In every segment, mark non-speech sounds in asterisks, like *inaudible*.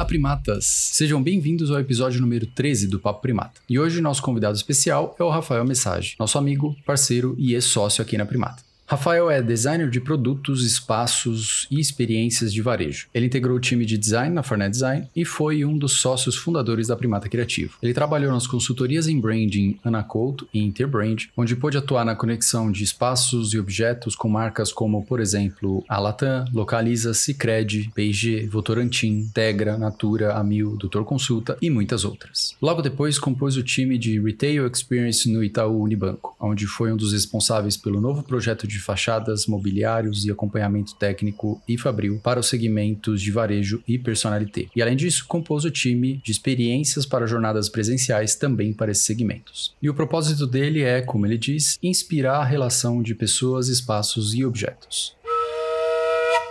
Olá, primatas! Sejam bem-vindos ao episódio número 13 do Papo Primata. E hoje nosso convidado especial é o Rafael Message, nosso amigo, parceiro e ex-sócio aqui na Primata. Rafael é designer de produtos, espaços e experiências de varejo. Ele integrou o time de design na Fornet Design e foi um dos sócios fundadores da Primata Criativo. Ele trabalhou nas consultorias em branding Anacolt e Interbrand, onde pôde atuar na conexão de espaços e objetos com marcas como, por exemplo, a Latam, Localiza, Cicred, P&G, Votorantim, Tegra, Natura, Amil, Doutor Consulta e muitas outras. Logo depois compôs o time de Retail Experience no Itaú Unibanco, onde foi um dos responsáveis pelo novo projeto de fachadas, mobiliários e acompanhamento técnico e fabril para os segmentos de varejo e personalité. E além disso, compôs o time de experiências para jornadas presenciais também para esses segmentos. E o propósito dele é, como ele diz, inspirar a relação de pessoas, espaços e objetos.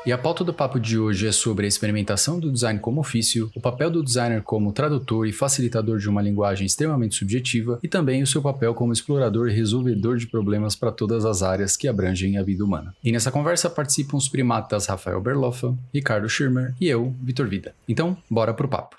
E a pauta do papo de hoje é sobre a experimentação do design como ofício, o papel do designer como tradutor e facilitador de uma linguagem extremamente subjetiva e também o seu papel como explorador e resolvedor de problemas para todas as áreas que abrangem a vida humana. E nessa conversa participam os primatas Rafael Berloffa, Ricardo Schirmer e eu, Vitor Vida. Então, bora pro papo.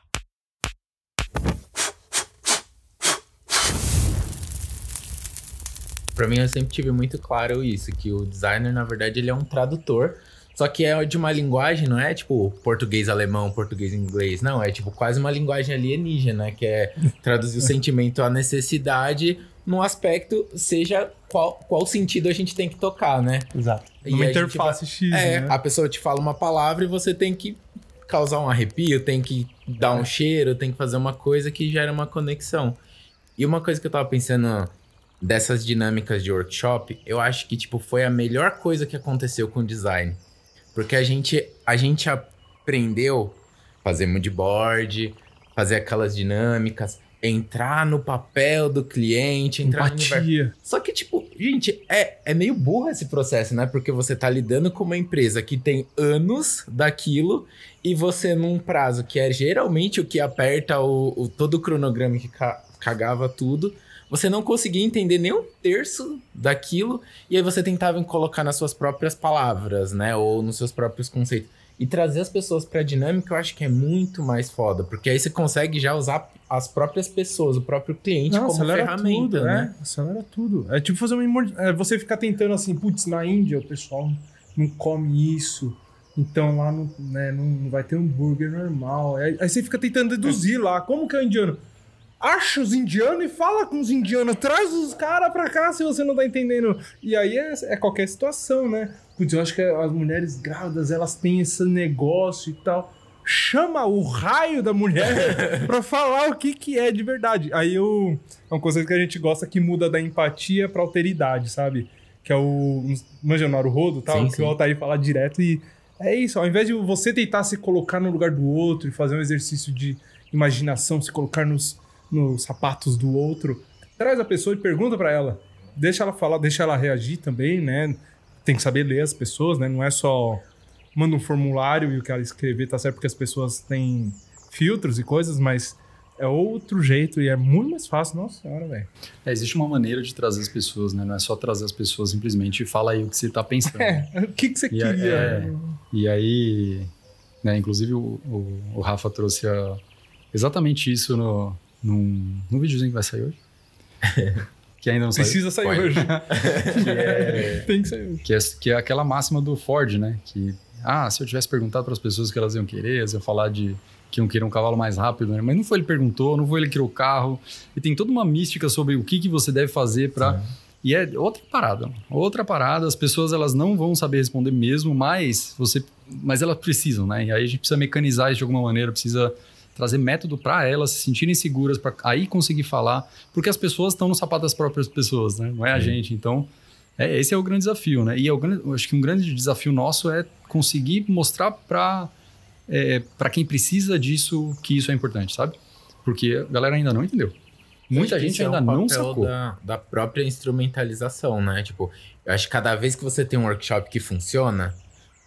Para mim eu sempre tive muito claro isso, que o designer na verdade ele é um tradutor só que é de uma linguagem, não é tipo português alemão, português inglês. Não, é tipo quase uma linguagem alienígena, que é traduzir o *laughs* sentimento à necessidade num aspecto, seja qual, qual sentido a gente tem que tocar, né? Exato. E uma gente interface vai- X, É, né? a pessoa te fala uma palavra e você tem que causar um arrepio, tem que dar É. um cheiro, tem que fazer uma coisa que gera uma conexão. E uma coisa que eu tava pensando dessas dinâmicas de workshop, eu acho que tipo foi a melhor coisa que aconteceu com o design. Porque a gente a gente aprendeu a fazer moodboard, fazer aquelas dinâmicas, entrar no papel do cliente, entrar no universo. Empatia. Só que, tipo, gente, é, é meio burro esse processo, né? Porque você tá lidando com uma empresa que tem anos daquilo e você, num prazo que é geralmente o que aperta o, o- todo o cronograma que ca- cagava tudo, você não conseguia entender nem um terço daquilo e aí você tentava colocar nas suas próprias palavras, né? Ou nos seus próprios conceitos. E trazer as pessoas pra dinâmica eu acho que é muito mais foda, porque aí você consegue já usar as próprias pessoas, o próprio cliente Não, como acelera ferramenta, tudo, né? né? Acelera tudo. É tipo fazer uma é Você ficar tentando assim, putz, na Índia o pessoal não come isso. Então lá não, né, não vai ter hambúrguer normal. Aí, aí você fica tentando deduzir lá. Como que é o indiano? Acha os indianos e fala com os indianos. Traz os caras pra cá se você não tá entendendo. E aí é, é qualquer situação, né? Putz, eu acho que as mulheres grávidas, elas têm esse negócio e tal. Chama o raio da mulher *laughs* pra falar o que que é de verdade. Aí eu, é um conceito que a gente gosta que muda da empatia pra alteridade, sabe? Que é o. Manja no Rodo tal, Sim, que sim. o Altair fala direto e. É isso, ao invés de você tentar se colocar no lugar do outro e fazer um exercício de imaginação, se colocar nos, nos sapatos do outro, traz a pessoa e pergunta pra ela. Deixa ela falar, deixa ela reagir também, né? Tem que saber ler as pessoas, né? Não é só manda um formulário e o cara escrever, tá certo? Porque as pessoas têm filtros e coisas, mas é outro jeito e é muito mais fácil. Nossa senhora, velho. É, existe uma maneira de trazer as pessoas, né? Não é só trazer as pessoas simplesmente e fala aí o que você tá pensando. *laughs* É, o que, que você E é- queria? é. E aí, né, inclusive o, o, o Rafa trouxe a- exatamente isso no, num, no videozinho que vai sair hoje. *laughs* que ainda não saiu. Precisa sair Spoiler. hoje. *laughs* Que é, Tem que sair. que, é, que é aquela máxima do Ford, né? Que, ah, se eu tivesse perguntado para as pessoas o que elas iam querer, elas iam falar de que iam querer um cavalo mais rápido, né? Mas não foi ele que perguntou, não foi ele que criou o carro. E tem toda uma mística sobre o que, que você deve fazer para E é outra parada, mano. outra parada. As pessoas elas não vão saber responder mesmo, mas você, mas elas precisam, né? E aí a gente precisa mecanizar isso de alguma maneira, precisa trazer método para elas se sentirem seguras, para aí conseguir falar, porque as pessoas estão no sapato das próprias pessoas, né? Não é a gente. Então, é, esse é o grande desafio, né? E é o grande, acho que um grande desafio nosso é conseguir mostrar para é, para quem precisa disso que isso é importante, sabe? Porque a galera ainda não entendeu. Muita gente é ainda um não sacou. Da, da própria instrumentalização, né? Tipo, eu acho que cada vez que você tem um workshop que funciona,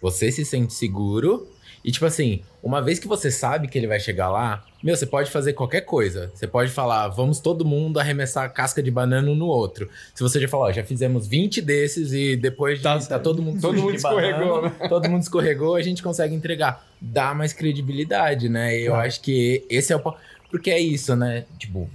você se sente seguro E tipo assim, uma vez que você sabe que ele vai chegar lá, meu, você pode fazer qualquer coisa. Você pode falar, vamos todo mundo arremessar a casca de banana um no outro. Se você já falou, ó, já fizemos 20 desses e depois de, Tá tá, todo mundo Todo mundo de banana, escorregou, né? todo mundo escorregou, a gente consegue entregar. Dá mais credibilidade, né? Eu Claro. acho que esse é o. po- Porque é isso, né? Tipo,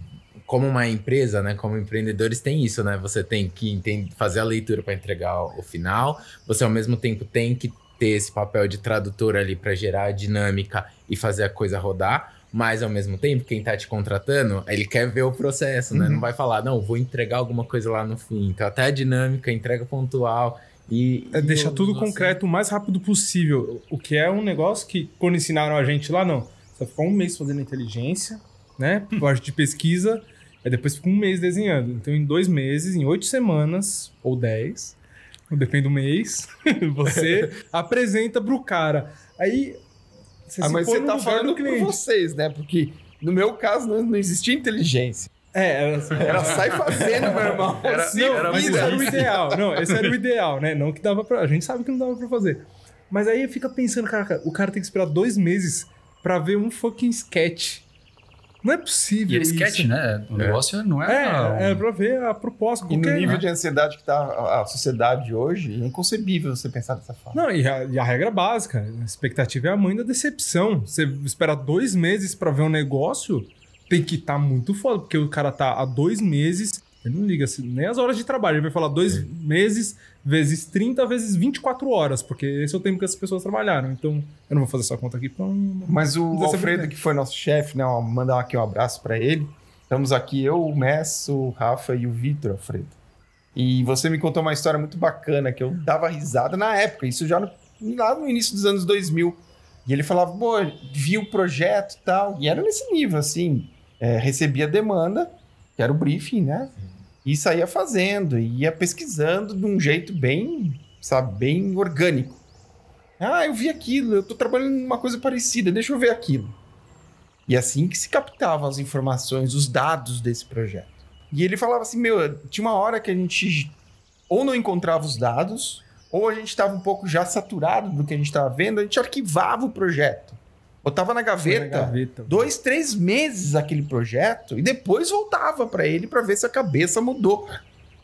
como uma empresa, né? Como empreendedores tem isso, né? Você tem que fazer a leitura para entregar o final. Você ao mesmo tempo tem que ter esse papel de tradutor ali para gerar a dinâmica e fazer a coisa rodar. Mas ao mesmo tempo, quem tá te contratando, ele quer ver o processo, né? Uhum. Não vai falar, não, vou entregar alguma coisa lá no fim. Então, até a dinâmica, entrega pontual e. É e deixar tudo concreto o mais rápido possível. O que é um negócio que, quando ensinaram a gente lá, não. Você ficar um mês fazendo inteligência, né? Parte de pesquisa, aí depois fica um mês desenhando. Então, em dois meses, em oito semanas, ou dez, depende do mês, *laughs* você *laughs* apresenta pro cara. Aí. Você Ah, mas você tá falando cliente. vocês, né? Porque no meu caso não, não existia inteligência. É, era assim. Era sai fazendo, meu irmão. *laughs* Era- Não, era mas era o ideal. Não, esse era o ideal, né? Não que dava pra. A gente sabe que não dava pra fazer. Mas aí fica pensando, cara, o cara tem que esperar dois meses pra ver um fucking sketch. Não é possível. E isso. sketch, né? O negócio não era. É, é um- pra ver a proposta. E no nível de ansiedade que tá a, a sociedade hoje, é inconcebível você pensar dessa forma. Não, e a, e a regra básica, a expectativa é a mãe da decepção. Você espera dois meses pra ver um negócio, tem que estar muito foda, porque o cara tá há dois meses, ele não liga assim, nem as horas de trabalho, ele vai falar dois meses vezes 30 vezes 24 horas, porque esse é o tempo que as pessoas trabalharam. Então, eu não vou fazer essa conta aqui, então... Mas o Alfredo, que foi nosso chefe, né? ó, Mandar aqui um abraço pra ele. Estamos aqui, eu, o Mess, o Rafa e o Vitor, Alfredo. E você me contou uma história muito bacana, que eu dava risada na época, isso já no, lá no início dos anos 2000. E ele falava, pô, vi o projeto e tal. E era nesse nível, assim. é, recebia demanda, que era o briefing, né? E saía fazendo, ia pesquisando de um jeito bem, sabe, bem orgânico. Ah, eu vi aquilo, eu tô trabalhando numa coisa parecida, deixa eu ver aquilo. E assim que se captavam as informações, os dados desse projeto. E ele falava assim, meu, tinha uma hora que a gente ou não encontrava os dados, ou a gente estava um pouco já saturado do que a gente estava vendo, a gente arquivava o projeto. Botava na gaveta, gaveta. dois, três meses aquele projeto, e depois voltava para ele para ver se a cabeça mudou.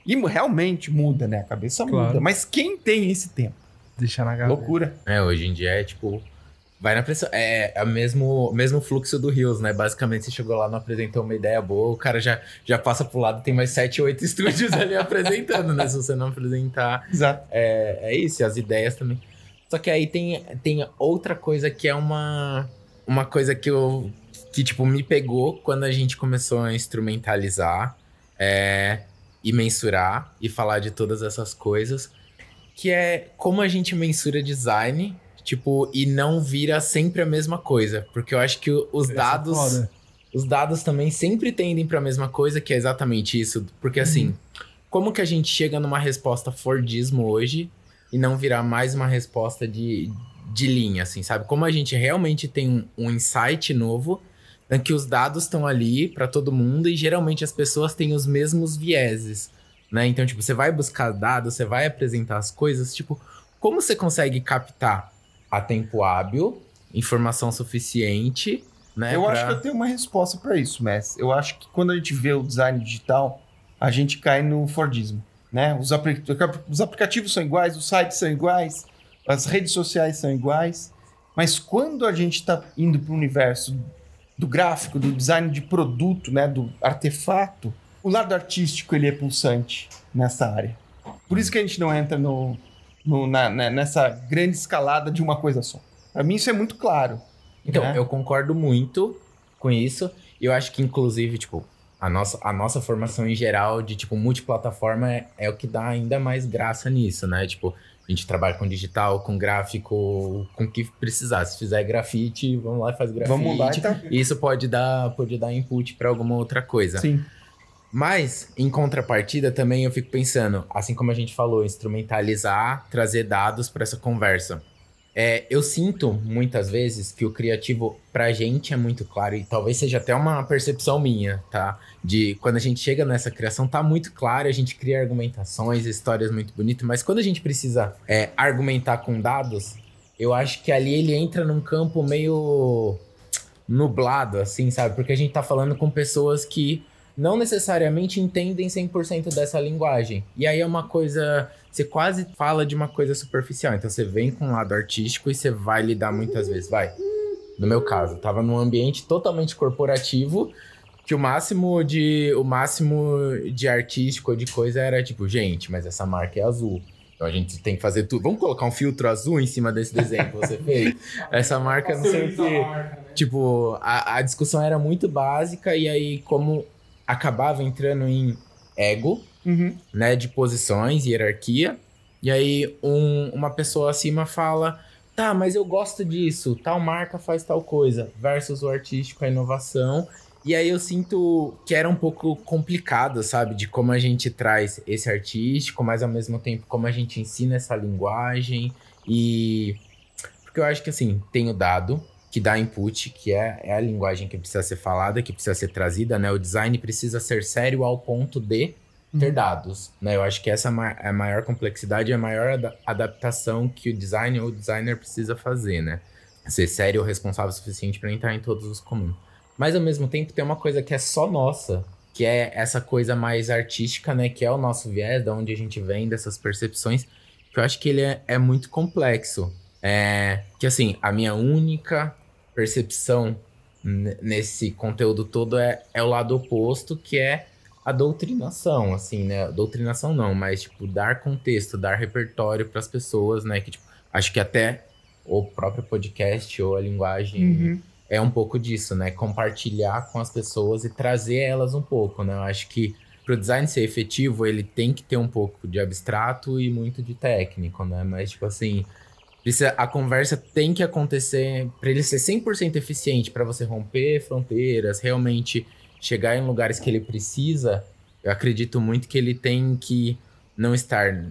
E realmente muda, né? A cabeça Claro. muda. Mas quem tem esse tempo? Deixar na gaveta. Loucura. É, hoje em dia é tipo. Vai na pressão. É, é o mesmo, mesmo fluxo do Rios, né? Basicamente, você chegou lá, não apresentou uma ideia boa, o cara já, já passa pro lado, tem mais sete, oito *laughs* estúdios ali apresentando, né? Se você não apresentar. Exato. É, é isso, as ideias também. Só que aí tem, tem outra coisa que é uma, uma coisa que eu. que, tipo, me pegou quando a gente começou a instrumentalizar é, e mensurar e falar de todas essas coisas. Que é como a gente mensura design, tipo, e não vira sempre a mesma coisa. Porque eu acho que os Essa é dados. foda. Os dados também sempre tendem para a mesma coisa, que é exatamente isso. Porque assim, como que a gente chega numa resposta Fordismo hoje e não virar mais uma resposta de, de linha, assim, sabe? Como a gente realmente tem um, um insight novo, em que os dados estão ali para todo mundo e geralmente as pessoas têm os mesmos vieses, né? Então, tipo, você vai buscar dados, você vai apresentar as coisas, tipo, como você consegue captar a tempo hábil, informação suficiente, né? eu pra- acho que eu tenho uma resposta para isso, Messi. Eu acho que quando a gente vê o design digital, a gente cai no Fordismo. Né? Os, os aplicativos são iguais, os sites são iguais, as redes sociais são iguais. Mas quando a gente está indo para o universo do gráfico, do design de produto, né, do artefato, o lado artístico ele é pulsante nessa área. Por isso que a gente não entra no, no- na- na- nessa grande escalada de uma coisa só. Para mim isso é muito claro. Então, né? eu concordo muito com isso. Eu acho que, inclusive, tipo, a nossa, a nossa formação em geral de, tipo, multiplataforma é, é o que dá ainda mais graça nisso, né? Tipo, a gente trabalha com digital, com gráfico, com o que precisar. Se fizer grafite, vamos lá e faz grafite. Vamos lá, então. Isso pode dar, pode dar input para alguma outra coisa. Sim. Mas, em contrapartida, também eu fico pensando, assim como a gente falou, instrumentalizar, trazer dados para essa conversa. É, eu sinto muitas vezes que o criativo pra gente é muito claro, e talvez seja até uma percepção minha, tá? De quando a gente chega nessa criação, tá muito claro, a gente cria argumentações, histórias muito bonitas, mas quando a gente precisa é, argumentar com dados, eu acho que ali ele entra num campo meio nublado, assim, sabe? Porque a gente tá falando com pessoas que não necessariamente entendem 100% dessa linguagem. E aí é uma coisa. Você quase fala de uma coisa superficial. Então você vem com um lado artístico e você vai lidar muitas vezes. Vai. No meu caso, tava num ambiente totalmente corporativo que o máximo de o máximo de artístico ou de coisa era tipo, gente, mas essa marca é azul. Então a gente tem que fazer tudo. Vamos colocar um filtro azul em cima desse desenho que você fez? *laughs* Essa marca não sei o quê. Tipo, a, a discussão era muito básica e aí como acabava entrando em ego, Uhum. né, de posições, hierarquia. E aí um, uma pessoa acima fala: "Tá, mas eu gosto disso, tal marca faz tal coisa", versus o artístico, a inovação. E aí eu sinto que era um pouco complicado, sabe, de como a gente traz esse artístico, mas ao mesmo tempo como a gente ensina essa linguagem e porque eu acho que assim, tem o dado que dá input, que é, é a linguagem que precisa ser falada, que precisa ser trazida, né? O design precisa ser sério ao ponto de ter dados, né? Eu acho que essa é a maior complexidade, é a maior ada- adaptação que o design ou o designer precisa fazer, né? Ser sério ou responsável o suficiente para entrar em todos os comuns. Mas ao mesmo tempo tem uma coisa que é só nossa, que é essa coisa mais artística, né? Que é o nosso viés, da onde a gente vem, dessas percepções, que eu acho que ele é, é muito complexo. É, que assim, a minha única percepção nesse conteúdo todo é, é o lado oposto, que é a doutrinação, assim, né? Doutrinação não, mas, tipo, dar contexto, dar repertório para as pessoas, né? Que, tipo, acho que até o próprio podcast ou a linguagem Uhum. é um pouco disso, né? Compartilhar com as pessoas e trazer elas um pouco, né? Eu acho que pro design ser efetivo, ele tem que ter um pouco de abstrato e muito de técnico, né? Mas, tipo assim, precisa, a conversa tem que acontecer para ele ser 100% eficiente, para você romper fronteiras, realmente chegar em lugares que ele precisa. Eu acredito muito que ele tem que não estar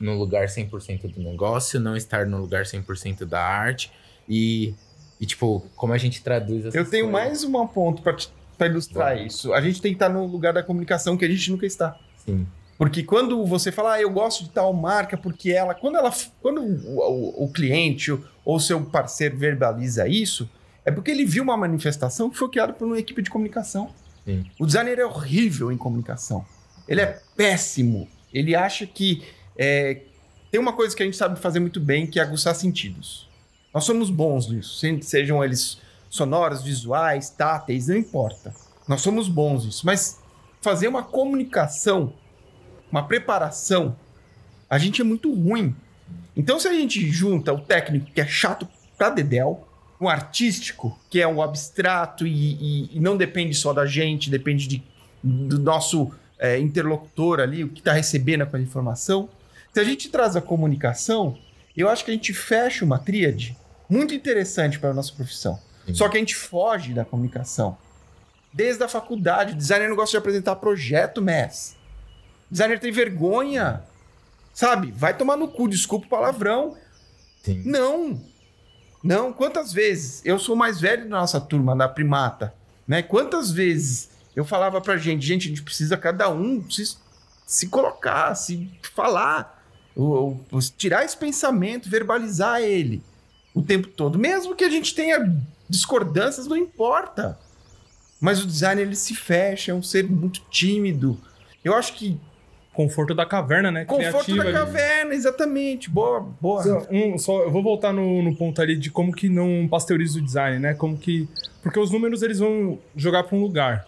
no lugar 100% do negócio, não estar no lugar 100% da arte e, e tipo, como a gente traduz essas Eu tenho coisas. mais um ponto pra ilustrar Bora. isso. A gente tem que estar no lugar da comunicação que a gente nunca está. Sim. Porque quando você fala, ah, eu gosto de tal marca, porque ela. Quando ela. Quando o, o- o cliente ou seu parceiro verbaliza isso, é porque ele viu uma manifestação que foi criada por uma equipe de comunicação. Sim. O designer é horrível em comunicação. Ele é péssimo. Ele acha que. é, tem uma coisa que a gente sabe fazer muito bem, que é aguçar sentidos. Nós somos bons nisso. se- Sejam eles sonoros, visuais, táteis, não importa. Nós somos bons nisso. Mas fazer uma comunicação uma preparação, a gente é muito ruim. Então, se a gente junta o técnico, que é chato pra dedéu, o artístico, que é o abstrato e, e- e não depende só da gente, depende de- do nosso é, interlocutor ali, o que está recebendo aquela informação. Se a gente traz a comunicação, eu acho que a gente fecha uma tríade muito interessante para a nossa profissão. Sim. Só que a gente foge da comunicação. Desde a faculdade, o designer não gosta de apresentar projeto, MES. O designer tem vergonha. Sabe? Vai tomar no cu, desculpa o palavrão. Sim. Não. Não. Quantas vezes? Eu sou mais velho da nossa turma, da primata. Né? Quantas vezes eu falava pra gente, gente, a gente precisa cada um se, se colocar, se falar, o- o- tirar esse pensamento, verbalizar ele o tempo todo. Mesmo que a gente tenha discordâncias, não importa. Mas o design ele se fecha, é um ser muito tímido. Eu acho que Conforto da caverna, né? conforto Criativa da ali. caverna, exatamente. Boa, boa. Só, um, só- eu vou voltar no, no ponto ali de como que não pasteuriza o design, né? Como que. Porque os números eles vão jogar para um lugar.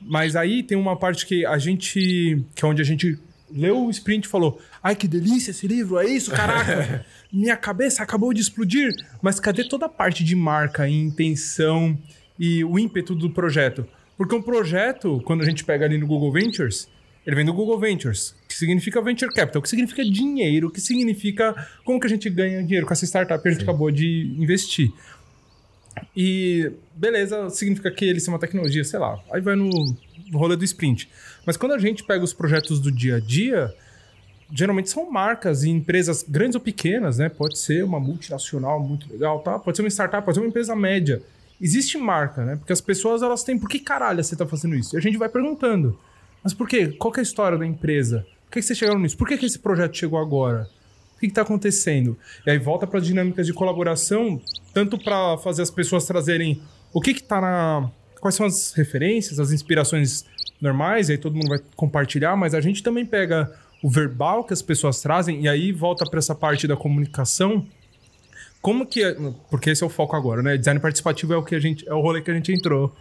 Mas aí tem uma parte que a gente. que é onde a gente leu o sprint e falou: Ai, que delícia esse livro, é isso, caraca! *laughs* Minha cabeça acabou de explodir. Mas cadê toda a parte de marca, e intenção e o ímpeto do projeto? Porque um projeto, quando a gente pega ali no Google Ventures, ele vem do Google Ventures, que significa Venture Capital, que significa dinheiro, que significa como que a gente ganha dinheiro com essa startup que a gente acabou de investir. E beleza, significa que eles são uma tecnologia, sei lá. Aí vai no, no rolê do sprint. Mas quando a gente pega os projetos do dia a dia, geralmente são marcas e empresas grandes ou pequenas, né? Pode ser uma multinacional muito legal, tá? Pode ser uma startup, pode ser uma empresa média. Existe marca, né? Porque as pessoas elas têm, por que caralho você tá fazendo isso? E a gente vai perguntando. Mas por quê? Qual que é a história da empresa? Por que, que vocês chegaram nisso? Por que, que esse projeto chegou agora? O que está acontecendo? E aí volta para dinâmicas de colaboração, tanto para fazer as pessoas trazerem o que está na. Quais são as referências, as inspirações normais, e aí todo mundo vai compartilhar, mas a gente também pega o verbal que as pessoas trazem, e aí volta para essa parte da comunicação. Como que. é- Porque esse é o foco agora, né? Design participativo é o que a gente. É o rolê que a gente entrou.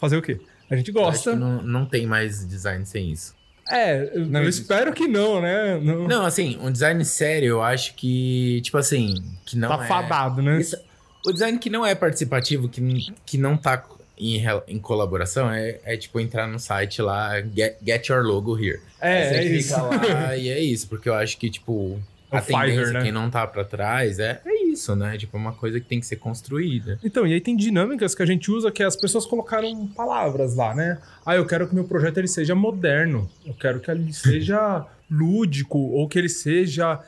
Fazer o quê? A gente gosta. que não, não tem mais design sem isso. É, eu, Não eu existe. espero que não, né? Não, Não, assim, um design sério, eu acho que, tipo assim, que não tá é... fadado, né? Isso- o design que não é participativo, que, que não tá em, em colaboração, é, é tipo entrar no site lá, get, get your logo here. É, Aí é você isso. clica lá e é isso, porque eu acho que, tipo, É *laughs* o a tendência, Fiverr, né? quem não tá pra trás, é, é isso, né? Tipo, é uma coisa que tem que ser construída. Então, e aí tem dinâmicas que a gente usa que as pessoas colocaram palavras lá, né? Ah, eu quero que meu projeto ele seja moderno. Eu quero que ele *laughs* seja lúdico ou que ele seja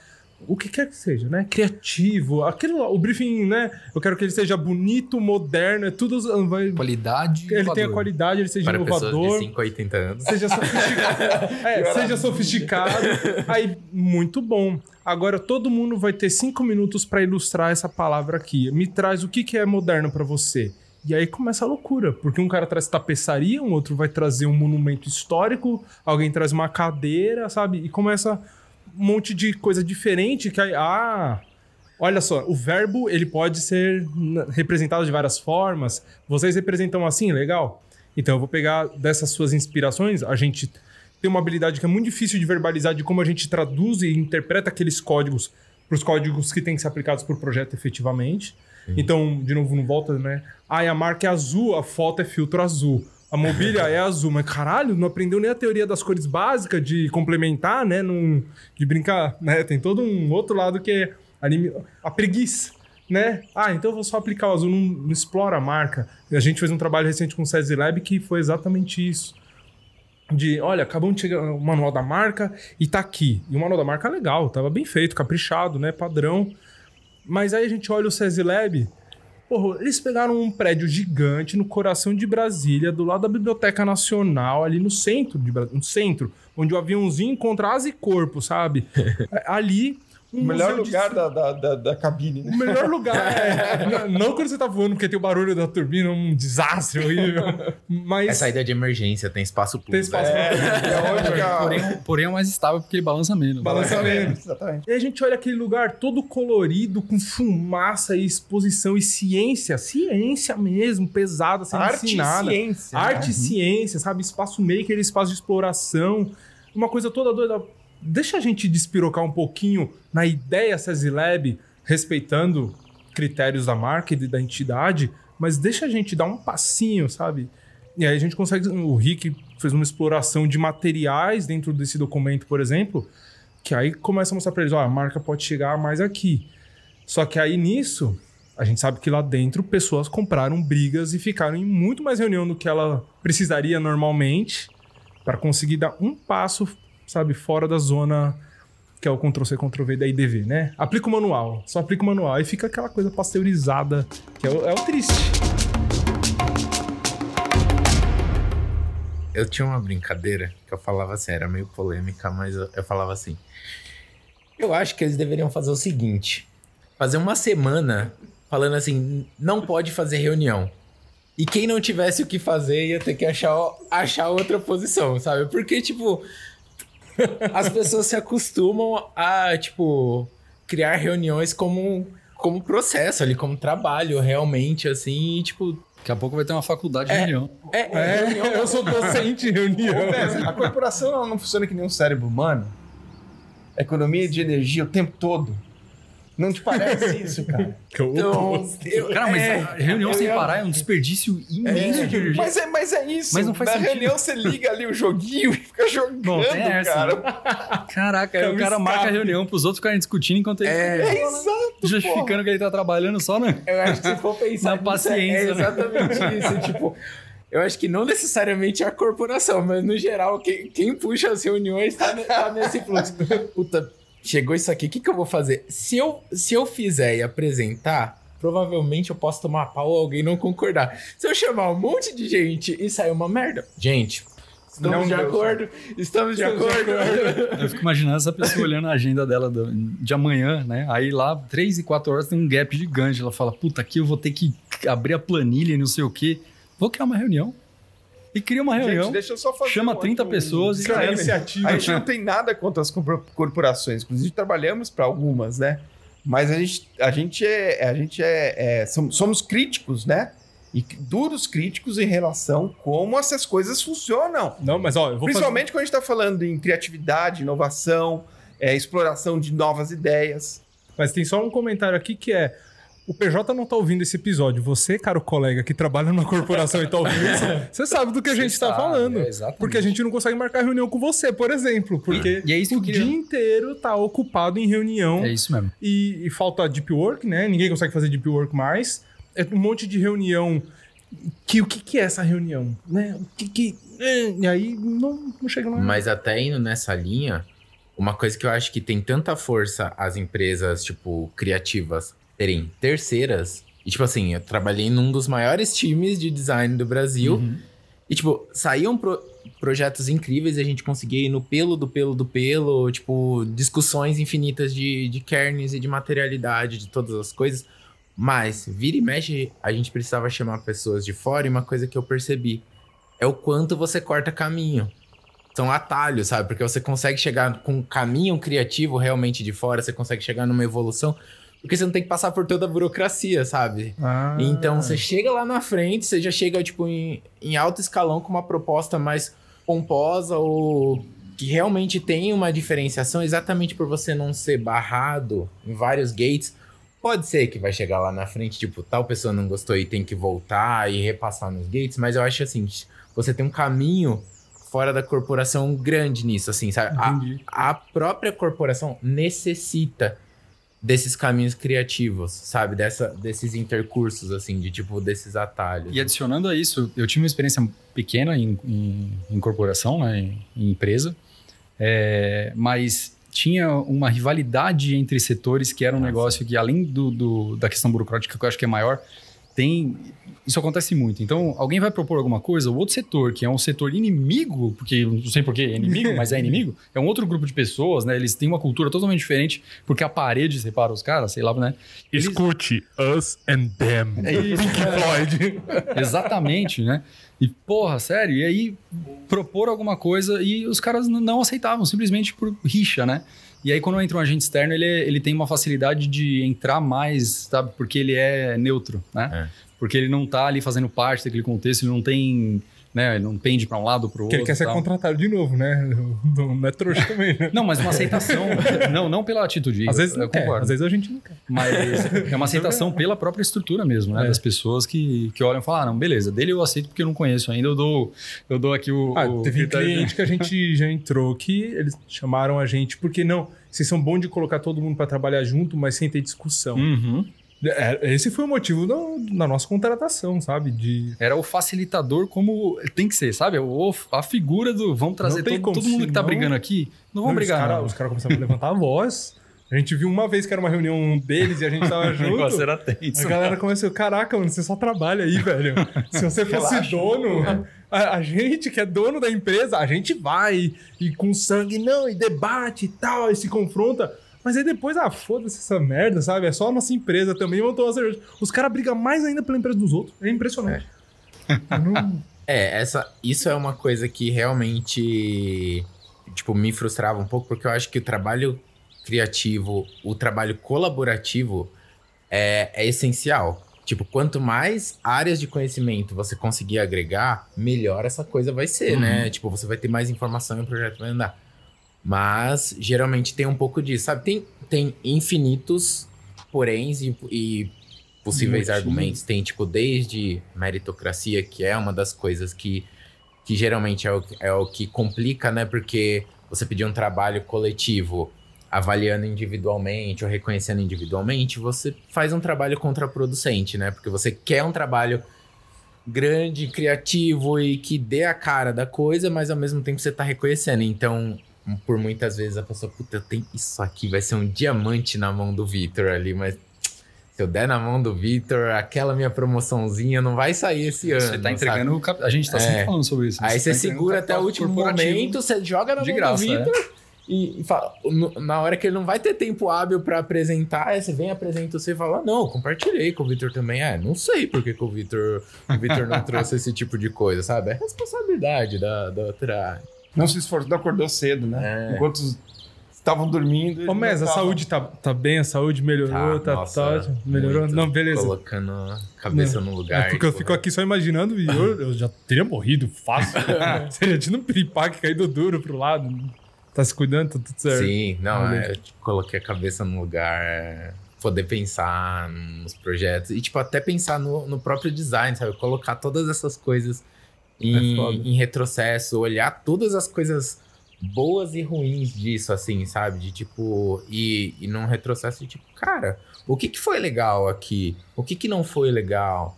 o que quer que seja, né? Criativo. Aquilo lá, o briefing, né? Eu quero que ele seja bonito, moderno, é tudo vai Qualidade. ele tenha inovador. qualidade, ele seja Para inovador. de 5 a 80 anos. seja sofisticado. *laughs* é, seja sofisticado. *laughs* Aí, muito bom. Agora, todo mundo vai ter cinco minutos para ilustrar essa palavra aqui. Me traz o que, que é moderno para você. E aí começa a loucura, porque um cara traz tapeçaria, um outro vai trazer um monumento histórico, alguém traz uma cadeira, sabe? E começa um monte de coisa diferente que aí, ah, olha só, o verbo ele pode ser representado de várias formas. Vocês representam assim, legal? Então eu vou pegar dessas suas inspirações, a gente tem uma habilidade que é muito difícil de verbalizar de como a gente traduz e interpreta aqueles códigos para os códigos que têm que ser aplicados por projeto efetivamente. Então, de novo, não volta, né? Ah, a marca é azul, a foto é filtro azul. A mobília *laughs* é azul, mas caralho, não aprendeu nem a teoria das cores básicas de complementar, né? Num, de brincar, né? Tem todo um outro lado que é anime, a preguiça, né? Ah, então eu vou só aplicar o azul, não, não explora a marca. E a gente fez um trabalho recente com o SESI Lab que foi exatamente isso de, olha, acabamos de chegar o manual da marca e tá aqui. E o manual da marca é legal, tava bem feito, caprichado, né, padrão. Mas aí a gente olha o SESI Lab, porra, eles pegaram um prédio gigante no coração de Brasília, do lado da Biblioteca Nacional, ali no centro de Bra- no centro, onde o aviãozinho encontra asa e corpo, sabe? *laughs* ali, O melhor de lugar da, da, da, da cabine, né? o melhor lugar. *laughs* é, não- não quando você tá voando, porque tem o barulho da turbina, um desastre horrível. Mas. É saída de emergência, tem espaço público. Tem espaço É, é onde a- Porém, porém é mais estável porque ele balança menos. Balança menos. Exatamente. E a gente olha aquele lugar todo colorido, com fumaça e exposição e ciência, ciência mesmo, pesada, sendo Arte e ensinada. ciência. né? Arte e ciência, sabe? Espaço maker, espaço de exploração. Uma coisa toda doida. Deixa a gente despirocar um pouquinho na ideia SESI Lab, respeitando critérios da marca e da entidade, mas deixa a gente dar um passinho, sabe? E aí a gente consegue. O Rick fez uma exploração de materiais dentro desse documento, por exemplo, que aí começa a mostrar pra eles: ó, a marca pode chegar mais aqui. Só que aí nisso, a gente sabe que lá dentro pessoas compraram brigas e ficaram em muito mais reunião do que ela precisaria normalmente para conseguir dar um passo, sabe, fora da zona que é o Ctrl-C, Ctrl-V da IDV, né? Aplica o manual, só aplica o manual. Aí fica aquela coisa pasteurizada, que é o, é o triste. Eu tinha uma brincadeira que eu falava assim, era meio polêmica, mas eu, eu falava assim. Eu acho que eles deveriam fazer o seguinte: fazer uma semana falando assim, não pode fazer reunião. E quem não tivesse o que fazer ia ter que achar, achar outra posição, sabe? Porque, tipo, as pessoas se acostumam a, tipo, criar reuniões como, como processo ali, como trabalho, realmente, assim, e, tipo. Daqui a pouco vai ter uma faculdade de reunião. É, é, reunião É, eu sou docente em reunião. A corporação não funciona que nem um cérebro humano? Economia de energia o tempo todo. Não te parece isso, cara? *laughs* Então, eu- Cara, mas é, reunião eu sem parar é um desperdício imenso de energia. Mas é, mas é isso. Mas não faz Na sentido. reunião você liga ali o joguinho e fica jogando, Não, tem essa, cara. Caraca, aí o cara marca a reunião pros outros ficarem discutindo enquanto ele É. É exato, justificando que ele tá trabalhando só no... Eu acho que se for pensar Na nisso, paciência, é né? exatamente isso. Tipo, eu acho que não necessariamente a corporação, mas no geral, quem, quem puxa as reuniões tá, tá nesse fluxo. Puta, chegou isso aqui, o que, que eu vou fazer? Se eu, se eu fizer e apresentar, provavelmente eu posso tomar pau ou alguém não concordar. Se eu chamar um monte de gente e sair uma merda, gente. Estamos Não de acordo? Estamos de Estamos de acordo. *laughs* Eu fico imaginando essa pessoa olhando a agenda dela do- de amanhã, né? Aí lá, 3 e 4 horas tem um gap gigante. Ela fala, puta, aqui eu vou ter que abrir a planilha e não sei o quê. Vou criar uma reunião. E cria uma reunião. Gente, deixa eu só fazer chama um- 30 um pessoas e é disclaimer. iniciativa. A gente não tem nada contra as corpor- corporações, inclusive trabalhamos para algumas, né? Mas a gente, a gente é, a gente é, é- som- somos críticos, né? E duros críticos em relação a como essas coisas funcionam. Não, mas ó, eu vou Principalmente quando a gente está falando em criatividade, inovação, é, exploração de novas ideias. fazer. Mas tem só um comentário aqui que é. O PJ não tá ouvindo esse episódio. Você, caro colega, que trabalha numa corporação e tá ouvindo isso, *laughs* você sabe do que a gente tá sabe, falando. é, exatamente. porque a gente não consegue marcar reunião com você, por exemplo. Porque E é isso que o queria- dia inteiro tá ocupado em reunião É isso mesmo. e, e falta deep work, né? Ninguém consegue fazer deep work mais. É um monte de reunião. Que o que, que é essa reunião? Né? O que que. é, E aí não, não chega lá. Mas até indo nessa linha, uma coisa que eu acho que tem tanta força as empresas, tipo, criativas terem terceiras. E, tipo assim, eu trabalhei num dos maiores times de design do Brasil. Uhum. E, tipo, saíam pro- projetos incríveis e a gente conseguia ir no pelo do pelo do pelo, tipo, discussões infinitas de, de kerns e de materialidade, de todas as coisas. Mas, vira e mexe, a gente precisava chamar pessoas de fora e uma coisa que eu percebi é o quanto você corta caminho. São atalhos, sabe? Porque você consegue chegar com um caminho criativo realmente de fora, você consegue chegar numa evolução, porque você não tem que passar por toda a burocracia, sabe? Ah. Então você chega lá na frente, você já chega tipo em, em alto escalão com uma proposta mais pomposa ou que realmente tem uma diferenciação exatamente por você não ser barrado em vários gates. Pode ser que vai chegar lá na frente, tipo, tal pessoa não gostou e tem que voltar e repassar nos gates, mas eu acho assim, você tem um caminho fora da corporação grande nisso, assim, sabe? A, a própria corporação necessita desses caminhos criativos, sabe? Dessa, desses intercursos, assim, de tipo, desses atalhos. E adicionando a isso, eu tive uma experiência pequena em, em, em corporação, né, em, em empresa, é, mas tinha uma rivalidade entre setores que era um Nossa. negócio que, além do, do- da questão burocrática, que eu acho que é maior, tem. Isso acontece muito. Então, alguém vai propor alguma coisa, o outro setor, que é um setor inimigo, porque não sei por que é inimigo, mas é *laughs* inimigo, é um outro grupo de pessoas, né? Eles têm uma cultura totalmente diferente, porque a parede separa os caras, sei lá, né? Eles- Escute Us and Them. É isso. *laughs* Pink Floyd. Exatamente, né? E, porra, sério, e aí propor alguma coisa e os caras não aceitavam, simplesmente por rixa, né? E aí, quando entra um agente externo, ele, ele tem uma facilidade de entrar mais, sabe? Porque ele é neutro, né? Porque ele não tá ali fazendo parte daquele contexto, ele não tem, né? Ele não pende pra um lado ou pro Que outro. ele quer ser tal. contratado de novo, né? *laughs* Não, não é trouxa *laughs* também, né? Não, mas uma aceitação. *laughs* não, não pela atitude. Às eu- vezes eu não quer, concordo. às vezes a gente não quer. Mas é uma aceitação pela própria estrutura mesmo, né? É. Das pessoas que, que olham e falam, ah, não, beleza, dele eu aceito porque eu não conheço ainda, eu dou, eu dou aqui o... Ah, o teve um cliente que a gente já entrou que eles chamaram a gente, porque não, vocês são bons de colocar todo mundo pra trabalhar junto, mas sem ter discussão. Uhum. É, Esse foi o motivo da, da nossa contratação, sabe? De Era o facilitador como tem que ser, sabe? O, a figura do vamos trazer todo, como, todo mundo que tá brigando aqui. Não vamos Não, brigar, Os caras não. os caras começaram a levantar a voz. A gente viu uma vez que era uma reunião deles e a gente tava *laughs* O negócio junto. era tenso. A galera começou, caraca, mano, você só trabalha aí, velho. Se você *laughs* fosse Relaxa. dono, a, a gente que é dono da empresa, a gente vai e com sangue, não, e debate e tal, e se confronta. Mas aí depois, ah, foda-se essa merda, sabe? É só a nossa empresa também, vão tomar cerveja. Os caras brigam mais ainda pela empresa dos outros. É impressionante. Eu não- *laughs* É, essa, isso é uma coisa que realmente, tipo, me frustrava um pouco, porque eu acho que o trabalho criativo, o trabalho colaborativo é, é essencial. Tipo, quanto mais áreas de conhecimento você conseguir agregar, melhor essa coisa vai ser, né? Tipo, você vai ter mais informação e o projeto vai andar. Mas, geralmente, tem um pouco disso, sabe? Tem, tem infinitos poréns e, e possíveis Motivos. argumentos. Tem, tipo, desde meritocracia, que é uma das coisas que, que geralmente é o, é o que complica, né? Porque você pedir um trabalho coletivo avaliando individualmente ou reconhecendo individualmente, você faz um trabalho contraproducente, né? Porque você quer um trabalho grande, criativo e que dê a cara da coisa, mas ao mesmo tempo você tá reconhecendo. Então, por muitas vezes a pessoa, puta, eu tenho isso aqui, vai ser um diamante na mão do Vitor ali, mas Se eu der na mão do Vitor, aquela minha promoçãozinha não vai sair esse ano. Você tá sabe? entregando. o cap- A gente tá É. sempre falando sobre isso. Aí você tá segura até o último momento, você joga na mão graça, do Vitor e, e fala. Na hora que ele não vai ter tempo hábil pra apresentar, aí você vem, apresenta você e fala: Não, compartilhei com o Vitor também. É, não sei por que, o Vitor o Vitor não *laughs* trouxe esse tipo de coisa, sabe? É responsabilidade da, da outra. Não se esforçou, não acordou cedo, né? É. Enquanto estavam dormindo. Ô, Mes, a não tava- saúde tá, tá bem? A saúde melhorou? Tá, nossa, tá ótimo? Melhorou? muito. Não, beleza. Colocando a cabeça no lugar. É porque eu fico aqui só imaginando e eu, eu já teria morrido fácil. *laughs* Seria tido um piripaque caído duro pro lado. Tá se cuidando, tá tudo certo. Sim, não, Beleza. é, eu tipo, coloquei a cabeça no lugar, poder pensar nos projetos e, tipo, até pensar no, no próprio design, sabe? Colocar todas essas coisas em, foda. em retrocesso, olhar todas as coisas boas e ruins disso, assim, sabe? De tipo, e, e num retrocesso de tipo, cara, o que que foi legal aqui? O que que não foi legal?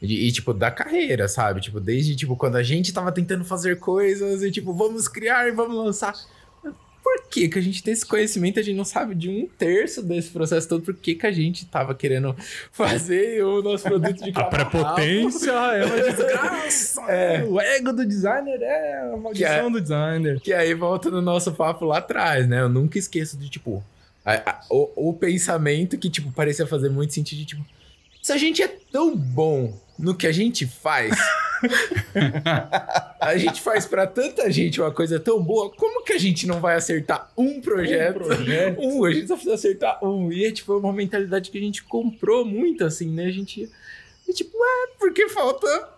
E, e, tipo, da carreira, sabe? Tipo, desde, tipo, quando a gente tava tentando fazer coisas e, tipo, vamos criar e vamos lançar. Por que que a gente tem esse conhecimento? A gente não sabe de um terço desse processo todo. Por que que a gente tava querendo fazer o nosso produto de *laughs* A prepotência é uma *laughs* desgraça. É. O ego do designer é a maldição é- do designer. Que aí volta no nosso papo lá atrás, né? Eu nunca esqueço de, tipo, a- a- o, o pensamento que, tipo, parecia fazer muito sentido de, tipo, se a gente é tão bom no que a gente faz, *laughs* a gente faz pra tanta gente uma coisa tão boa, como que a gente não vai acertar um projeto? Um projeto. *laughs* Um, a gente só precisa acertar um. E é, tipo, uma mentalidade que a gente comprou muito, assim, né? A gente. E, tipo, é, porque falta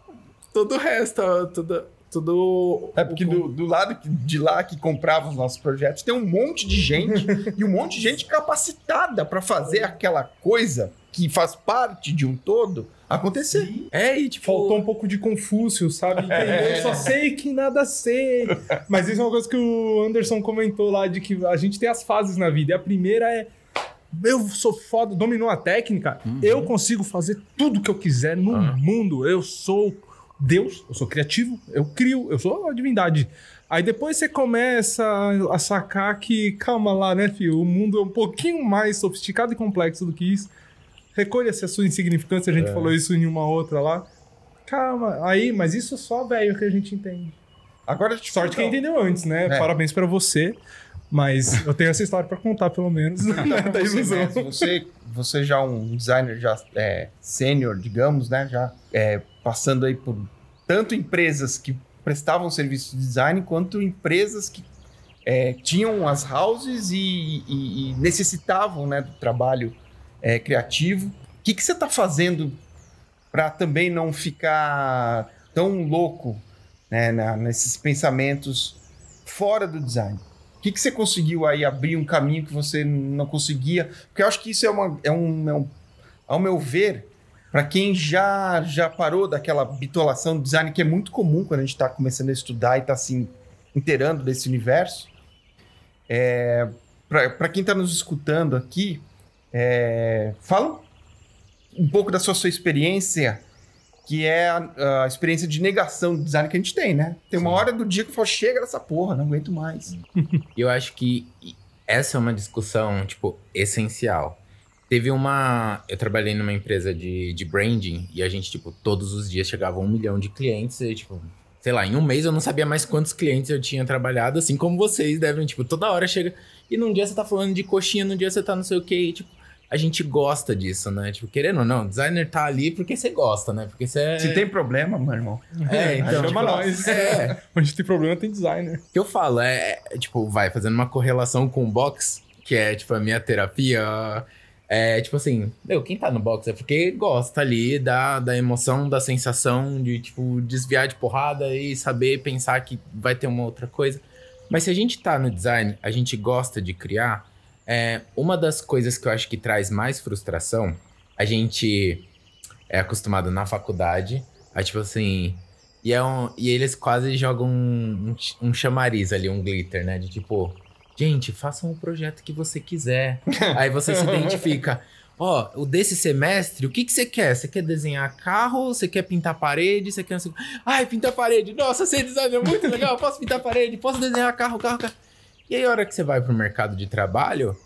todo o resto, todo. todo É porque do, do lado de lá que comprava os nossos projetos tem um monte de gente *laughs* e um monte de gente capacitada para fazer aquela coisa que faz parte de um todo acontecer. É, e tipo. Faltou um pouco de Confúcio, sabe? *laughs* É. Eu só sei que nada sei. Mas isso é uma coisa que o Anderson comentou lá, de que a gente tem as fases na vida. E a primeira é. Eu sou foda, dominou a técnica, eu consigo fazer tudo que eu quiser no Ah. mundo. Eu sou Deus, eu sou criativo, eu crio, eu sou a divindade. Aí depois você começa a sacar que, calma lá, né, filho? O mundo é um pouquinho mais sofisticado e complexo do que isso. Recolha-se a sua insignificância, a gente falou isso em uma outra lá. Calma, aí, mas isso é só velho que a gente entende. Agora, tipo, Sorte quem entendeu antes, né? É. Parabéns pra você. Mas eu tenho essa história pra contar, pelo menos. Então, da você, ilusão. né, você, você já um designer já é, sênior, digamos, né? Já é, passando aí por tanto empresas que prestavam serviço de design quanto empresas que é, tinham as houses e, e- e necessitavam né, do trabalho é, criativo. O que, que você está fazendo para também não ficar tão louco né, na- nesses pensamentos fora do design? O que, que você conseguiu aí abrir um caminho que você não conseguia? Porque eu acho que isso é, uma, é, um, é um- ao meu ver, para quem já, já parou daquela bitolação do design, que é muito comum quando a gente está começando a estudar e está se inteirando desse universo. É, para quem está nos escutando aqui, é, fala um pouco da sua, sua experiência, que é a, a experiência de negação do design que a gente tem, né? Tem uma Sim. hora do dia que eu falo, chega dessa porra, não aguento mais. *laughs* Eu acho que essa é uma discussão, tipo, essencial. Teve uma. Eu trabalhei numa empresa de, de branding e a gente, tipo, todos os dias chegava um milhão de clientes e, tipo, sei lá, em um mês eu não sabia mais quantos clientes eu tinha trabalhado, assim como vocês devem, tipo, toda hora chega. E num dia você tá falando de coxinha, num dia você tá não sei o quê, e, tipo, a gente gosta disso, né? Tipo, querendo ou não, designer tá ali porque você gosta, né? Porque você é. Se tem problema, meu irmão. É, então. Chama tipo, nós. É. *laughs* Onde tem problema tem designer. O que eu falo é, é, tipo, vai fazendo uma correlação com o box, que é, tipo, a minha terapia. É, tipo assim, meu, quem tá no box é porque gosta ali da, da emoção, da sensação de, tipo, desviar de porrada e saber pensar que vai ter uma outra coisa. Mas se a gente tá no design, a gente gosta de criar, é, uma das coisas que eu acho que traz mais frustração, a gente é acostumado na faculdade, a tipo assim, e, é um, e eles quase jogam um, um, ch- um chamariz ali, um glitter, né? De tipo, gente, façam o projeto que você quiser. *laughs* Aí você se identifica. Ó, o desse semestre, o que, que você quer? Você quer desenhar carro? Você quer pintar parede? Você quer. sei? Ai, pintar parede. Nossa, ser designer é muito legal. Posso pintar parede? Posso desenhar carro, carro, carro. E aí, a hora que você vai pro mercado de trabalho,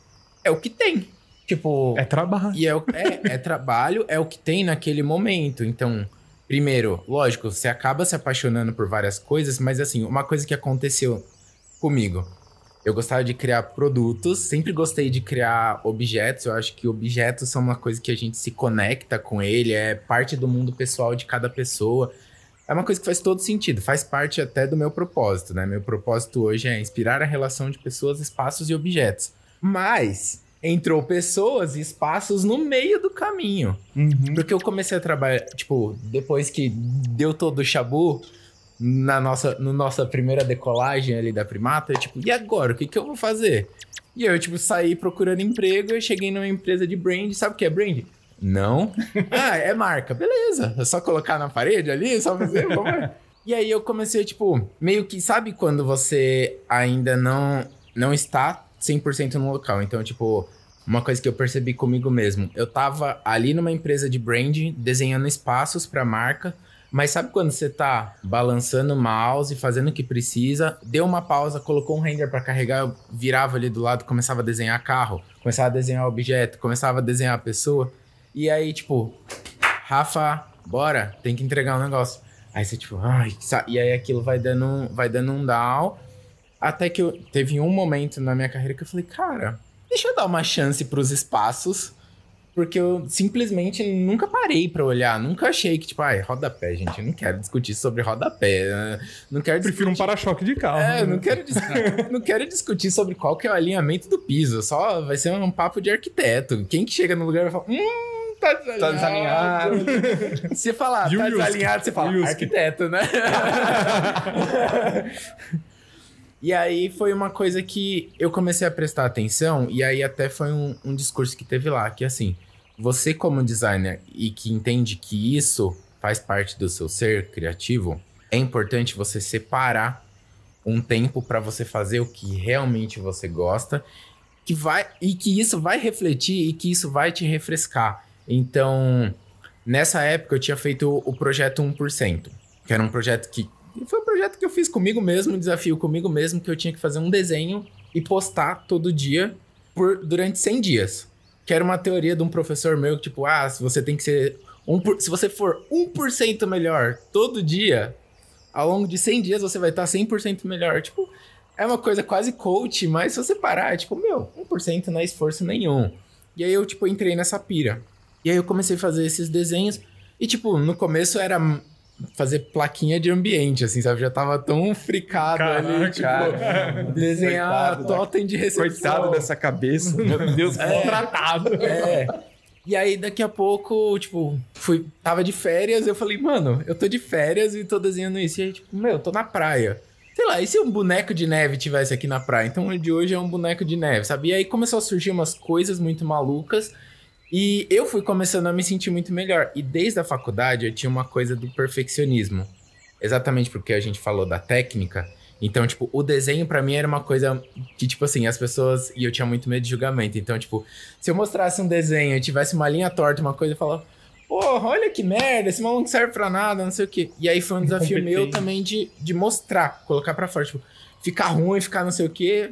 é o que tem. Tipo, É trabalho. e é, o- é, é trabalho, é o que tem naquele momento. Então, primeiro, lógico, você acaba se apaixonando por várias coisas, mas assim, uma coisa que aconteceu comigo. Eu gostava de criar produtos, sempre gostei de criar objetos. Eu acho que objetos são uma coisa que a gente se conecta com ele, é parte do mundo pessoal de cada pessoa. É uma coisa que faz todo sentido, faz parte até do meu propósito, né? Meu propósito hoje é inspirar a relação de pessoas, espaços e objetos. Mas entrou pessoas e espaços no meio do caminho. Uhum. Porque eu comecei a trabalhar, tipo, depois que deu todo o chabu na nossa, no nossa primeira decolagem ali da primata, eu, tipo, e agora? O que, que eu vou fazer? E eu, tipo, saí procurando emprego e cheguei numa empresa de brand. Sabe o que é brand? Não. *laughs* ah, é marca. Beleza. É só colocar na parede ali, só fazer. Vamos. E aí eu comecei, tipo, meio que, sabe quando você ainda não, não está 100% no local? Então, tipo, uma coisa que eu percebi comigo mesmo. Eu tava ali numa empresa de branding, desenhando espaços pra marca, mas sabe quando você tá balançando o mouse, fazendo o que precisa, deu uma pausa, colocou um render pra carregar, eu virava ali do lado, começava a desenhar carro, começava a desenhar objeto, começava a desenhar pessoa. E aí, tipo, Rafa, bora, tem que entregar um negócio. Aí você, tipo, ai, e aí aquilo vai dando, um- vai dando um down. Até que eu, teve um momento na minha carreira que eu falei, cara, deixa eu dar uma chance pros espaços. Porque eu simplesmente nunca parei pra olhar. Nunca achei que, tipo, ai, rodapé, gente. Eu não quero discutir sobre rodapé. Não quero Prefiro um discutir- para-choque de carro. é, né? não quero, dis- *laughs* não quero discutir sobre qual que é o alinhamento do piso. Só vai ser um papo de arquiteto. Quem que chega no lugar vai falar, hum, tá desalinhado. Tá desalinhado. *laughs* Se falar, tá desalinhado, você fala, arquiteto, né? *laughs* e aí foi uma coisa que eu comecei a prestar atenção, e aí até foi um, um discurso que teve lá, que assim, você como designer e que entende que isso faz parte do seu ser criativo, é importante você separar um tempo para você fazer o que realmente você gosta, que vai e que isso vai refletir e que isso vai te refrescar. Então, nessa época eu tinha feito o projeto 1%, que era um projeto que foi um projeto que eu fiz comigo mesmo, um desafio comigo mesmo que eu tinha que fazer um desenho e postar todo dia por durante 100 dias. Que era uma teoria de um professor meu tipo, ah, se você tem que ser um por- se você for 1% melhor todo dia, ao longo de 100 dias você vai estar 100% melhor. Tipo, é uma coisa quase coach, mas se você parar, é tipo, meu, 1% não é esforço nenhum. E aí eu, tipo, entrei nessa pira. E aí eu comecei a fazer esses desenhos. E, tipo, no começo era fazer plaquinha de ambiente, assim, sabe? Já tava tão fricado ali, tipo, Cara, *laughs* desenhar Coitado totem de recepção. coitado dessa cabeça. *laughs* Meu Deus, contratado. É. E aí, daqui a pouco, tipo, fui, tava de férias, eu falei, mano, eu tô de férias e tô desenhando isso. E aí, tipo, meu, eu tô na praia. Sei lá, e se um boneco de neve tivesse aqui na praia? Então, o de hoje é um boneco de neve, sabe? E aí começou a surgir umas coisas muito malucas. E eu fui começando a me sentir muito melhor. E desde a faculdade eu tinha uma coisa do perfeccionismo. Exatamente porque a gente falou da técnica. Então, tipo, o desenho pra mim era uma coisa que, tipo assim, as pessoas. E eu tinha muito medo de julgamento. Então, tipo, se eu mostrasse um desenho e tivesse uma linha torta, uma coisa, eu falava, porra, olha que merda, esse maluco não serve pra nada, não sei o quê. E aí foi um desafio meu também de, de mostrar, colocar pra fora, tipo, ficar ruim, ficar não sei o quê.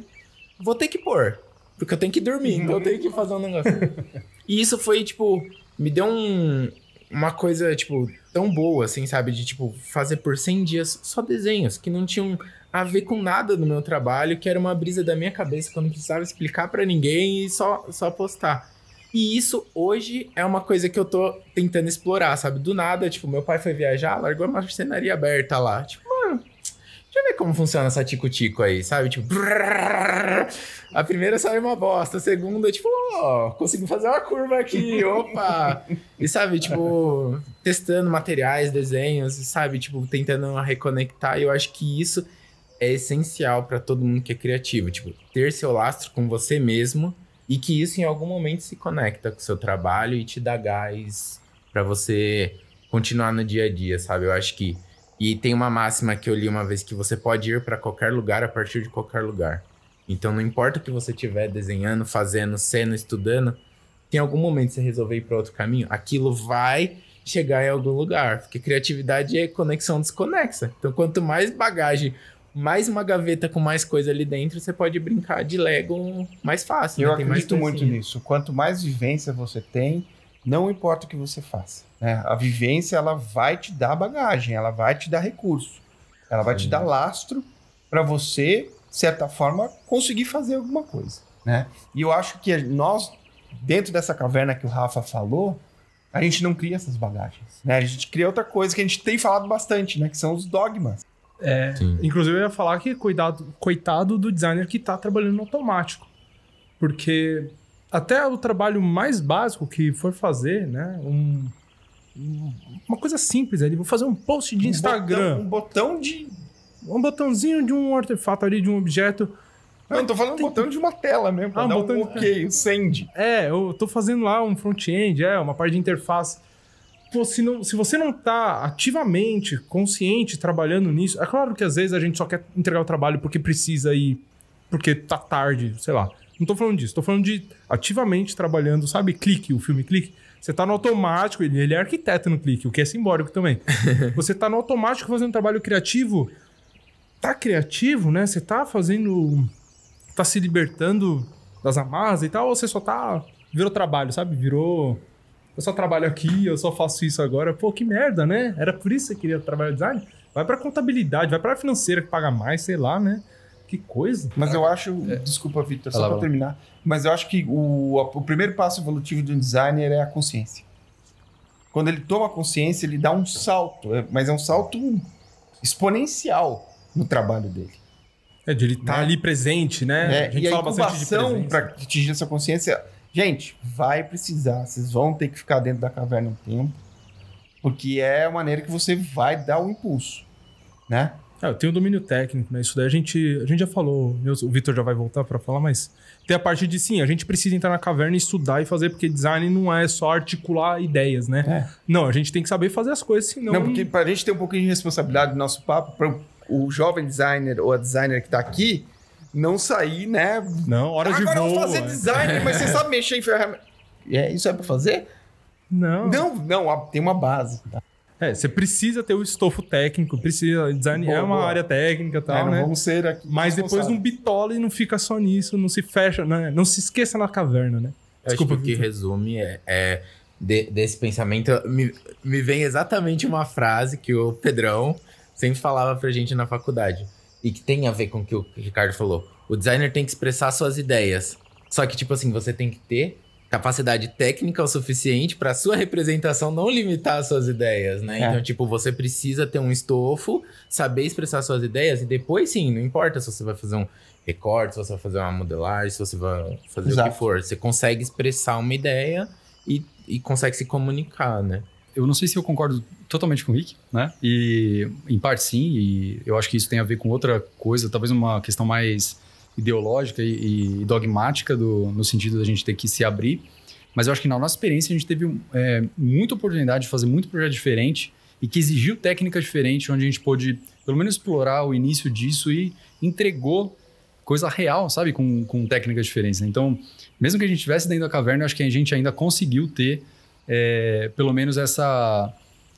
Vou ter que pôr. Porque eu tenho que dormir, então eu tenho que fazer um negócio. *laughs* E isso foi, tipo, me deu um, uma coisa, tipo, tão boa, assim, sabe? De, tipo, fazer por 100 dias só desenhos que não tinham a ver com nada no meu trabalho, que era uma brisa da minha cabeça, que eu não precisava explicar pra ninguém e só, só postar. E isso hoje é uma coisa que eu tô tentando explorar, sabe? Do nada, tipo, meu pai foi viajar, largou a marcenaria aberta lá. Tipo, deixa eu ver como funciona essa tico-tico aí, sabe? Tipo, brrr, a primeira saiu uma bosta, a segunda, tipo, ó, consegui fazer uma curva aqui, *laughs* opa! E sabe, tipo, testando materiais, desenhos, sabe, tipo, tentando reconectar. E eu acho que isso é essencial pra todo mundo que é criativo, tipo, ter seu lastro com você mesmo e que isso em algum momento se conecta com o seu trabalho e te dá gás pra você continuar no dia a dia, sabe? Eu acho que e tem uma máxima que eu li uma vez que você pode ir pra qualquer lugar a partir de qualquer lugar. Então não importa o que você estiver desenhando, fazendo, sendo, estudando, se em algum momento você resolver ir para outro caminho, aquilo vai chegar em algum lugar, porque criatividade é conexão desconexa. Então quanto mais bagagem mais uma gaveta com mais coisa ali dentro, você pode brincar de Lego mais fácil. Eu né? Tem acredito muito nisso. Quanto mais vivência você tem, não importa o que você faça. né? A vivência ela vai te dar bagagem, ela vai te dar recurso, ela vai te dar lastro para você, de certa forma, conseguir fazer alguma coisa. Né? E eu acho que nós, dentro dessa caverna que o Rafa falou, a gente não cria essas bagagens. Né? A gente cria outra coisa que a gente tem falado bastante, né? que são os dogmas. É, Sim. inclusive eu ia falar que cuidado, coitado do designer que tá trabalhando no automático. Porque até o trabalho mais básico que for fazer, né? Um, um- uma coisa simples ali, vou fazer um post de Um Instagram. botão- um botão de. Um botãozinho de um artefato ali, de um objeto. Não, eu tô falando um botão de uma tela mesmo, Ah, um um botão de- ok, um send. É, eu tô fazendo lá um front-end, é, uma parte de interface. Pô, se, não, se você não tá ativamente, consciente, trabalhando nisso, é claro que às vezes a gente só quer entregar o trabalho porque precisa ir, porque tá tarde, sei lá. Não tô falando disso, tô falando de ativamente trabalhando, sabe? Clique, o filme Clique. Você tá no automático, ele, ele é arquiteto no Clique, o que é simbólico também. *laughs* você tá no automático fazendo trabalho criativo. Tá criativo, né? Você tá fazendo. tá se libertando das amarras e tal, ou você só tá. virou trabalho, sabe? Virou. Eu só trabalho aqui, eu só faço isso agora. Pô, que merda, né? Era por isso que você queria trabalhar design? Vai pra contabilidade, vai pra financeira que paga mais, sei lá, né? Que coisa. Mas eu acho. Desculpa, Vitor, só lá. terminar. Mas eu acho que o, o primeiro passo evolutivo de um designer é a consciência. Quando ele toma consciência, ele dá um salto, é- mas é um salto exponencial no trabalho dele. É, de ele estar Né? ali presente, né? É, e a incubação para atingir essa consciência, gente, vai precisar. Vocês vão ter que ficar dentro da caverna um tempo, porque é a maneira que você vai dar o impulso, né? É, eu tenho domínio técnico, né? Isso daí a gente, a gente já falou, eu- o Vitor já vai voltar pra falar, mas tem a parte de sim, a gente precisa entrar na caverna e estudar e fazer, porque design não é só articular ideias, né? É. Não, a gente tem que saber fazer as coisas, senão. Não, porque para a gente ter um pouquinho de responsabilidade no nosso papo, para o jovem designer ou a designer que está aqui não sair, né? Não, hora de Agora eu voo. vou fazer é. design, *laughs* mas você sabe mexer em ferramenta. É, isso é para fazer? Não. Não, não, tem uma base. tá? É, você precisa ter o estofo técnico, precisa. Design Boa, é uma boa. área técnica e É, tal, não né? vamos ser aqui. Mas depois não bitola e não fica só nisso, não se fecha, né? Não se esqueça na caverna, né? Eu acho que o que resume é, é de- desse pensamento. Me, me vem exatamente uma frase que o Pedrão sempre falava pra gente na faculdade. E que tem a ver com o que o Ricardo falou. O designer tem que expressar suas ideias. Só que, tipo assim, você tem que ter capacidade técnica o suficiente pra sua representação não limitar as suas ideias, né? É. Então, tipo, você precisa ter um estofo, saber expressar suas ideias e depois sim, não importa se você vai fazer um recorte, se você vai fazer uma modelagem, se você vai fazer o Exato. que for. Você consegue expressar uma ideia e, e consegue se comunicar, né? Eu não sei se eu concordo totalmente com o Rick, né? E em parte sim, e eu acho que isso tem a ver com outra coisa, talvez uma questão mais ideológica e, e dogmática do, no sentido da gente ter que se abrir. Mas eu acho que na nossa experiência a gente teve é, muita oportunidade de fazer muito projeto diferente e que exigiu técnica diferente, onde a gente pôde pelo menos explorar o início disso e entregou coisa real, sabe? Com, com técnicas diferentes. né? Então, mesmo que a gente estivesse dentro da caverna, acho que a gente ainda conseguiu ter é, pelo menos essa,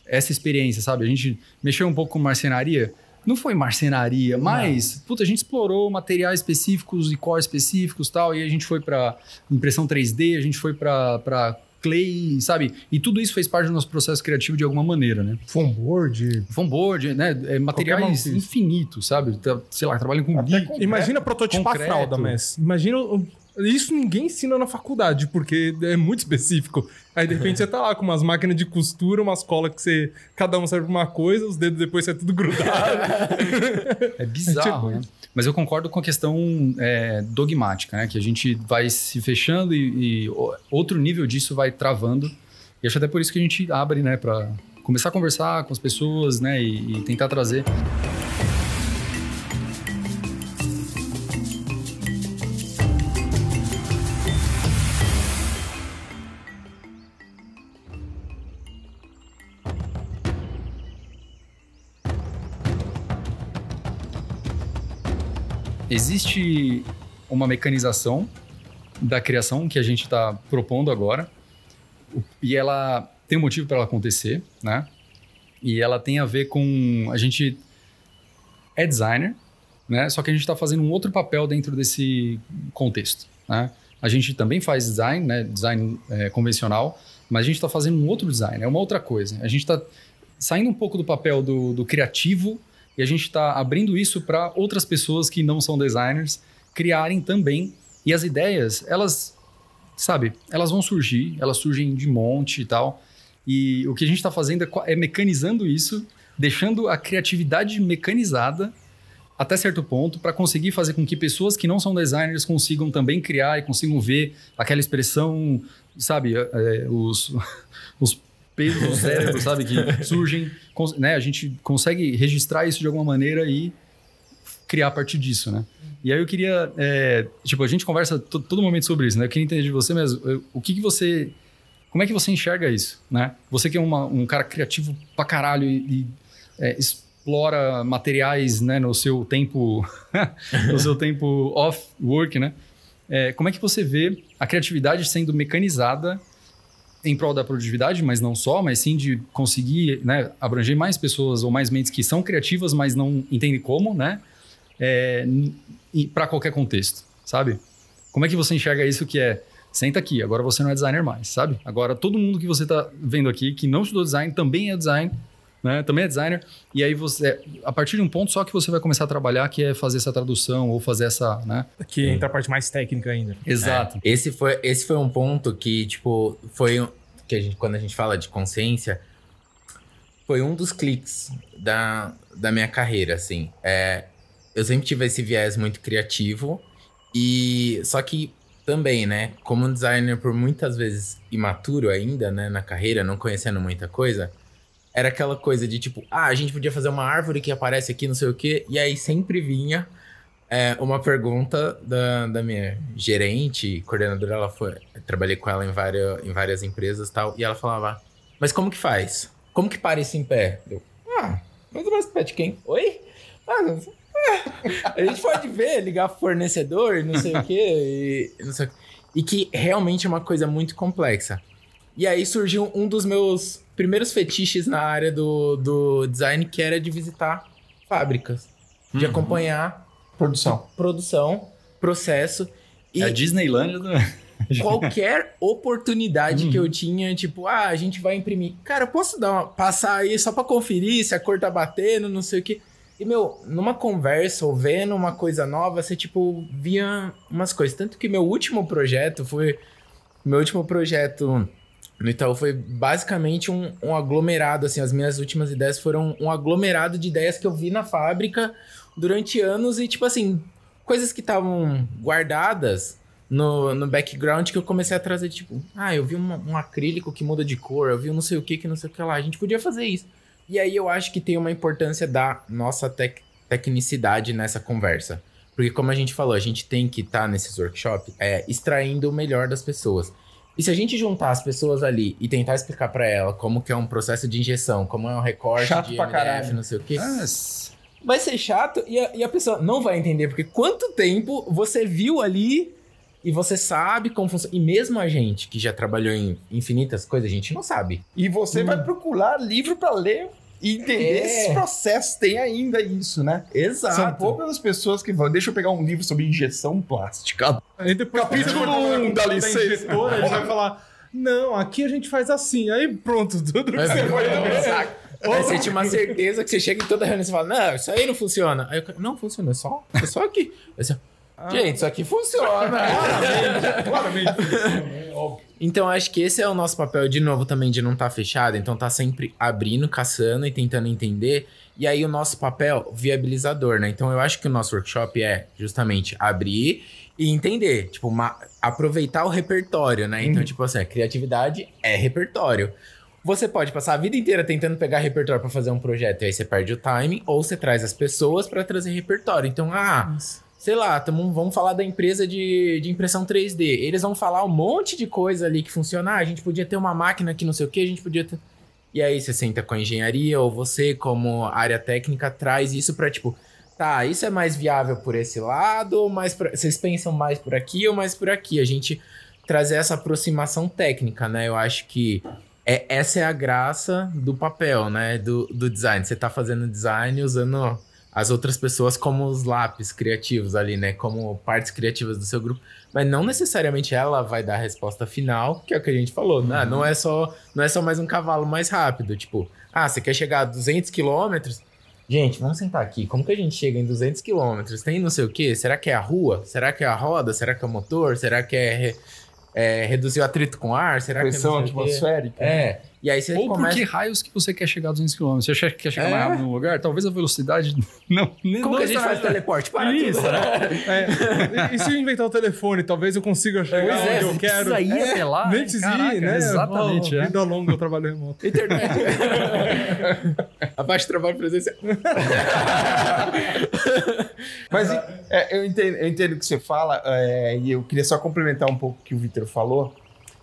essa experiência, sabe? A gente mexeu um pouco com marcenaria. Não foi marcenaria, mas, puta, a gente explorou materiais específicos e core específicos e tal, e a gente foi para impressão 3D, a gente foi para clay, sabe? E tudo isso fez parte do nosso processo criativo de alguma maneira, né? Foamboard. Foamboard, né? É, materiais infinitos, sabe? Tá, Sei lá, trabalham com geek. com- Imagina prototipar concreto. fralda, mas imagina. o- Isso ninguém ensina na faculdade, porque é muito específico. Aí de repente *laughs* você tá lá com umas máquinas de costura, umas colas que você. Cada um serve pra uma coisa, os dedos depois você é tudo grudado. É bizarro, *laughs* né? Mas eu concordo com a questão é, dogmática, né? Que a gente vai se fechando e, e o- outro nível disso vai travando. E acho até por isso que a gente abre, né? Pra começar a conversar com as pessoas, né? E, e tentar trazer. Existe uma mecanização da criação que a gente está propondo agora e ela tem um motivo para ela acontecer, né? E ela tem a ver com a gente é designer, né? Só que a gente está fazendo um outro papel dentro desse contexto, né? A gente também faz design, né? Design é, convencional, mas a gente está fazendo um outro design, é uma outra coisa. A gente está saindo um pouco do papel do, do criativo e a gente está abrindo isso para outras pessoas que não são designers criarem também. E as ideias, elas, sabe, elas vão surgir, elas surgem de monte e tal. E o que a gente está fazendo é, é mecanizando isso, deixando a criatividade mecanizada até certo ponto para conseguir fazer com que pessoas que não são designers consigam também criar e consigam ver aquela expressão, sabe, é, os, *laughs* os pesos do cérebro, sabe, que *laughs* surgem, né? A gente consegue registrar isso de alguma maneira e criar a partir disso, né? E aí eu queria, é, tipo, a gente conversa todo momento sobre isso, né? Eu queria entender de você mesmo, o que que você, como é que você enxerga isso, né? Você que é uma, um cara criativo pra caralho e, e é, explora materiais, né, no seu tempo, *laughs* no seu tempo off work, né? É, como é que você vê a criatividade sendo mecanizada em prol da produtividade, mas não só, mas sim de conseguir né, abranger mais pessoas ou mais mentes que são criativas, mas não entendem como, né? É, para qualquer contexto, sabe? Como é que você enxerga isso que é senta aqui, agora você não é designer mais, sabe? Agora todo mundo que você está vendo aqui que não estudou design também é design né? Também é designer. E aí você, a partir de um ponto só que você vai começar a trabalhar, que é fazer essa tradução ou fazer essa, né? Que entra a parte mais técnica ainda. Exato. É, esse foi esse foi um ponto que tipo foi que a gente quando a gente fala de consciência foi um dos cliques da, da minha carreira, assim. É, eu sempre tive esse viés muito criativo e só que também, né, como um designer por muitas vezes imaturo ainda, né, na carreira, não conhecendo muita coisa, era aquela coisa de tipo, ah, a gente podia fazer uma árvore que aparece aqui, não sei o quê, e aí sempre vinha é, uma pergunta da, da minha gerente, coordenadora, ela foi, trabalhei com ela em várias, em várias empresas e tal, e ela falava, mas como que faz? Como que para isso em pé? Eu, ah, o mais pé de quem? Oi? Ah, *laughs* a gente pode ver, ligar fornecedor, não sei o quê, e, não sei, e que realmente é uma coisa muito complexa. E aí surgiu um dos meus primeiros fetiches na área do, do design, que era de visitar fábricas, de uhum. acompanhar produção, produção, processo e é a Disneyland do... *laughs* qualquer oportunidade uhum. que eu tinha, tipo, ah, a gente vai imprimir. Cara, eu posso dar uma, passar aí só para conferir se a cor tá batendo, não sei o que. E, meu, numa conversa ou vendo uma coisa nova, você, tipo, via umas coisas. Tanto que meu último projeto foi. Meu último projeto no Itaú foi basicamente um, um, aglomerado, assim, as minhas últimas ideias foram um aglomerado de ideias que eu vi na fábrica durante anos e, tipo assim, coisas que estavam guardadas no, no background que eu comecei a trazer, tipo, ah, eu vi um, um acrílico que muda de cor, eu vi um não sei o que que não sei o que lá, a gente podia fazer isso. E aí eu acho que tem uma importância da nossa tec tecnicidade nessa conversa. Porque como a gente falou, a gente tem que estar tá nesses workshops é, extraindo o melhor das pessoas. E se a gente juntar as pessoas ali e tentar explicar para ela como que é um processo de injeção, como é um recorte chato de pra MDF, caralho. não sei o quê, vai ser chato e a, e a pessoa não vai entender, porque quanto tempo você viu ali e você sabe como funciona. E mesmo a gente que já trabalhou em infinitas coisas, a gente não sabe. E você hum. vai procurar livro para ler e entender é. esses processos. Tem ainda isso, né? Exato. São poucas as pessoas que vão. Deixa eu pegar um livro sobre injeção plástica. Aí depois Capítulo 1 um, da licença. Injetora, ele vai falar: Não, aqui a gente faz assim. Aí pronto, tudo que você foi. Aí você tinha uma certeza que você chega em toda reunião e fala: Não, isso aí não funciona. Aí eu, não funciona, é só, é só aqui. Aí você, ah. Gente, isso aqui funciona. Claramente, claramente funciona, é óbvio. Então, acho que esse é o nosso papel, de novo, também, de não estar tá fechado. Então, tá sempre abrindo, caçando e tentando entender. E aí, o nosso papel, viabilizador, né? Então, eu acho que o nosso workshop é justamente abrir e entender. Tipo, uma, aproveitar o repertório, né? Então, uhum. tipo assim, a criatividade é repertório. Você pode passar a vida inteira tentando pegar repertório para fazer um projeto, e aí você perde o timing, ou você traz as pessoas para trazer repertório. Então, ah. Nossa sei lá, tamo, vamos falar da empresa de, de impressão 3D. Eles vão falar um monte de coisa ali que funciona. Ah, a gente podia ter uma máquina que não sei o que, a gente podia ter. E aí você senta com a engenharia, ou você, como área técnica, traz isso para tipo, tá, isso é mais viável por esse lado, ou mais pra... vocês pensam mais por aqui ou mais por aqui? A gente trazer essa aproximação técnica, né? Eu acho que é, essa é a graça do papel, né? Do, do design. Você tá fazendo design usando as outras pessoas como os lápis criativos ali, né? Como partes criativas do seu grupo. Mas não necessariamente ela vai dar a resposta final, que é o que a gente falou. Né? Não, é só, não é só mais um cavalo mais rápido. Tipo, ah, você quer chegar a 200 quilômetros? Gente, vamos sentar aqui. Como que a gente chega em 200 quilômetros? Tem não sei o quê? Será que é a rua? Será que é a roda? Será que é o motor? Será que é, é reduzir o atrito com ar? Será Pressão que é não atmosférica. É. E aí você Ou começa... por que raios que você quer chegar a 200 km? Você acha que quer chegar É. mais rápido no lugar? Talvez a velocidade *laughs* não... nem- Como não que a gente faz teleporte? Para Isso, tudo. *laughs* É, e, e se eu inventar o telefone, talvez eu consiga chegar Pois é, onde eu você quero. Precisa ir até lá. Nem precisa ir, né? Exatamente, oh, é. Vida longa, eu trabalho remoto. Internet. *laughs* Abaixo trabalho presencial. Mas é, eu, entendo, eu entendo o que você fala, é, e eu queria só complementar um pouco o que o Vitor falou,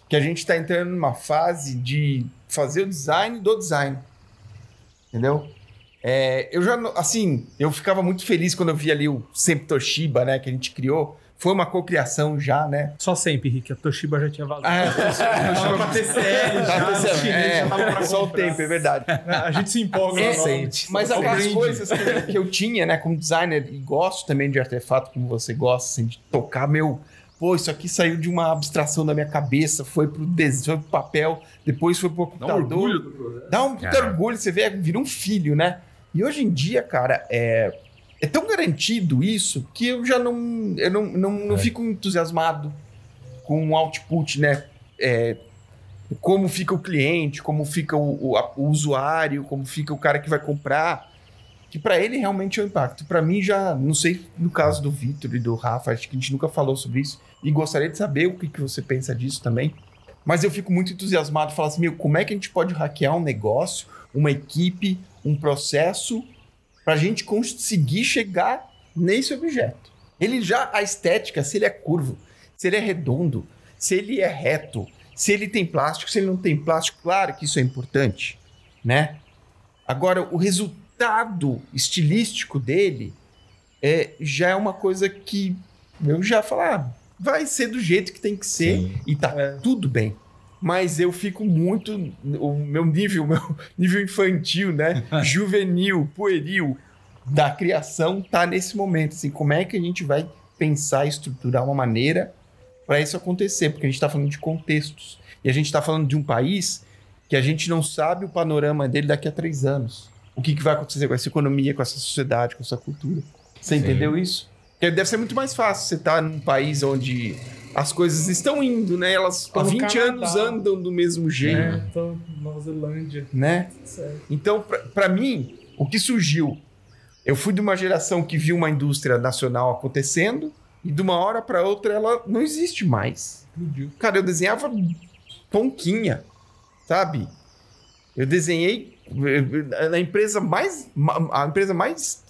que a gente está entrando numa fase de fazer o design do design. Entendeu? É, eu já, assim, eu ficava muito feliz quando eu vi ali o Sempre Toshiba, né, que a gente criou. Foi uma cocriação já, né? Só sempre, Rick. A Toshiba já tinha vazado. Ah, *laughs* Tava pra TCL já, chineses é, já pra só o tempo, é verdade. A gente se empolga É, no. Mas aquelas coisas que, que eu tinha, né, como designer, e gosto também de artefato, como você gosta, assim, de tocar meu. Pô, isso aqui saiu de uma abstração da minha cabeça, foi pro desenho, foi pro papel, depois foi pro Dá um computador. orgulho do projeto. Dá um puta orgulho, você vê, vira um filho, né? E hoje em dia, cara, é, é tão garantido isso que eu já não, eu não, não, não É. fico entusiasmado com o output, né? É, como fica o cliente, como fica o, o- a- o usuário, como fica o cara que vai comprar. Que pra ele realmente é o impacto. Pra mim já, não sei no caso do Vitor e do Rafa, acho que a gente nunca falou sobre isso. E gostaria de saber o que, que você pensa disso também. Mas eu fico muito entusiasmado, falar assim, meu, como é que a gente pode hackear um negócio, uma equipe, um processo, pra gente conseguir chegar nesse objeto. Ele já, a estética, se ele é curvo, se ele é redondo, se ele é reto, se ele tem plástico, se ele não tem plástico, claro que isso é importante, né? Agora, o resultado estilístico dele é, já é uma coisa que eu já falar, ah, vai ser do jeito que tem que ser Sim. e tá É. tudo bem. Mas eu fico muito. O meu nível, o *laughs* meu nível infantil, né? *laughs* Juvenil, pueril da criação tá nesse momento. Assim, como é que a gente vai pensar e estruturar uma maneira para isso acontecer? Porque a gente está falando de contextos. E a gente está falando de um país que a gente não sabe o panorama dele daqui a três anos. O que, que vai acontecer com essa economia, com essa sociedade, com essa cultura. Você Sim. entendeu isso? Porque deve ser muito mais fácil você estar num país onde as coisas estão indo, né? Elas há no 20 Canadá. anos andam do mesmo jeito, É, Nova Zelândia. né? Certo. Então, pra- pra mim, o que surgiu? Eu fui de uma geração que viu uma indústria nacional acontecendo e de uma hora para outra ela não existe mais. Cara, eu desenhava ponquinha, sabe? Eu desenhei na empresa mais ma- a empresa mais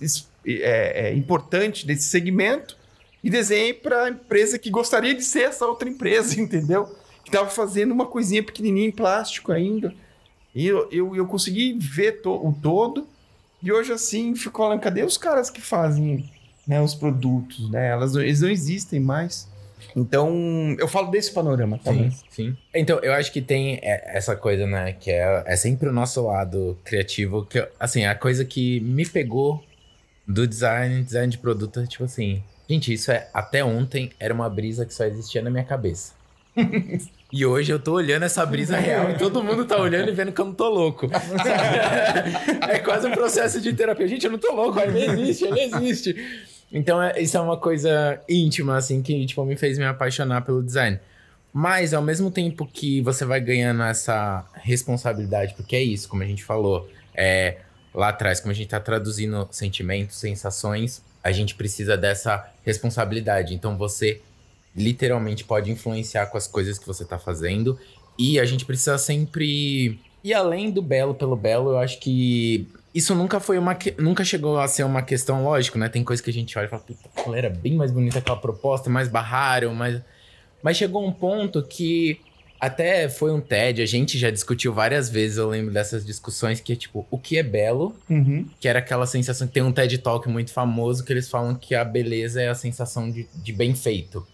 é, é, importante desse segmento e desenhei para a empresa que gostaria de ser essa outra empresa, *laughs* entendeu? Que estava fazendo uma coisinha pequenininha em plástico ainda. E eu, eu, eu consegui ver to- o todo e hoje assim fico falando, cadê os caras que fazem né, os produtos, né? Elas, eles não existem mais. Então, eu falo desse panorama Sim, também. sim. Então, eu acho que tem é, essa coisa, né? Que é, é sempre o nosso lado criativo. Que, assim, a coisa que me pegou do design, design de produto, é tipo assim... Gente, isso é... Até ontem era uma brisa que só existia na minha cabeça. *laughs* E hoje eu tô olhando essa brisa real e todo mundo tá olhando e vendo que eu não tô louco. *laughs* é quase um processo de terapia. Gente, eu não tô louco, ele existe, ele existe. Então, é- isso é uma coisa íntima, assim, que, tipo, me fez me apaixonar pelo design. Mas, ao mesmo tempo que você vai ganhando essa responsabilidade, porque é isso, como a gente falou, é, lá atrás, como a gente tá traduzindo sentimentos, sensações, a gente precisa dessa responsabilidade. Então, você literalmente pode influenciar com as coisas que você tá fazendo. E a gente precisa sempre. E além do belo pelo belo, eu acho que isso nunca foi uma. que- Nunca chegou a ser uma questão, lógico, né? Tem coisa que a gente olha e fala, puta, aquela era bem mais bonita aquela proposta, mais barraram, mais. Mas chegou um ponto que até foi um TED, a gente já discutiu várias vezes, eu lembro dessas discussões, que é tipo, o que é belo, Uhum. que era aquela sensação tem um TED Talk muito famoso que eles falam que a beleza é a sensação de, de bem feito.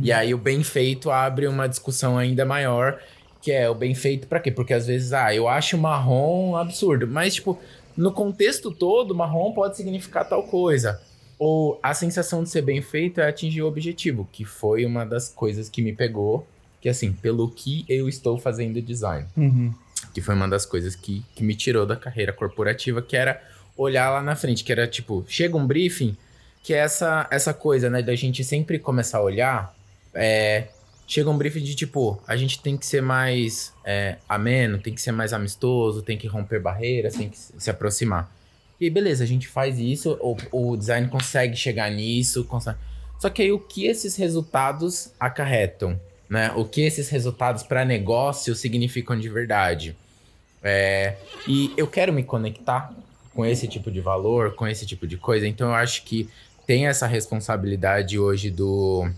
E aí o bem feito abre uma discussão ainda maior, que é o bem feito pra quê? Porque às vezes, ah, eu acho marrom absurdo, mas tipo, no contexto todo, marrom pode significar tal coisa. Ou a sensação de ser bem feito é atingir o objetivo, que foi uma das coisas que me pegou, que assim, pelo que eu estou fazendo design. Uhum. Que foi uma das coisas que, que me tirou da carreira corporativa, que era olhar lá na frente, que era tipo, chega um briefing, que é essa, essa coisa, né, da gente sempre começar a olhar, é, chega um briefing de tipo, a gente tem que ser mais é, ameno, tem que ser mais amistoso, tem que romper barreiras, tem que se aproximar. E beleza, a gente faz isso, o, o design consegue chegar nisso, consegue... Só que aí o que esses resultados acarretam, né? O que esses resultados para negócio significam de verdade? É, e eu quero me conectar com esse tipo de valor, com esse tipo de coisa. Então eu acho que tem essa responsabilidade hoje do,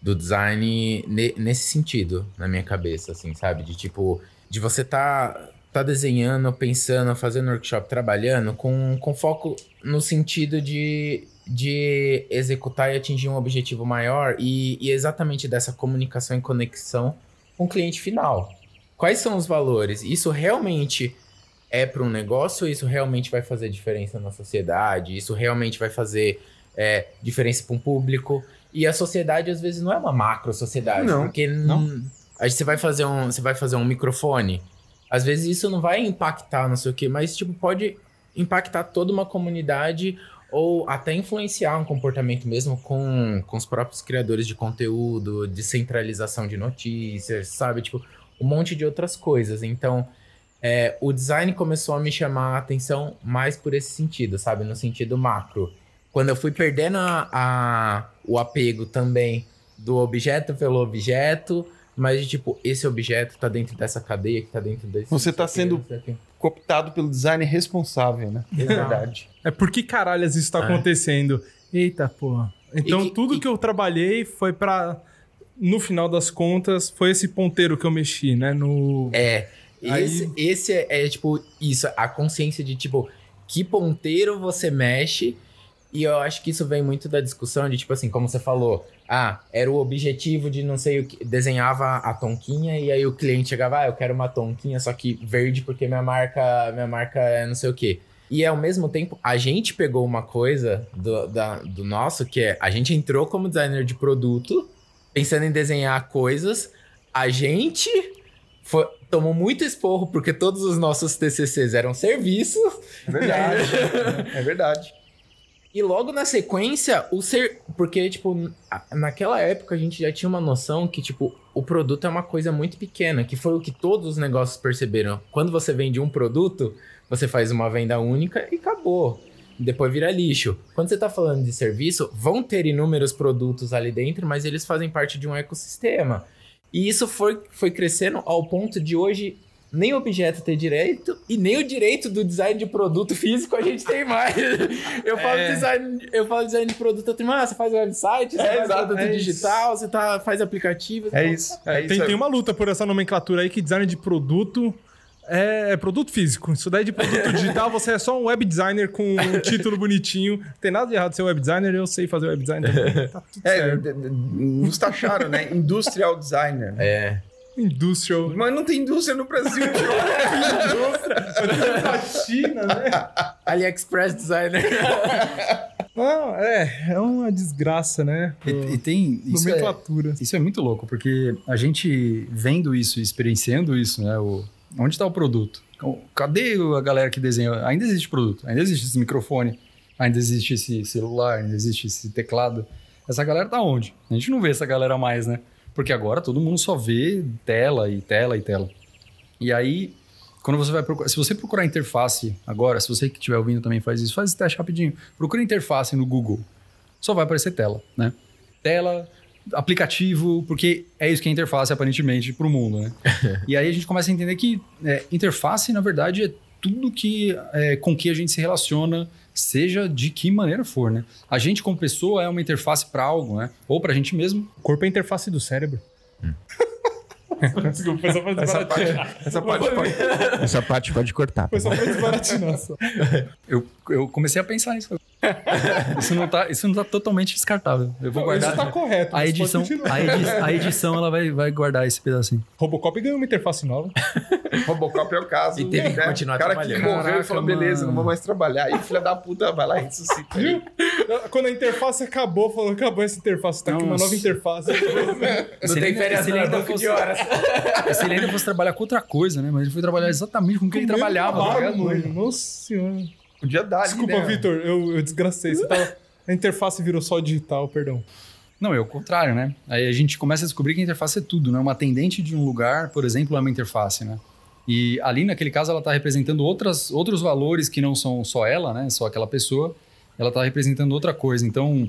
do design ne- nesse sentido, na minha cabeça, assim, sabe? De tipo, de você tá, tá desenhando, pensando, fazendo workshop, trabalhando com, com foco no sentido de, de executar e atingir um objetivo maior e, e exatamente dessa comunicação e conexão com o cliente final. Quais são os valores? Isso realmente é para um negócio? Isso realmente vai fazer diferença na sociedade? Isso realmente vai fazer é, diferença para um público? E a sociedade às vezes não é uma macro sociedade, Não, porque não. n- a gente você vai fazer um, você vai fazer um microfone. Às vezes isso não vai impactar, não sei o quê, mas tipo pode impactar toda uma comunidade ou até influenciar um comportamento mesmo com, com os próprios criadores de conteúdo, descentralização de notícias, sabe? Tipo, um monte de outras coisas. Então, é, o design começou a me chamar a atenção mais por esse sentido, sabe? No sentido macro. Quando eu fui perdendo a, a- o apego também do objeto pelo objeto, mas de tipo, esse objeto tá dentro dessa cadeia, que tá dentro desse. Você tá sendo-. Cooptado pelo design responsável, né? É verdade. É por que caralhas isso tá É. acontecendo? Eita, porra. Então E que- tudo e- que eu trabalhei foi pra. No final das contas, foi esse ponteiro que eu mexi, né? No. É. Aí- Esse, esse é, é, tipo isso, a consciência de tipo, que ponteiro você mexe. E eu acho que isso vem muito da discussão de, tipo assim, como você falou, ah, era o objetivo de não sei o que. Desenhava a tonquinha e aí o cliente chegava, ah, eu quero uma tonquinha, só que verde porque minha marca, minha marca é não sei o quê. E ao mesmo tempo, a gente pegou uma coisa do, da- do nosso, que é a gente entrou como designer de produto, pensando em desenhar coisas, a gente foi- tomou muito esporro porque todos os nossos TCCs eram serviços É verdade. *laughs* é verdade. E logo na sequência o ser porque tipo naquela época a gente já tinha uma noção que tipo o produto é uma coisa muito pequena que foi o que todos os negócios perceberam quando você vende um produto você faz uma venda única e acabou depois vira lixo. Quando você tá falando de serviço, vão ter inúmeros produtos ali dentro, mas eles fazem parte de um ecossistema. E isso foi, foi crescendo ao ponto de hoje nem o objeto ter direito e nem o direito do design de produto físico a gente tem mais. Eu *laughs* falo, É. design, eu falo design de produto, eu tenho, ah, você faz website, você É, faz exato, produto é isso. digital, você tá, faz aplicativo. É isso. É, tem, isso. tem uma luta por essa nomenclatura aí que design de produto é, é produto físico. Isso daí de produto *laughs* digital, você é só um web designer com um *laughs* título bonitinho. Tem nada de errado ser web designer, eu sei fazer web design também. Tá tudo É, certo. nos taxaram, né? Industrial designer. É. Industrial. Mas não tem indústria no Brasil. *laughs* da China, né? AliExpress designer. *laughs* Não, é, é uma desgraça, né? E, e tem. Isso é, Nomenclatura. isso é muito louco, porque a gente vendo isso, experienciando isso, né? O, onde está o produto? Cadê a galera que desenha? Ainda existe produto, ainda existe esse microfone, ainda existe esse celular, ainda existe esse teclado. Essa galera tá onde? A gente não vê essa galera mais, né? Porque agora todo mundo só vê tela e tela e tela. E aí, quando você vai procurar, se você procurar interface agora, se você que estiver ouvindo também faz isso, faz esse teste rapidinho. Procura interface no Google. Só vai aparecer tela, né? Tela, aplicativo, porque é isso que é interface aparentemente para o mundo, né? *laughs* e aí a gente começa a entender que é, interface, na verdade, é tudo que é, com que a gente se relaciona, seja de que maneira for, né? A gente como pessoa é uma interface para algo, né? Ou para a gente mesmo. O corpo é a interface do cérebro. *laughs* Desculpa, foi só pra Essa parte, desbaratinar. essa parte pode, *laughs* essa parte pode cortar. Foi só pra desbaratinar. só. Eu, eu comecei a pensar nisso. *laughs* isso, não tá, isso não tá totalmente descartável. Eu vou guardar. Isso tá correto. A edição, continuar. a, edi- a edição ela vai, vai guardar esse pedacinho. Robocop ganhou uma interface nova. *laughs* Robocop é o caso. E teve que né? continuar O cara trabalhando. que morreu e falou, beleza, mano. não vou mais trabalhar. E o filho da puta vai lá e ressuscita. Viu? Quando a interface acabou, falou: acabou essa interface, tá aqui uma Nossa. nova interface. *laughs* Não tem ele- férias se ele ainda fosse- de horas. Se ele ainda fosse trabalhar com outra coisa, né? Mas ele foi trabalhar exatamente com que ele Com mesmo trabalhava. tá trabalho, ligado? mano. Nossa senhora. Podia dar ali, Desculpa, né? Vitor, eu, eu desgracei. Você tava... A interface virou só digital, perdão. Não, é o contrário, né? Aí a gente começa a descobrir que a interface é tudo, né? Uma atendente de um lugar, por exemplo, é uma interface, né? E ali, naquele caso, ela está representando outras, outros valores que não são só ela, né? Só aquela pessoa. Ela está representando outra coisa. Então,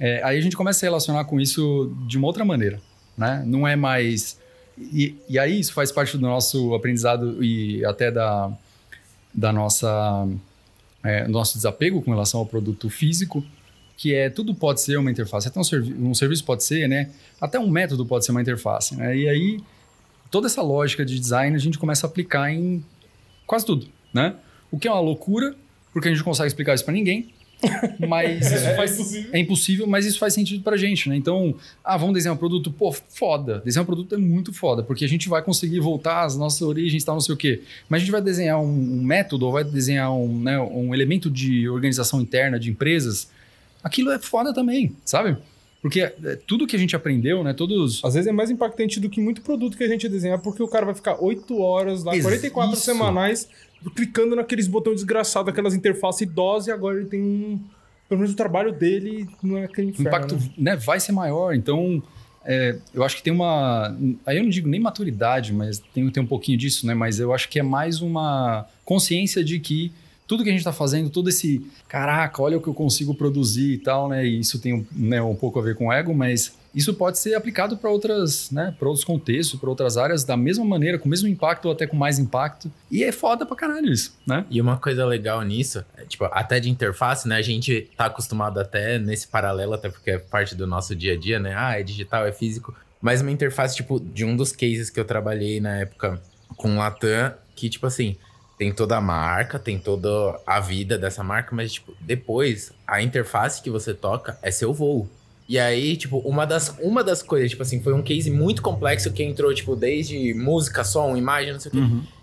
é, aí a gente começa a se relacionar com isso de uma outra maneira, né? Não é mais... E, e aí isso faz parte do nosso aprendizado e até da, da nossa... É, nosso desapego com relação ao produto físico, que é tudo pode ser uma interface, até um, servi um serviço pode ser, né? Até um método pode ser uma interface, né? E aí toda essa lógica de design a gente começa a aplicar em quase tudo, né? O que é uma loucura, porque a gente não consegue explicar isso para ninguém, mas isso É faz, impossível. é impossível, mas isso faz sentido pra gente, né? Então, ah, vamos desenhar um produto, pô, foda. Desenhar um produto é muito foda, porque a gente vai conseguir voltar às nossas origens, tal, não sei o quê. Mas a gente vai desenhar um, um método, ou vai desenhar um, né, um elemento de organização interna de empresas, aquilo é foda também, sabe? Porque é, tudo que a gente aprendeu, né, todos... Às vezes é mais impactante do que muito produto que a gente desenha, porque o cara vai ficar 8 horas lá, Ex- 44 isso. semanais, clicando naqueles botões desgraçados, aquelas interfaces idosas, e agora ele tem um. Pelo menos o trabalho dele não é aquele o inferno. impacto né? né, vai ser maior. Então, é, eu acho que tem uma. Aí eu não digo nem maturidade, mas tem, tem um pouquinho disso, né? Mas eu acho que é mais uma consciência de que tudo que a gente está fazendo, todo esse caraca, olha o que eu consigo produzir e tal, né? E isso tem um, né, um pouco a ver com ego, mas isso pode ser aplicado para outras, né? Para outros contextos, para outras áreas, da mesma maneira, com o mesmo impacto ou até com mais impacto. E é foda pra caralho isso, né? E uma coisa legal nisso, é, tipo, até de interface, né? A gente tá acostumado até nesse paralelo, até porque é parte do nosso dia a dia, né? Ah, é digital, é físico. Mas uma interface, tipo, de um dos cases que eu trabalhei na época com Latam, que, tipo assim, tem toda a marca, tem toda a vida dessa marca, mas, tipo, depois, a interface que você toca é seu voo. E aí, tipo, uma das, uma das coisas, tipo assim, foi um case muito complexo que entrou, tipo, desde música, som, imagem, não sei o quê.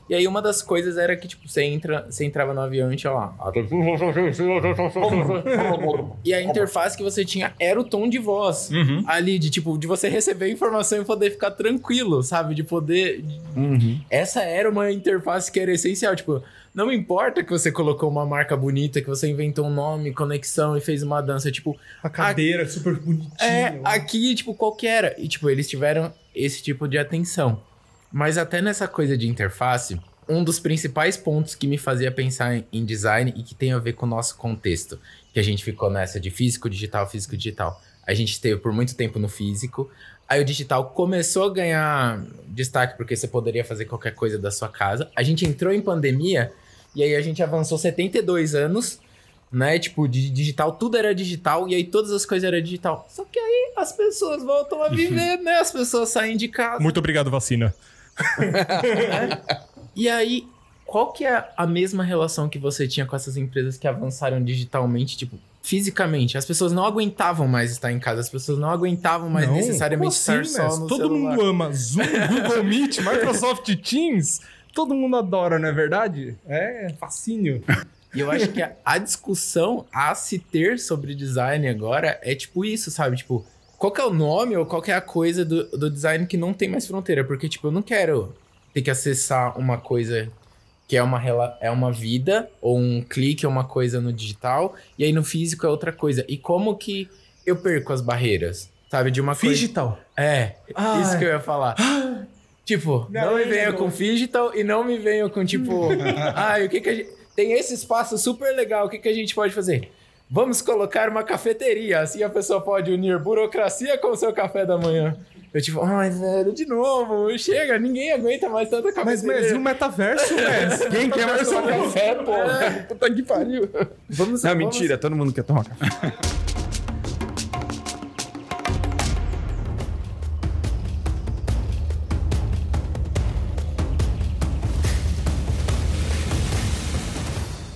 E aí uma das coisas era que, tipo, você, entra, você entrava no avião e tinha lá. e a interface que você tinha era o tom de voz. Ali, de tipo, de você receber a informação e poder ficar tranquilo, sabe? De poder. Essa era uma interface que era essencial. Tipo, não importa que você colocou uma marca bonita, que você inventou um nome, conexão e fez uma dança. Tipo, A cadeira super bonitinha. é, aqui, tipo, qualquer. E, tipo, eles tiveram esse tipo de atenção. Mas até nessa coisa de interface, um dos principais pontos que me fazia pensar em- design e que tem a ver com o nosso contexto, que a gente ficou nessa de físico, digital, físico, digital. A gente esteve por muito tempo no físico, aí o digital começou a ganhar destaque porque você poderia fazer qualquer coisa da sua casa. A gente entrou em pandemia e aí a gente avançou 72 anos né? Tipo, de digital, tudo era digital e aí todas as coisas eram digital. Só que aí as pessoas voltam a *laughs* viver, né? As pessoas saem de casa. Muito obrigado, vacina. *laughs* E aí, qual que é a mesma relação que você tinha com essas empresas que avançaram digitalmente, tipo, fisicamente? As pessoas não aguentavam mais estar em casa, as pessoas não aguentavam mais Não, necessariamente como estar assim, só Messi? no Todo celular. mundo ama Zoom, Google Meet, *laughs* Microsoft Teams. Todo mundo adora, não é verdade? É fascínio. E eu acho que a, a discussão a se ter sobre design agora é tipo isso, sabe? Tipo, qual que é o nome ou qual que é a coisa do, do design que não tem mais fronteira? Porque, tipo, eu não quero ter que acessar uma coisa que é uma, rela- é uma vida, ou um clique, é uma coisa no digital, e aí no físico é outra coisa. E como que eu perco as barreiras? Sabe? De uma coisa. Digital. É, Ah, isso é. que eu ia falar. *gasps* Tipo, Não, não, me venha com digital e não me venha com, tipo, *laughs* ai, o que que a gente. Tem esse espaço super legal, o que que a gente pode fazer? Vamos colocar uma cafeteria, assim a pessoa pode unir burocracia com o seu café da manhã. Eu, tipo, ai, velho, de novo, chega, ninguém aguenta mais tanta Mas, cafeteria. mas e o metaverso, *laughs* Messi? Quem quer mais tomar tomar café, pô? Puta que pariu. Vamos, Não, vamos- mentira, todo mundo quer tomar café.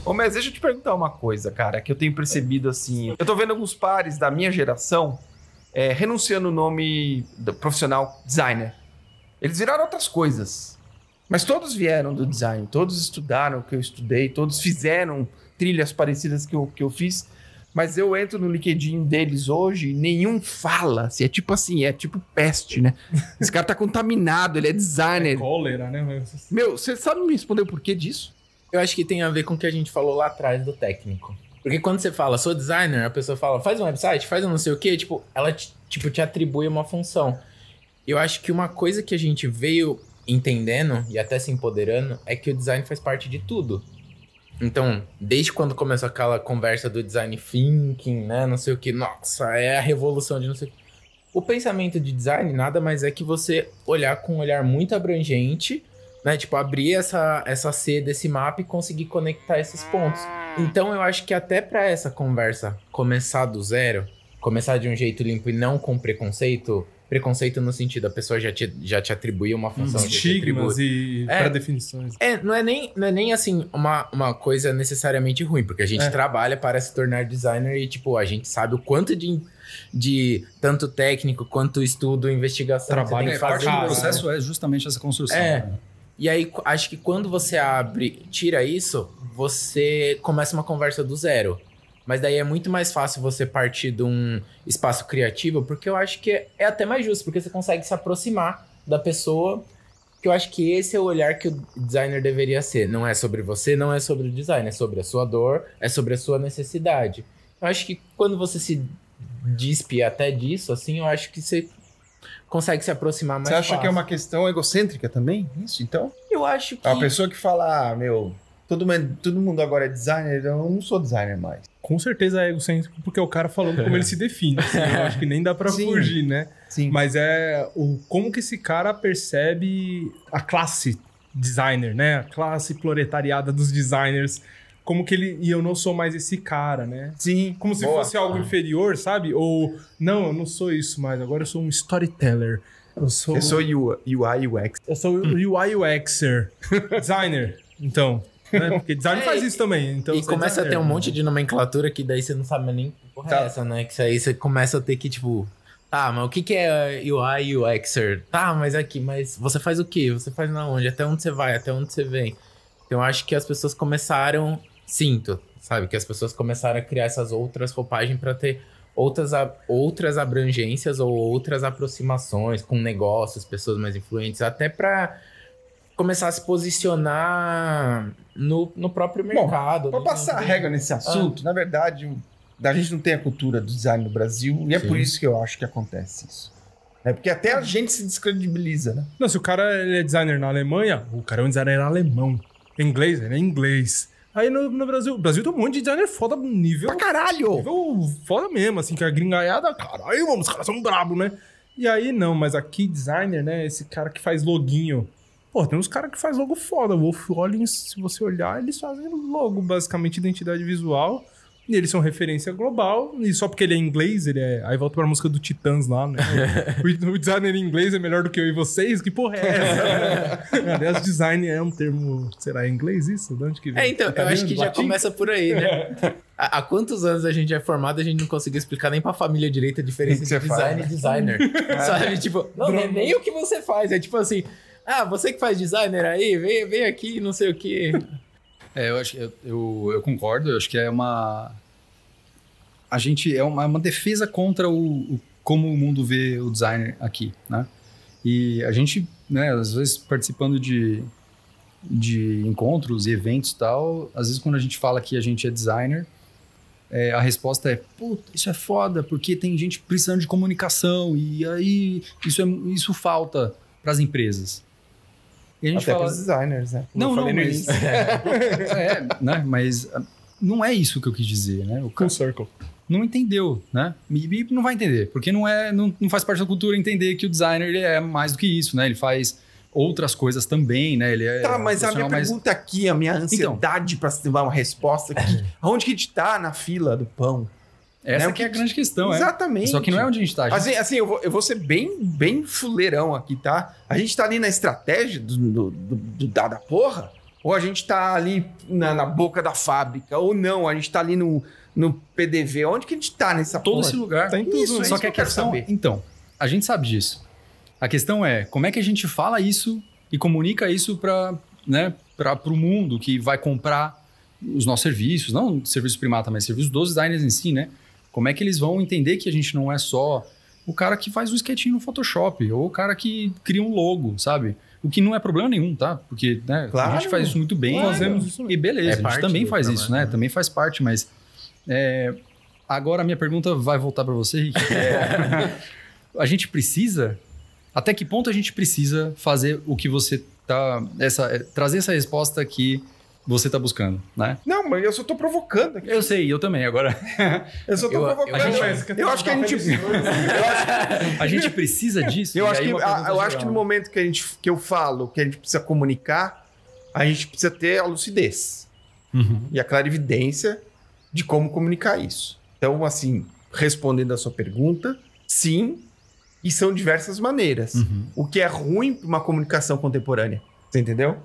Ô, mas deixa eu te perguntar uma coisa, cara, que eu tenho percebido assim. Eu tô vendo alguns pares da minha geração é, renunciando o nome profissional designer. Eles viraram outras coisas. Mas todos vieram do design, todos estudaram o que eu estudei, todos fizeram trilhas parecidas que eu, que eu fiz. Mas eu entro no LinkedIn deles hoje e nenhum fala. Assim, é tipo assim, é tipo peste, né? Esse cara tá contaminado, ele é designer. Cólera, né? Meu, você sabe me responder o porquê disso? Eu acho que tem a ver com o que a gente falou lá atrás do técnico. Porque quando você fala, sou designer, a pessoa fala, faz um website, faz um não sei o quê, tipo, ela te, tipo, te atribui uma função. Eu acho que uma coisa que a gente veio entendendo e até se empoderando é que o design faz parte de tudo. Então, desde quando começou aquela conversa do design thinking, né, não sei o que, nossa, é a revolução de não sei o que. O pensamento de design nada mais é que você olhar com um olhar muito abrangente né? Tipo, abrir essa, essa C desse mapa e conseguir conectar esses pontos. Então, eu acho que até para essa conversa começar do zero, começar de um jeito limpo e não com preconceito, preconceito no sentido, a pessoa já te, já te atribuiu uma função. te Estigmas e É. pré-definições. É, não é nem, não é nem assim uma, uma coisa necessariamente ruim, porque a gente É. trabalha para se tornar designer e, tipo, a gente sabe o quanto de, de tanto técnico quanto estudo, investigação Trabalho você tem É, parte do processo é justamente essa construção. É. né? E aí, acho que quando você abre, tira isso, você começa uma conversa do zero. Mas daí é muito mais fácil você partir de um espaço criativo, porque eu acho que é, é até mais justo, porque você consegue se aproximar da pessoa. Que eu acho que esse é o olhar que o designer deveria ser. Não é sobre você, não é sobre o design, é sobre a sua dor, é sobre a sua necessidade. Eu acho que quando você se despe até disso, assim, eu acho que você consegue se aproximar mais Você acha fácil. que é uma questão egocêntrica também? Isso, então? Eu acho que... A pessoa que fala, ah, meu, todo mundo, todo mundo agora é designer, eu não sou designer mais. Com certeza é egocêntrico, porque é o cara falando como *laughs* ele se define. assim, eu acho que nem dá pra Sim. fugir, né? Sim. Mas é o como que esse cara percebe a classe designer, né? A classe proletariada dos designers. Como que ele. E eu não sou mais esse cara, né? Sim. Como se Boa. fosse algo inferior, sabe? Ou, não, eu não sou isso mais, agora eu sou um storyteller. Eu sou. Eu sou UI, UX. Eu sou UI UXer. *laughs* designer. Então. Né? Porque design É, faz isso também. Então e é começa a ter um monte de nomenclatura que daí você não sabe nem que porra Tá. é essa, né? Que isso aí você começa a ter que, tipo, tá, mas o que, que é UI, UXer? Tá, mas aqui, mas você faz o quê? Você faz na onde? Até onde você vai? Até onde você vem? Então eu acho que as pessoas começaram, sinto, sabe? Que as pessoas começaram a criar essas outras roupagens pra ter outras, outras abrangências ou outras aproximações com negócios, pessoas mais influentes, até pra começar a se posicionar no, no próprio mercado. Pra no- passar a regra nesse assunto, na verdade, a gente não tem a cultura do design no Brasil e é Sim. por isso que eu acho que acontece isso. É porque até a gente se descredibiliza, né? Não, se o cara ele é designer na Alemanha, o cara é um designer alemão. Em inglês, ele é inglês. Aí no, no Brasil, o Brasil tem um monte de designer foda nível. Pra caralho! Nível foda mesmo, assim, que a gringaiada, caralho, mano, os caras são brabos, né? E aí não, mas aqui designer, né? Esse cara que faz loguinho. Pô, tem uns caras que faz logo foda. O Wolf Rollins, se você olhar, eles fazem logo, basicamente, identidade visual. E eles são referência global. E só porque ele é inglês, ele é. Aí volta pra música do Titãs lá, né? *laughs* o, o designer em inglês é melhor do que eu e vocês? Que porra é essa? *laughs* Aliás, design é um termo. Será em inglês isso? De onde que vem? É, então, eu Italiano? acho que já Latim? começa por aí, né? Há, há quantos anos a gente é formado e a gente não conseguiu explicar nem pra família direita a diferença O que de você faz, design e designer? *laughs* Sabe? Tipo, não, não é nem o que você faz, é tipo assim, ah, você que faz designer aí, vem, vem aqui, não sei o quê. É, eu acho eu, eu, eu concordo, eu acho que é uma. A gente é uma, uma defesa contra o, o- como o mundo vê o designer aqui, né? E a gente, né, às vezes participando de, de encontros e eventos e tal, às vezes quando a gente fala que a gente é designer, é, a resposta é, puta, isso é foda, porque tem gente precisando de comunicação e aí isso, é, isso falta para as empresas. E a gente Até fala, pros designers, né? Como não, não, mas. *laughs* é, né? Mas ah, não é isso que eu quis dizer, né? O Full cara circle. não entendeu, né? E, não vai entender, porque não é, não, não faz parte da cultura entender que o designer ele é mais do que isso, né? Ele faz outras coisas também, né? Ele é Tá, mas a minha mais- pergunta aqui, a minha ansiedade pra se dar uma resposta aqui, *laughs* aonde que a gente tá na fila do pão? Essa né, que é a grande questão, é. Exatamente. Só que não é onde a gente tá. a gente- Assim, assim eu, vou, eu vou ser bem, bem fuleirão aqui, tá? A gente tá ali na estratégia do, do, do- do- da, da porra? Ou a gente tá ali na, na boca da fábrica, ou não, a gente tá ali no, no PDV. Onde que a gente tá nessa Todo porra? esse lugar. Tá em tudo, Isso, né? é Só isso que a que eu quero questão. saber. Então, a gente sabe disso. A questão é como é que a gente fala isso e comunica isso para né, o mundo que vai comprar os nossos serviços, não serviços primata, mas serviços dos designers em si, né? Como é que eles vão entender que a gente não é só o cara que faz um sketchinho no Photoshop ou o cara que cria um logo, sabe? O que não é problema nenhum, tá? Porque né, Claro. a gente faz isso muito bem. Claro. Fazemos isso mesmo. E beleza, É a gente também faz trabalho, isso, né? né? Também faz parte, mas é, agora a minha pergunta vai voltar para você, Rick. *laughs* É, a gente precisa, até que ponto a gente precisa fazer o que você tá, essa, é, trazer essa resposta que você tá buscando, né? Não, mas eu só tô provocando aqui. Eu sei, eu também. Agora, Eu só tô Eu- eu- provocando. a gente- Eu, acho que a gente. a gente precisa disso. Eu acho, que, a- eu acho que no momento que, a gente, que eu falo que a gente precisa comunicar, a gente precisa ter a lucidez Uhum. e a clarividência de como comunicar isso. Então, assim, respondendo a sua pergunta, sim, e são diversas maneiras. Uhum. O que é ruim para uma comunicação contemporânea, você entendeu?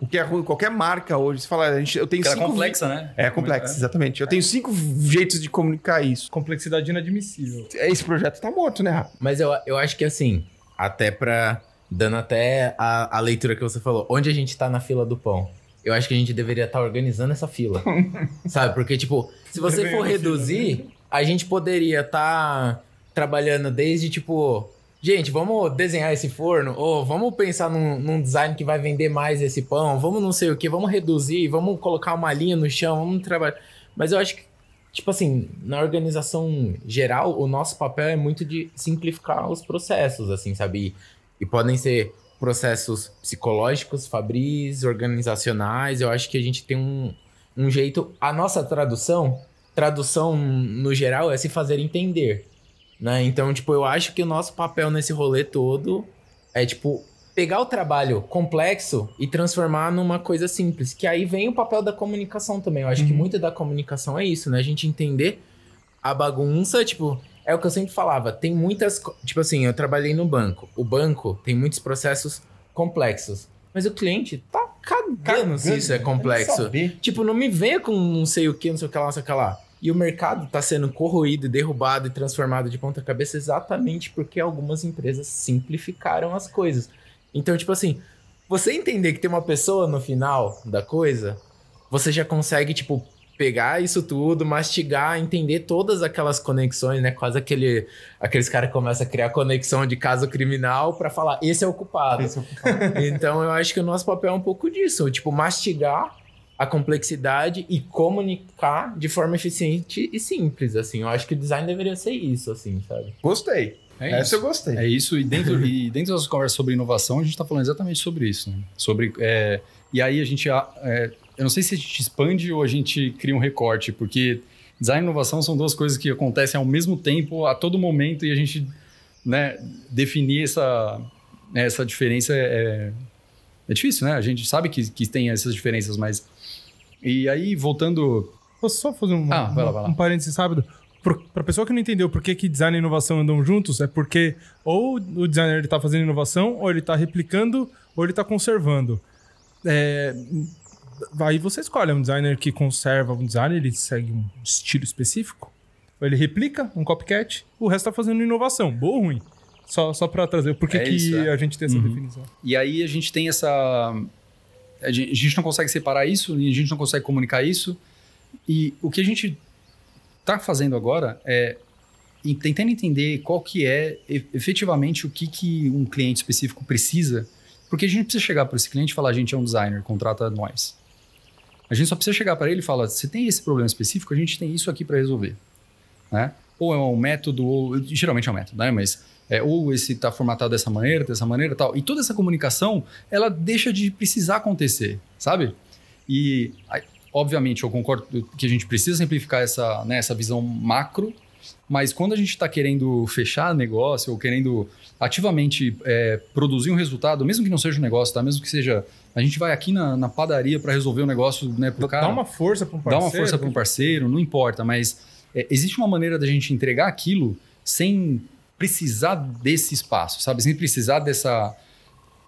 O que é ruim, qualquer marca hoje, você fala, a gente, eu tenho Porque ela é cinco... complexa, né? É complexa, exatamente. Eu tenho cinco jeitos de comunicar isso. Complexidade inadmissível. Esse projeto tá morto, né, Rafa? Mas eu, eu acho que assim, até pra. Dando até a, a leitura que você falou, onde a gente tá na fila do pão? Eu acho que a gente deveria estar organizando essa fila. *laughs* sabe? Porque, tipo, se você for reduzir, a gente poderia estar trabalhando desde, tipo. Gente, vamos desenhar esse forno, ou vamos pensar num, num design que vai vender mais esse pão, vamos não sei o que, vamos reduzir, vamos colocar uma linha no chão, vamos trabalhar. Mas eu acho que Tipo assim, na organização geral, o nosso papel é muito de simplificar os processos, assim, sabe? E, e podem ser processos psicológicos, fabris, organizacionais. Eu acho que a gente tem um, um jeito. A nossa tradução, tradução no geral, é se fazer entender. Né? Então, tipo, eu acho que o nosso papel nesse rolê todo é, tipo, pegar o trabalho complexo e transformar numa coisa simples. Que aí vem o papel da comunicação também. Eu acho que muito da comunicação é isso, né? A gente entender a bagunça, tipo, é o que eu sempre falava. Tem muitas. Tipo assim, eu trabalhei no banco. O banco tem muitos processos complexos. Mas o cliente tá cagando se isso é complexo. Tipo, não me venha com não sei o que, não sei o que lá, não sei o que lá. E o mercado tá sendo corroído, derrubado e transformado de ponta cabeça exatamente porque algumas empresas simplificaram as coisas. Então, tipo assim, você entender que tem uma pessoa no final da coisa, você já consegue, tipo, pegar isso tudo, mastigar, entender todas aquelas conexões, né? Quase aquele, aqueles caras que começam a criar conexão de caso criminal pra falar, esse é o culpado. Esse é o culpado. *laughs* Então eu acho que o nosso papel é um pouco disso, tipo, mastigar a complexidade e comunicar de forma eficiente e simples, assim. Eu acho que o design deveria ser isso, assim, sabe? Gostei. É Essa isso. eu gostei. É isso, e dentro, e dentro das conversas sobre inovação, a gente está falando exatamente sobre isso. Né? Sobre, é, e aí a gente. é, eu não sei se a gente expande ou a gente cria um recorte, porque design e inovação são duas coisas que acontecem ao mesmo tempo, a todo momento, e a gente né, definir essa, essa diferença é, é difícil, né? A gente sabe que, que tem essas diferenças, mas. E aí, voltando. Posso só fazer um, Ah, vai lá, vai lá. um parênteses rápido? Por, pra pessoa que não entendeu por que, que design e inovação andam juntos, é porque ou o designer ele tá fazendo inovação, ou ele tá replicando, ou ele tá conservando. É, aí você escolhe, é um designer que conserva um design, ele segue um estilo específico, ou ele replica um copycat, o resto tá fazendo inovação, boa ou ruim. Só, só pra trazer por que É que isso, é. a gente tem essa Uhum. definição. E aí a gente tem essa. A gente, não consegue separar isso, a gente não consegue comunicar isso. E o que a gente está fazendo agora é tentando entender qual que é efetivamente o que, que um cliente específico precisa. Porque a gente precisa chegar para esse cliente e falar, a gente é um designer, contrata nós. A gente só precisa chegar para ele e falar, você tem esse problema específico, a gente tem isso aqui para resolver. Né? Ou é um método, ou geralmente é um método, né? Mas é, ou esse está formatado dessa maneira, dessa maneira tal. E toda essa comunicação, ela deixa de precisar acontecer, sabe? E, obviamente, eu concordo que a gente precisa simplificar essa, né, essa visão macro, mas quando a gente está querendo fechar negócio ou querendo ativamente é, produzir um resultado, mesmo que não seja um negócio, tá? Mesmo que seja... A gente vai aqui na, na padaria para resolver o negócio né, pro cara Dá uma força pra um dá parceiro. uma força para um parceiro, não importa, mas é, existe uma maneira da gente entregar aquilo sem precisar desse espaço, sabe? Sem precisar dessa.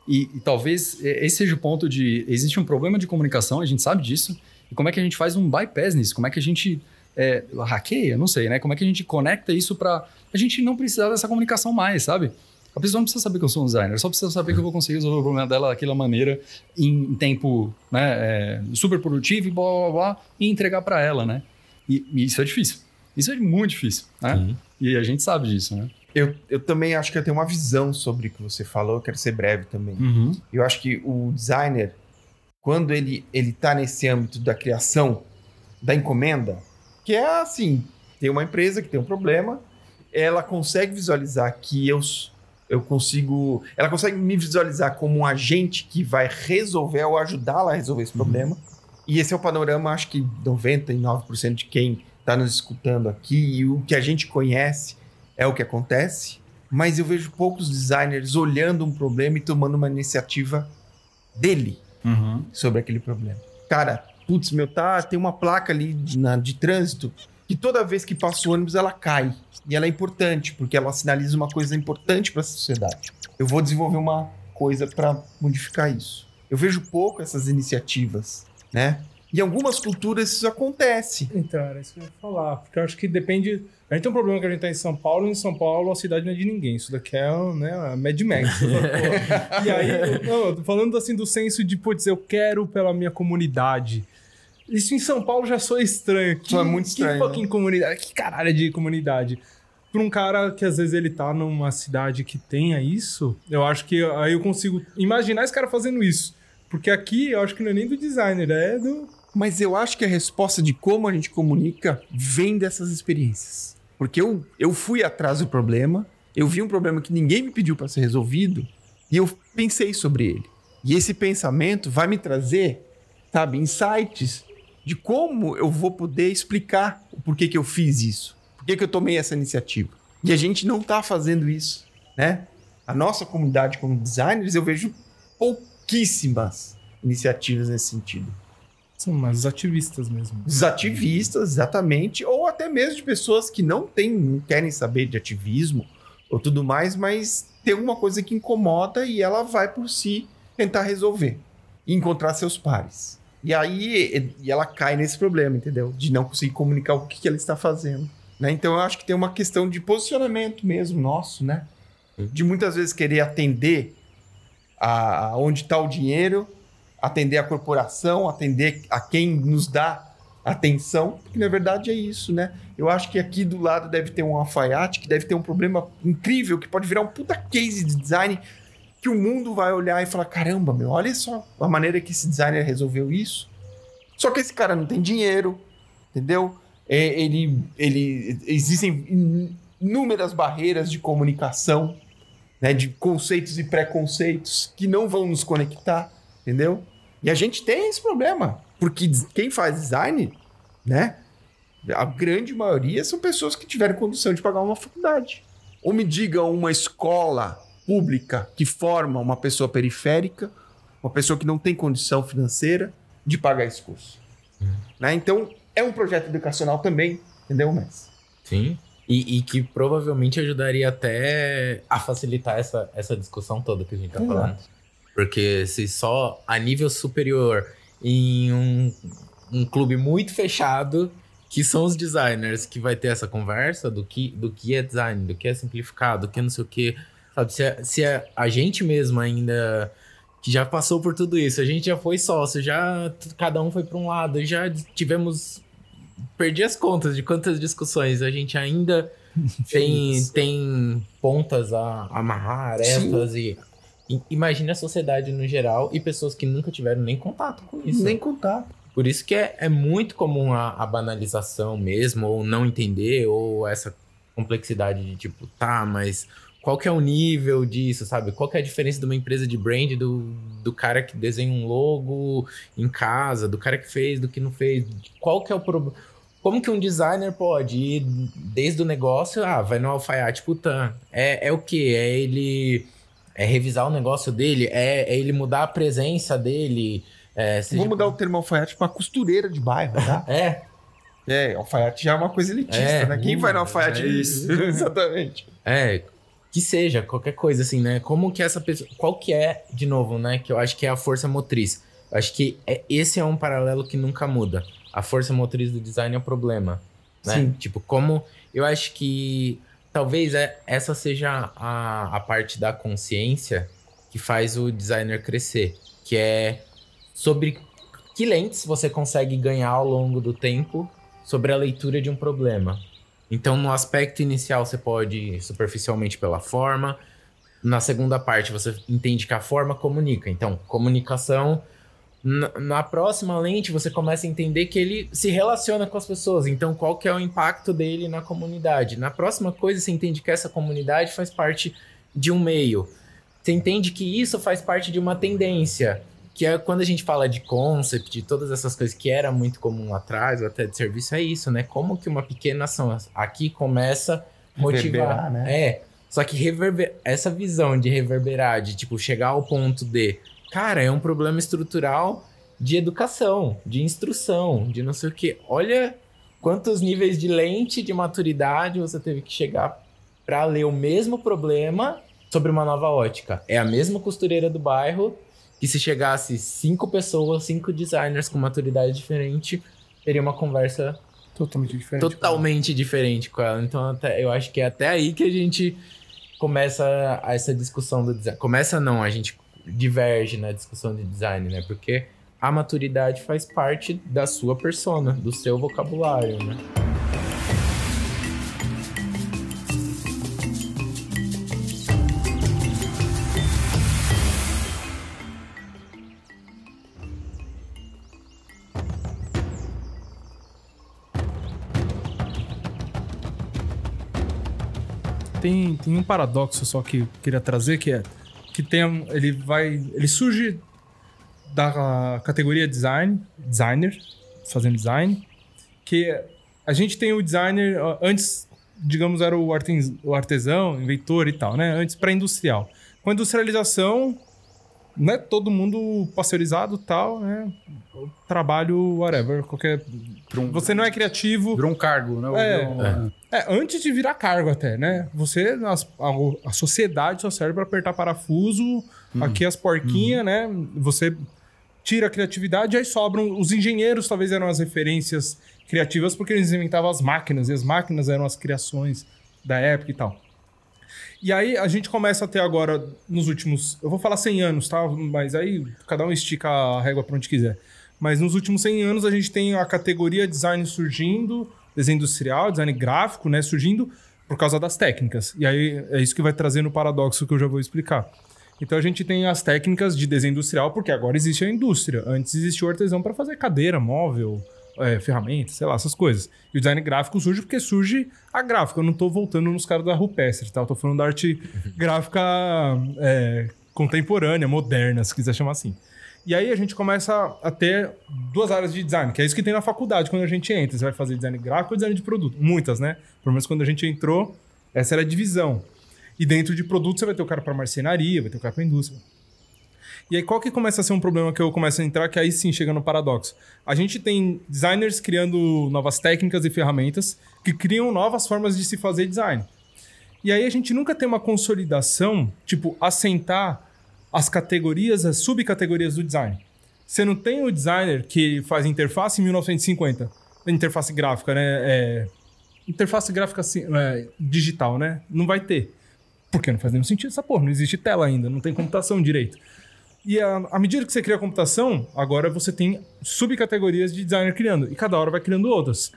E, e talvez é, esse seja o ponto de. Existe um problema de comunicação, a gente sabe disso. E como é que a gente faz um bypass nisso? Como é que a gente é, hackeia? Não sei, né? Como é que a gente conecta isso para a gente não precisar dessa comunicação mais, sabe? A pessoa não precisa saber que eu sou um designer, só precisa saber que eu vou conseguir resolver o problema dela daquela maneira, em tempo né, é, super produtivo e blá, blá, blá, e entregar para ela, né? E, e, isso é difícil. Isso é muito difícil, né? Uhum. E a gente sabe disso, né? Eu, eu também acho que eu tenho uma visão sobre o que você falou, eu quero ser breve também. Uhum. Eu acho que o designer, quando ele, ele tá nesse âmbito da criação, da encomenda, que é assim, tem uma empresa que tem um problema, ela consegue visualizar que eu eu consigo. Ela consegue me visualizar como um agente que vai resolver ou ajudá-la a resolver esse problema. Uhum. E esse é o panorama, acho que 99% de quem está nos escutando aqui e o que a gente conhece é o que acontece. Mas eu vejo poucos designers olhando um problema e tomando uma iniciativa dele uhum. sobre aquele problema. Cara, putz, meu, tá, tem uma placa ali de, na, de trânsito que toda vez que passa o ônibus ela cai. E ela é importante, porque ela sinaliza uma coisa importante para a sociedade. Eu vou desenvolver uma coisa para modificar isso. Eu vejo pouco essas iniciativas, né? Em algumas culturas isso acontece. Então, era isso que eu ia falar. Porque eu acho que depende. A gente tem um problema que a gente tá em São Paulo, e em São Paulo a cidade não é de ninguém. Isso daqui é né, a Mad Max. *laughs* e aí, eu, não, falando assim do senso de, putz, eu quero pela minha comunidade. Isso em São Paulo já sou estranho. Que, é muito estranho. Que fucking né? comunidade. Que caralho de comunidade. Pra um cara que às vezes ele tá numa cidade que tenha isso, eu acho que aí eu consigo imaginar esse cara fazendo isso. Porque aqui eu acho que não é nem do designer, é do. Mas eu acho que a resposta de como a gente comunica vem dessas experiências. Porque eu, eu fui atrás do problema, eu vi um problema que ninguém me pediu para ser resolvido e eu pensei sobre ele. E esse pensamento vai me trazer, sabe, insights de como eu vou poder explicar o porquê que eu fiz isso, por que eu tomei essa iniciativa. E a gente não está fazendo isso, né? A nossa comunidade como designers, eu vejo pouquíssimas iniciativas nesse sentido. São mais os ativistas mesmo. Os ativistas, exatamente. Ou até mesmo de pessoas que não, têm, não querem saber de ativismo ou tudo mais, mas tem alguma coisa que incomoda e ela vai por si tentar resolver. E encontrar seus pares. E aí e ela cai nesse problema, entendeu? De não conseguir comunicar o que, que ela está fazendo. Né? Então eu acho que tem uma questão de posicionamento mesmo nosso, né? De muitas vezes querer atender a, a onde está o dinheiro, atender a corporação, atender a quem nos dá atenção, porque na verdade é isso, né? Eu acho que aqui do lado deve ter um alfaiate que deve ter um problema incrível, que pode virar um puta case de design que o mundo vai olhar e falar: caramba, meu, olha só a maneira que esse designer resolveu isso. Só que esse cara não tem dinheiro, entendeu? É, ele, ele, existem inúmeras barreiras de comunicação, né, de conceitos e preconceitos que não vão nos conectar, entendeu? E a gente tem esse problema, porque quem faz design, né, a grande maioria são pessoas que tiveram condição de pagar uma faculdade. Ou me diga uma escola pública que forma uma pessoa periférica, uma pessoa que não tem condição financeira de pagar esse curso. Uhum. Né? Então, é um projeto educacional também, entendeu, Messi? Sim. E, e, que provavelmente ajudaria até a facilitar essa, essa discussão toda que a gente tá falando. Porque se só a nível superior em um, um clube muito fechado, que são os designers que vai ter essa conversa do que, do que é design, do que é simplificado, do que não sei o que Sabe, se, a, se a, a gente mesmo ainda que já passou por tudo isso, a gente já foi sócio, já cada um foi para um lado, já tivemos perdi as contas de quantas discussões a gente ainda *laughs* tem, tem pontas a amarrar, arestas e imagine a sociedade no geral e pessoas que nunca tiveram nem contato com isso. Nem contato. Por isso que é, é muito comum a, a banalização mesmo, ou não entender, ou essa complexidade de tipo, tá, mas qual que é o nível disso, sabe? Qual que é a diferença de uma empresa de brand do, do cara que desenha um logo em casa, do cara que fez, do que não fez? Qual que é o problema? Como que um designer pode ir desde o negócio, ah, vai no alfaiate, puta, é, é o que? É ele é revisar o negócio dele, é, é ele mudar a presença dele. É, Vamos mudar o termo alfaiate para costureira de bairro, tá? *laughs* é. É, alfaiate já é uma coisa elitista, é, né? Quem vai no alfaiate? É isso. *laughs* Exatamente. É, que seja, qualquer coisa assim, né? Como que essa pessoa. Qual que é, de novo, né? Que eu acho que é a força motriz. Eu acho que é, esse é um paralelo que nunca muda. A força motriz do design é o problema. Né? Sim. Tipo, como. Eu acho que talvez é, essa seja a, a parte da consciência que faz o designer crescer. Que é sobre que lentes você consegue ganhar ao longo do tempo sobre a leitura de um problema. Então, no aspecto inicial, você pode superficialmente pela forma. Na segunda parte, você entende que a forma comunica. Então, comunicação. Na, na próxima lente, você começa a entender que ele se relaciona com as pessoas. Então, qual que é o impacto dele na comunidade? Na próxima coisa, você entende que essa comunidade faz parte de um meio. Você entende que isso faz parte de uma tendência que é quando a gente fala de concept, de todas essas coisas que era muito comum lá atrás, ou até de serviço, é isso, né? Como que uma pequena ação aqui começa a motivar. Né? É. Só que reverber... essa visão de reverberar, de tipo, chegar ao ponto de, cara, é um problema estrutural de educação, de instrução, de não sei o quê. Olha quantos níveis de lente de maturidade você teve que chegar para ler o mesmo problema sobre uma nova ótica. É a mesma costureira do bairro que se chegasse cinco pessoas, cinco designers com maturidade diferente, teria uma conversa Totalmente diferente. totalmente diferente com ela. Então, até, eu acho que é até aí que a gente começa essa discussão do design. Começa não, a gente diverge na discussão de design, né? Porque a maturidade faz parte da sua persona, do seu vocabulário, né? Tem, tem um paradoxo só que eu queria trazer, que é que tem, ele vai, ele surge da categoria design, designer, fazendo design, que a gente tem o designer antes, digamos, era o artesão, inventor e tal, né? Antes para industrial. Com a industrialização, né? Todo mundo pasteurizado e tal, né? Trabalho, whatever, qualquer. Um- Você não é criativo. Virou um cargo, né? É, um- É, antes de virar cargo até, né? Você, a, a sociedade só serve para apertar parafuso, aqui as porquinhas, né? Você tira a criatividade, aí sobram. Os engenheiros talvez eram as referências criativas porque eles inventavam as máquinas, e as máquinas eram as criações da época e tal. E aí a gente começa a ter agora, nos últimos. Eu vou falar 100 anos, tá? Mas aí cada um estica a régua para onde quiser. Mas nos últimos 100 anos a gente tem a categoria design surgindo, desenho industrial, design gráfico, né? Surgindo por causa das técnicas. E aí é isso que vai trazer no paradoxo que eu já vou explicar. Então a gente tem as técnicas de desenho industrial, porque agora existe a indústria. Antes existia o artesão para fazer cadeira, móvel, é, ferramentas, sei lá, essas coisas. E o design gráfico surge porque surge a gráfica. Eu não tô voltando nos caras da rupestre, tá? Eu tô falando da arte *laughs* gráfica é, contemporânea, moderna, se quiser chamar assim. E aí a gente começa a ter duas áreas de design, que é isso que tem na faculdade quando a gente entra. Você vai fazer design gráfico ou design de produto? Muitas, né? Pelo menos quando a gente entrou, essa era a divisão. E dentro de produto você vai ter o cara para marcenaria, vai ter o cara para indústria. E aí, qual que começa a ser um problema que eu começo a entrar, que aí sim chega no paradoxo? A gente tem designers criando novas técnicas e ferramentas que criam novas formas de se fazer design. E aí a gente nunca tem uma consolidação, tipo, assentar as categorias, as subcategorias do design. Você não tem o designer que faz interface em 1950, interface gráfica, né? É, interface gráfica assim, é, digital, né? Não vai ter. Porque não faz nenhum sentido essa porra, não existe tela ainda, não tem computação direito. E à à medida que você cria a computação, agora você tem subcategorias de designer criando. E cada hora vai criando outras.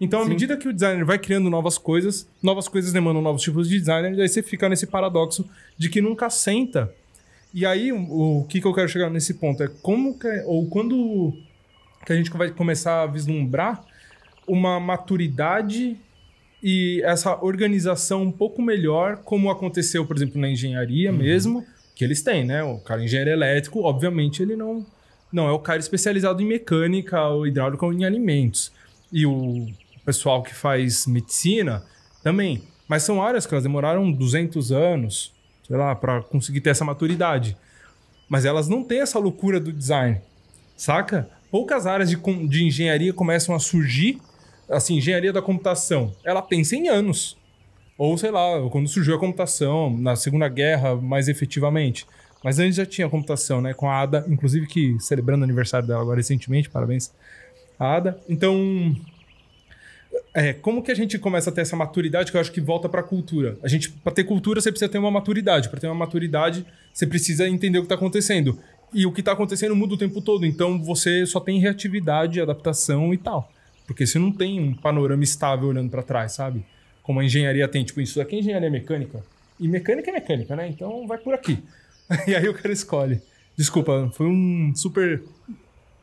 Então, à medida que o designer vai criando novas coisas, novas coisas demandam novos tipos de designer, e aí você fica nesse paradoxo de que nunca senta. E aí, o, o que, que eu quero chegar nesse ponto é como que, ou quando que a gente vai começar a vislumbrar uma maturidade e essa organização um pouco melhor, como aconteceu, por exemplo, na engenharia mesmo, que eles têm, né? O cara engenheiro elétrico, obviamente, ele não, não é o cara especializado em mecânica ou hidráulica ou em alimentos. E o pessoal que faz medicina também. Mas são áreas que elas demoraram 200 anos, sei lá, para conseguir ter essa maturidade. Mas elas não têm essa loucura do design, saca? Poucas áreas de, de engenharia começam a surgir. Assim, engenharia da computação, ela tem 100 anos. Ou, sei lá, quando surgiu a computação, na Segunda Guerra, mais efetivamente. Mas antes já tinha computação, né? Com a Ada, inclusive que celebrando o aniversário dela agora recentemente, parabéns, Ada. Então, é, como que a gente começa a ter essa maturidade que eu acho que volta para a cultura? A gente, para ter cultura, você precisa ter uma maturidade. Para ter uma maturidade, você precisa entender o que está acontecendo. E o que está acontecendo muda o tempo todo. Então, você só tem reatividade, adaptação e tal. Porque você não tem um panorama estável olhando para trás, sabe? Como a engenharia tem. Tipo, isso aqui é engenharia mecânica. E mecânica é mecânica, né? Então, vai por aqui. *laughs* e aí o cara escolhe. Desculpa, foi um super...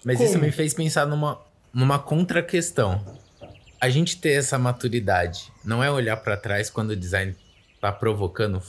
Mas Como? isso me fez pensar numa, numa contra-questão. A gente ter essa maturidade não é olhar pra trás quando o design tá provocando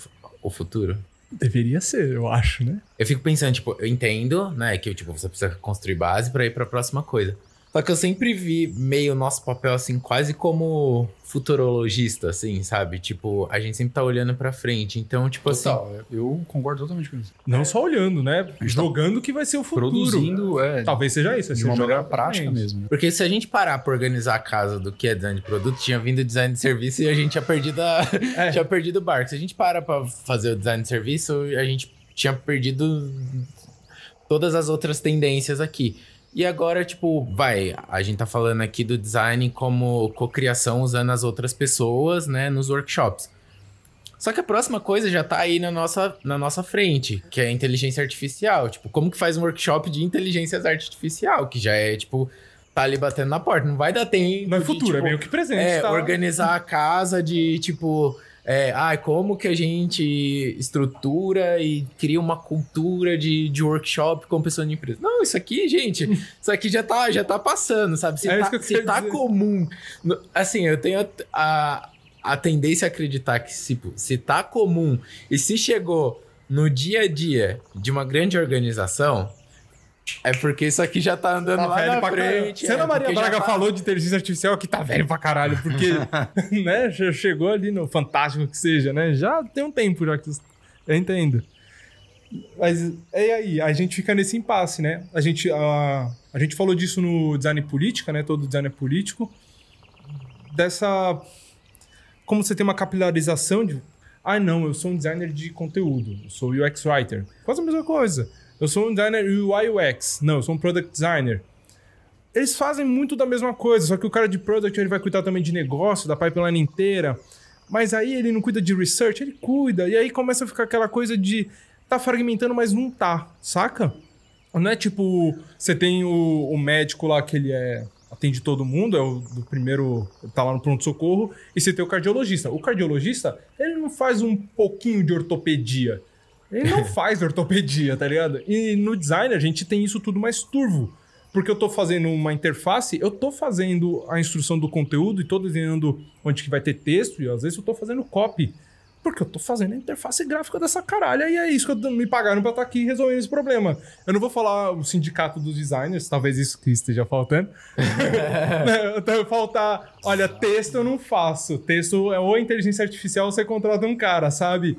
o futuro? Deveria ser, eu acho, né? Eu fico pensando, tipo, eu entendo, né, que tipo, você precisa construir base pra ir pra próxima coisa. Só que eu sempre vi meio nosso papel assim, quase como futurologista, assim, sabe? Tipo, a gente sempre tá olhando pra frente. Então, tipo assim. Total, eu concordo totalmente com isso. Não só olhando, né? tá Jogando que vai ser o futuro. Produzindo, é, Talvez seja isso. de você uma jogar prática mesmo. Porque se a gente parar pra organizar a casa do que é design de produto, tinha vindo design de serviço e a gente tinha perdido, a... *laughs* É. tinha perdido o barco. Se a gente para pra fazer o design de serviço, a gente tinha perdido todas as outras tendências aqui. E agora, tipo, vai, a gente tá falando aqui do design como cocriação usando as outras pessoas, né, nos workshops. Só que a próxima coisa já tá aí na nossa, na nossa frente, que é a inteligência artificial. Tipo, como que faz um workshop de inteligência artificial, que já é, tipo, tá ali batendo na porta. Não vai dar tempo. Não é de, futuro, é tipo, meio que presente. é, tá? organizar a casa de, tipo... É, ah, como que a gente estrutura e cria uma cultura de, de workshop com pessoa de empresa? Não, isso aqui, gente, *laughs* isso aqui já tá, já tá passando, sabe? Se É tá, que se tá dizer. comum... Assim, eu tenho a, a, a tendência a acreditar que se, se tá comum e se chegou no dia a dia de uma grande organização, é porque isso aqui já tá andando Tá lá velho na pra caralho. frente. Se a Ana é, Maria Braga tá- falou de inteligência artificial que tá velho pra caralho, porque, *laughs* né, já chegou ali no Fantástico que seja, né? Já tem um tempo já que eu entendo. Mas é aí, a gente fica nesse impasse, né? A gente, a, a gente falou disso no design política, né? Todo design é político. Dessa. Como você tem uma capilarização de. Ah, não, eu sou um designer de conteúdo, eu sou UX writer. Faz a mesma coisa. Eu sou um designer UI UX. Não, eu sou um product designer. Eles fazem muito da mesma coisa, só que o cara de product ele vai cuidar também de negócio, da pipeline inteira. Mas aí ele não cuida de research, ele cuida. E aí começa a ficar aquela coisa de tá fragmentando, mas não tá, saca? Não é tipo, você tem o, o médico lá que ele é atende todo mundo, é o do primeiro, tá lá no pronto-socorro, e você tem o cardiologista. O cardiologista, ele não faz um pouquinho de ortopedia. Ele não faz ortopedia, tá ligado? E no design a gente tem isso tudo mais turvo. Porque eu tô fazendo uma interface, eu tô fazendo a instrução do conteúdo e tô desenhando onde que vai ter texto, e às vezes eu tô fazendo copy. Porque eu tô fazendo a interface gráfica dessa caralha e é isso que eu- me pagaram pra estar aqui resolvendo esse problema. Eu não vou falar o sindicato dos designers, talvez isso que esteja faltando. *laughs* Então faltar, olha, texto eu não faço. Texto é ou inteligência artificial ou você contrata um cara, sabe?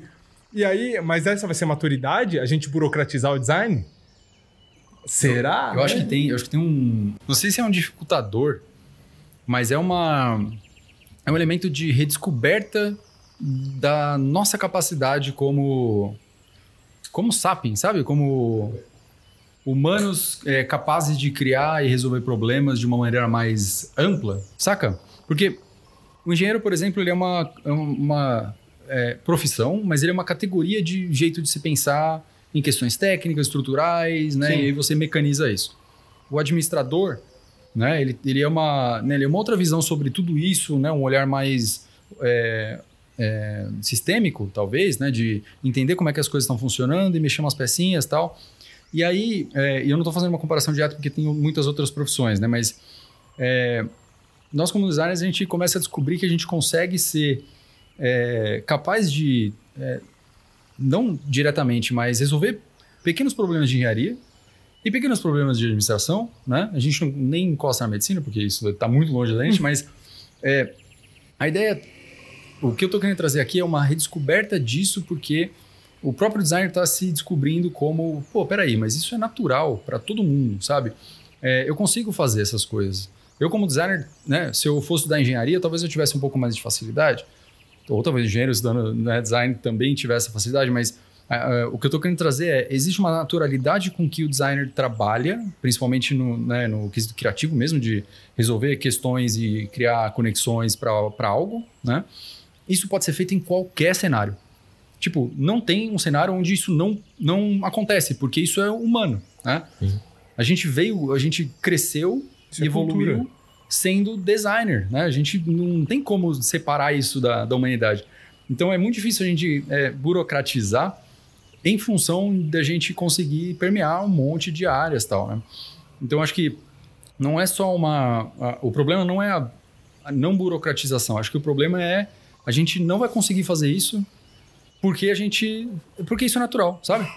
E aí, mas essa vai ser maturidade? A gente burocratizar o design? Será? Eu acho que tem, eu acho que tem um, não sei se é um dificultador, mas é uma é um elemento de redescoberta da nossa capacidade como como sapiens, sabe? Como humanos é, capazes de criar e resolver problemas de uma maneira mais ampla, saca? Porque o engenheiro, por exemplo, ele é uma, é uma é, profissão, mas ele é uma categoria de jeito de se pensar em questões técnicas, estruturais, né? Sim. E aí você mecaniza isso. O administrador, né? Ele, ele, é uma, né? ele é uma outra visão sobre tudo isso, né? Um olhar mais é, é, sistêmico, talvez, né? De entender como é que as coisas estão funcionando e mexer umas pecinhas tal. E aí, é, eu não estou fazendo uma comparação direta porque tem muitas outras profissões, né? Mas é, nós como designers a gente começa a descobrir que a gente consegue ser é, capaz de é, não diretamente, mas resolver pequenos problemas de engenharia e pequenos problemas de administração, né? A gente não, nem encosta na medicina, porque isso está muito longe da gente, *laughs* mas é, a ideia, o que eu estou querendo trazer aqui é uma redescoberta disso, porque o próprio designer está se descobrindo como, pô, peraí, mas isso é natural para todo mundo, sabe? É, eu consigo fazer essas coisas. Eu como designer, né, se eu fosse da engenharia, talvez eu tivesse um pouco mais de facilidade, ou talvez engenheiros estudando né, design também tivesse essa facilidade, mas Uh, o que eu estou querendo trazer é, existe uma naturalidade com que o designer trabalha, principalmente no, né, no quesito criativo mesmo, de resolver questões e criar conexões para algo, né? Isso pode ser feito em qualquer cenário. Tipo, não tem um cenário onde isso não, não acontece, porque isso é humano, né? Uhum. A gente veio, a gente cresceu, e é evoluiu. Sendo designer, né? A gente não tem como separar isso da, da humanidade. Então é muito difícil a gente é, burocratizar em função da gente conseguir permear um monte de áreas tal, né? Então acho que não é só uma... A, o problema não é a, a, não burocratização, acho que o problema é a gente não vai conseguir fazer isso porque a gente... porque isso é natural, sabe?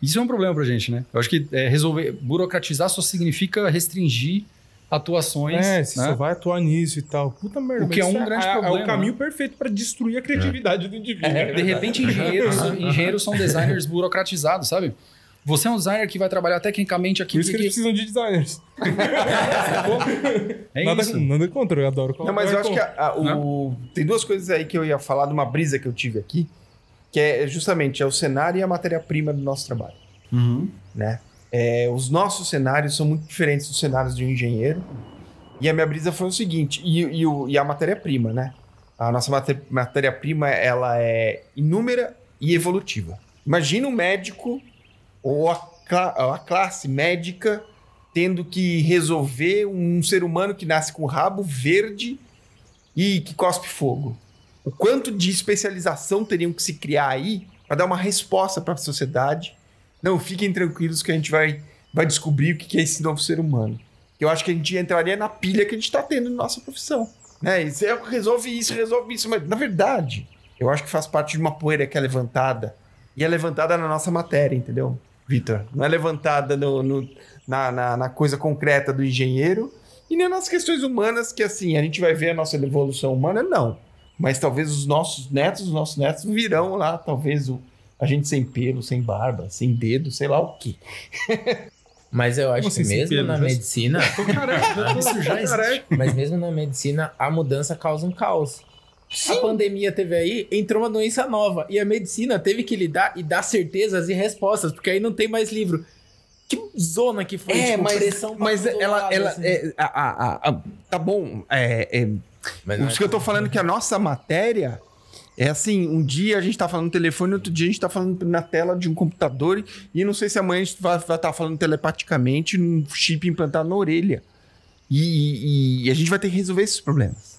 Isso é um problema pra gente, né? Eu acho que é, resolver... burocratizar só significa restringir atuações. É, você né? só vai atuar nisso e tal. Puta merda. O que é um grande é, problema. É o caminho perfeito para destruir a criatividade é. do indivíduo. É, de repente, engenheiros, *laughs* engenheiros são designers burocratizados, sabe? Você é um designer que vai trabalhar tecnicamente aqui. Por isso que, eles precisam de designers. *laughs* é nada, isso. Nada contra, eu adoro Não, mas eu acho que a, a, o... tem duas coisas aí que eu ia falar de uma brisa que eu tive aqui, que é justamente é o cenário e a matéria-prima do nosso trabalho. Uhum. Né? É, os nossos cenários são muito diferentes dos cenários de um engenheiro. E a minha brisa foi o seguinte, e, e, o, e a matéria-prima, né? A nossa matéria-prima, ela é inúmera e evolutiva. Imagina um médico ou a, a classe médica tendo que resolver um ser humano que nasce com rabo verde e que cospe fogo. O quanto de especialização teriam que se criar aí para dar uma resposta para a sociedade não, fiquem tranquilos que a gente vai, vai descobrir o que é esse novo ser humano. Eu acho que a gente entraria na pilha que a gente está tendo na nossa profissão. Né? Isso é, resolve isso, resolve isso. Mas, na verdade, eu acho que faz parte de uma poeira que é levantada. E é levantada na nossa matéria, entendeu, Vitor? Não é levantada no, no na, na, na coisa concreta do engenheiro e nem nas questões humanas, que assim, a gente vai ver a nossa evolução humana, não. Mas talvez os nossos netos, os nossos netos virão lá, talvez o, a gente sem pelo, sem barba, sem dedo, sei lá o quê. *laughs* Mas eu acho que mesmo pelo, na já... medicina. *laughs* *laughs* isso já existe. Mas mesmo na medicina, a mudança causa um caos. Sim. A pandemia teve aí, entrou uma doença nova. E a medicina teve que lidar e dar certezas e respostas, porque aí não tem mais livro. Que zona que foi, é, tipo, mas, pressão Mas ela, lado, ela assim. é, a, a, a, tá bom. É, é, o que eu tô falando que a nossa matéria é assim, um dia a gente tá falando no telefone, outro dia a gente tá falando na tela de um computador e não sei se amanhã a gente vai estar tá falando telepaticamente num chip implantado na orelha. E, e, e, a gente vai ter que resolver esses problemas.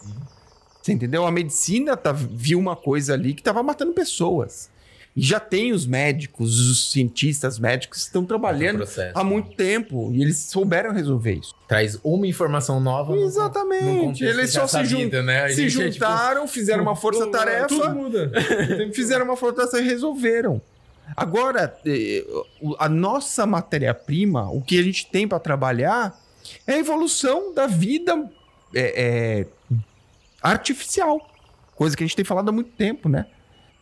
Você entendeu? A medicina tá, viu uma coisa ali que tava matando pessoas. E já tem os médicos, os cientistas médicos que estão trabalhando há muito tempo e eles souberam resolver isso. Traz uma informação nova. Exatamente. eles só se, jun... né? se juntaram, é, tipo, fizeram uma força-tarefa. Tudo muda. *laughs* fizeram uma força-tarefa e resolveram. Agora, eh, a nossa matéria-prima, o que a gente tem para trabalhar, é a evolução da vida é, é, artificial. Coisa que a gente tem falado há muito tempo, né?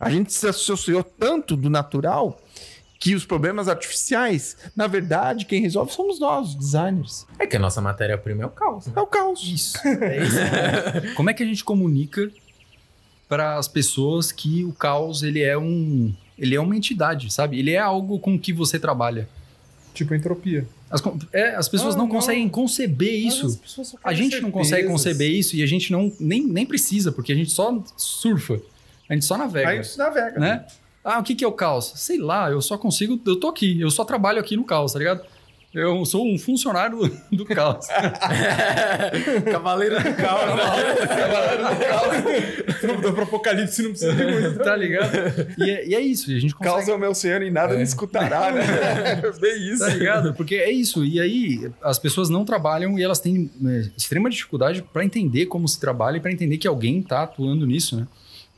A gente se associou tanto do natural que os problemas artificiais, na verdade, quem resolve somos nós, os designers. É que a nossa matéria-prima é o caos. Né? É o caos. Isso. *laughs* É isso. Como é que a gente comunica para as pessoas que o caos ele é um ele é uma entidade, sabe? Ele é algo com que você trabalha. Tipo entropia. As, é, as pessoas ah, não, não, conseguem conceber isso. A gente não consegue conceber isso e a gente não nem, nem precisa, porque a gente só surfa. A gente só navega. A gente navega. Né? Ah, o que, que é o caos? Sei lá, eu só consigo. Eu tô aqui, eu só trabalho aqui no caos, tá ligado? Eu sou um funcionário do, do caos. *laughs* Cavaleiro do caos. Cavaleiro do caos. Não dá pro apocalipse, não precisa de muito. Tá ligado? E é, e é, isso. E a gente consegue... Caos é o meu oceano e nada é. me escutará, *laughs* né? É *laughs* bem isso. Tá ligado? Porque é isso. E aí, as pessoas não trabalham e elas têm é, extrema dificuldade para entender como se trabalha e para entender que alguém tá atuando nisso, né?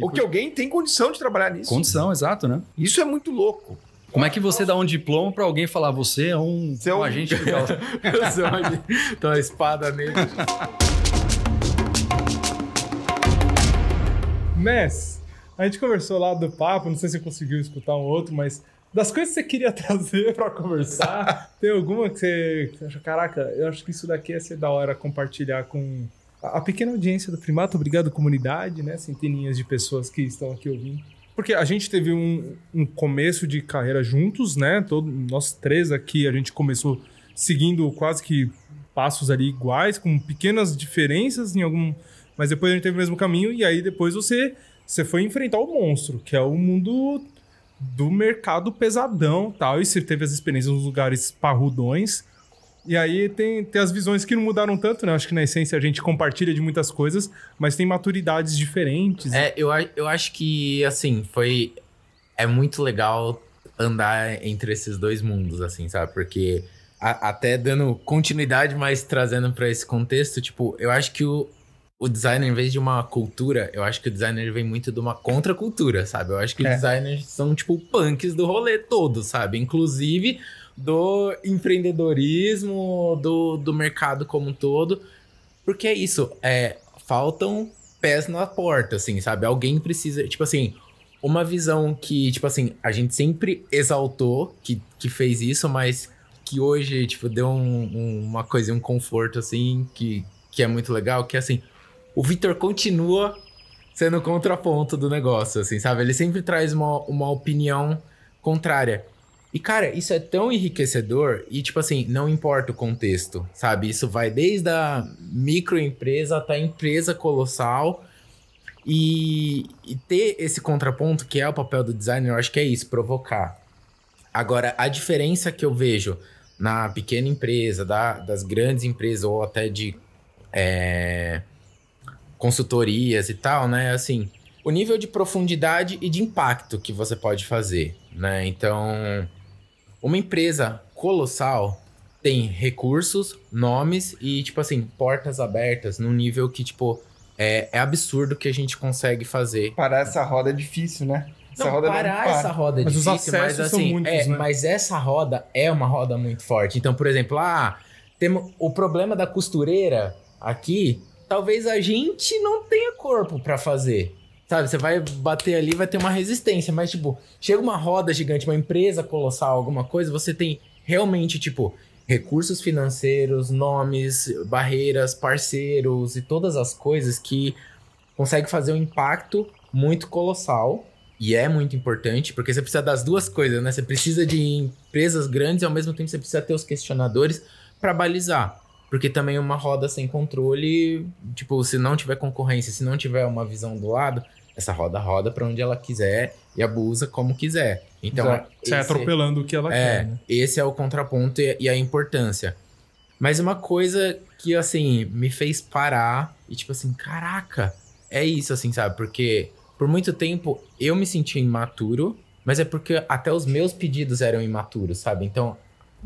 Ou que alguém tem condição de trabalhar nisso. Condição, exato, né? Isso é muito louco. Como é que você dá um diploma para alguém falar você é um, você é um... um agente do *laughs* caos? você é um agente. Então a espada nele. Ness, a gente conversou lá do papo, não sei se você conseguiu escutar um outro, mas das coisas que você queria *laughs* trazer para conversar, tem alguma que você, que você acha, caraca, eu acho que isso daqui ia ser da hora compartilhar com a pequena audiência do Primata, obrigado comunidade, né? Centeninhas de pessoas que estão aqui ouvindo. Porque a gente teve um, um começo de carreira juntos, né? Todo, nós três aqui, a gente começou seguindo quase que passos ali iguais, com pequenas diferenças em algum. Mas depois a gente teve o mesmo caminho, e aí depois você, você foi enfrentar o monstro, que é o mundo do mercado pesadão tal. E você teve as experiências nos lugares parrudões. E aí tem, tem as visões que não mudaram tanto, né? Acho que na essência a gente compartilha de muitas coisas, mas tem maturidades diferentes. É, eu, eu acho que, assim, foi. É muito legal andar entre esses dois mundos, assim, sabe? Porque a- até dando continuidade, mas trazendo pra esse contexto, tipo, eu acho que o, o designer, em vez de uma cultura, eu acho que o designer vem muito de uma contracultura, sabe? Eu acho que É. os designers são, tipo, punks do rolê todo, sabe? Inclusive do empreendedorismo, do, do mercado como um todo. Porque é isso, é, faltam pés na porta, assim, sabe? Alguém precisa, tipo assim, uma visão que, tipo assim, a gente sempre exaltou que, que fez isso, mas que hoje, tipo, deu um- um- uma coisa, um conforto, assim, que, que é muito legal, que é assim, o Victor continua sendo contraponto do negócio, assim, sabe? Ele sempre traz uma, uma opinião contrária. E, cara, isso é tão enriquecedor e, tipo assim, não importa o contexto, sabe? Isso vai desde a microempresa até a empresa colossal. E, e ter esse contraponto, que é o papel do designer, eu acho que é isso, provocar. Agora, a diferença que eu vejo na pequena empresa, da- das grandes empresas, ou até de é, consultorias e tal, né? Assim, o nível de profundidade e de impacto que você pode fazer, né? Então, uma empresa colossal tem recursos, nomes e, tipo assim, portas abertas num nível que, tipo, é, é absurdo que a gente consegue fazer. Parar essa roda é difícil, né? Essa Não, roda parar não para. essa roda é Mas os difícil, mas acessos são assim, muitos, é, né? mas essa roda é uma roda muito forte. Então, por exemplo, ah, temos o problema da costureira aqui, talvez a gente não tenha corpo pra fazer. Sabe, você vai bater ali, vai ter uma resistência, mas tipo, chega uma roda gigante, uma empresa colossal, alguma coisa, você tem realmente tipo recursos financeiros, nomes, barreiras, parceiros e todas as coisas que consegue fazer um impacto muito colossal. E é muito importante, porque você precisa das duas coisas, né? Você precisa de empresas grandes e ao mesmo tempo você precisa ter os questionadores para balizar. Porque também uma roda sem controle, tipo, se não tiver concorrência, se não tiver uma visão do lado, essa roda roda para onde ela quiser e abusa como quiser. Então, Exato. Sai esse- atropelando o que ela é, quer, né? esse é o contraponto e, e a importância. Mas uma coisa que, assim, me fez parar e, tipo assim, caraca, é isso, assim, sabe? Porque por muito tempo eu me senti imaturo, mas é porque até os meus pedidos eram imaturos, sabe? Então,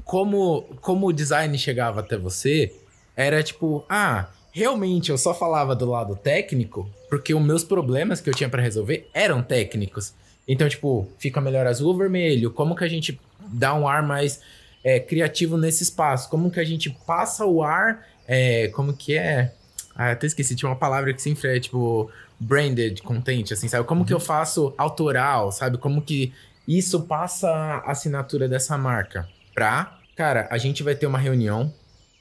como, como o design chegava até você, era tipo, ah, realmente eu só falava do lado técnico porque os meus problemas que eu tinha pra resolver eram técnicos. Então, tipo, fica melhor azul ou vermelho? Como que a gente dá um ar mais é, criativo nesse espaço? Como que a gente passa o ar? é, como que é? Ah, até esqueci, tinha uma palavra que sempre é tipo branded content, assim, sabe? Como que eu faço autoral, sabe? Como que isso passa a assinatura dessa marca? Pra, cara, a gente vai ter uma reunião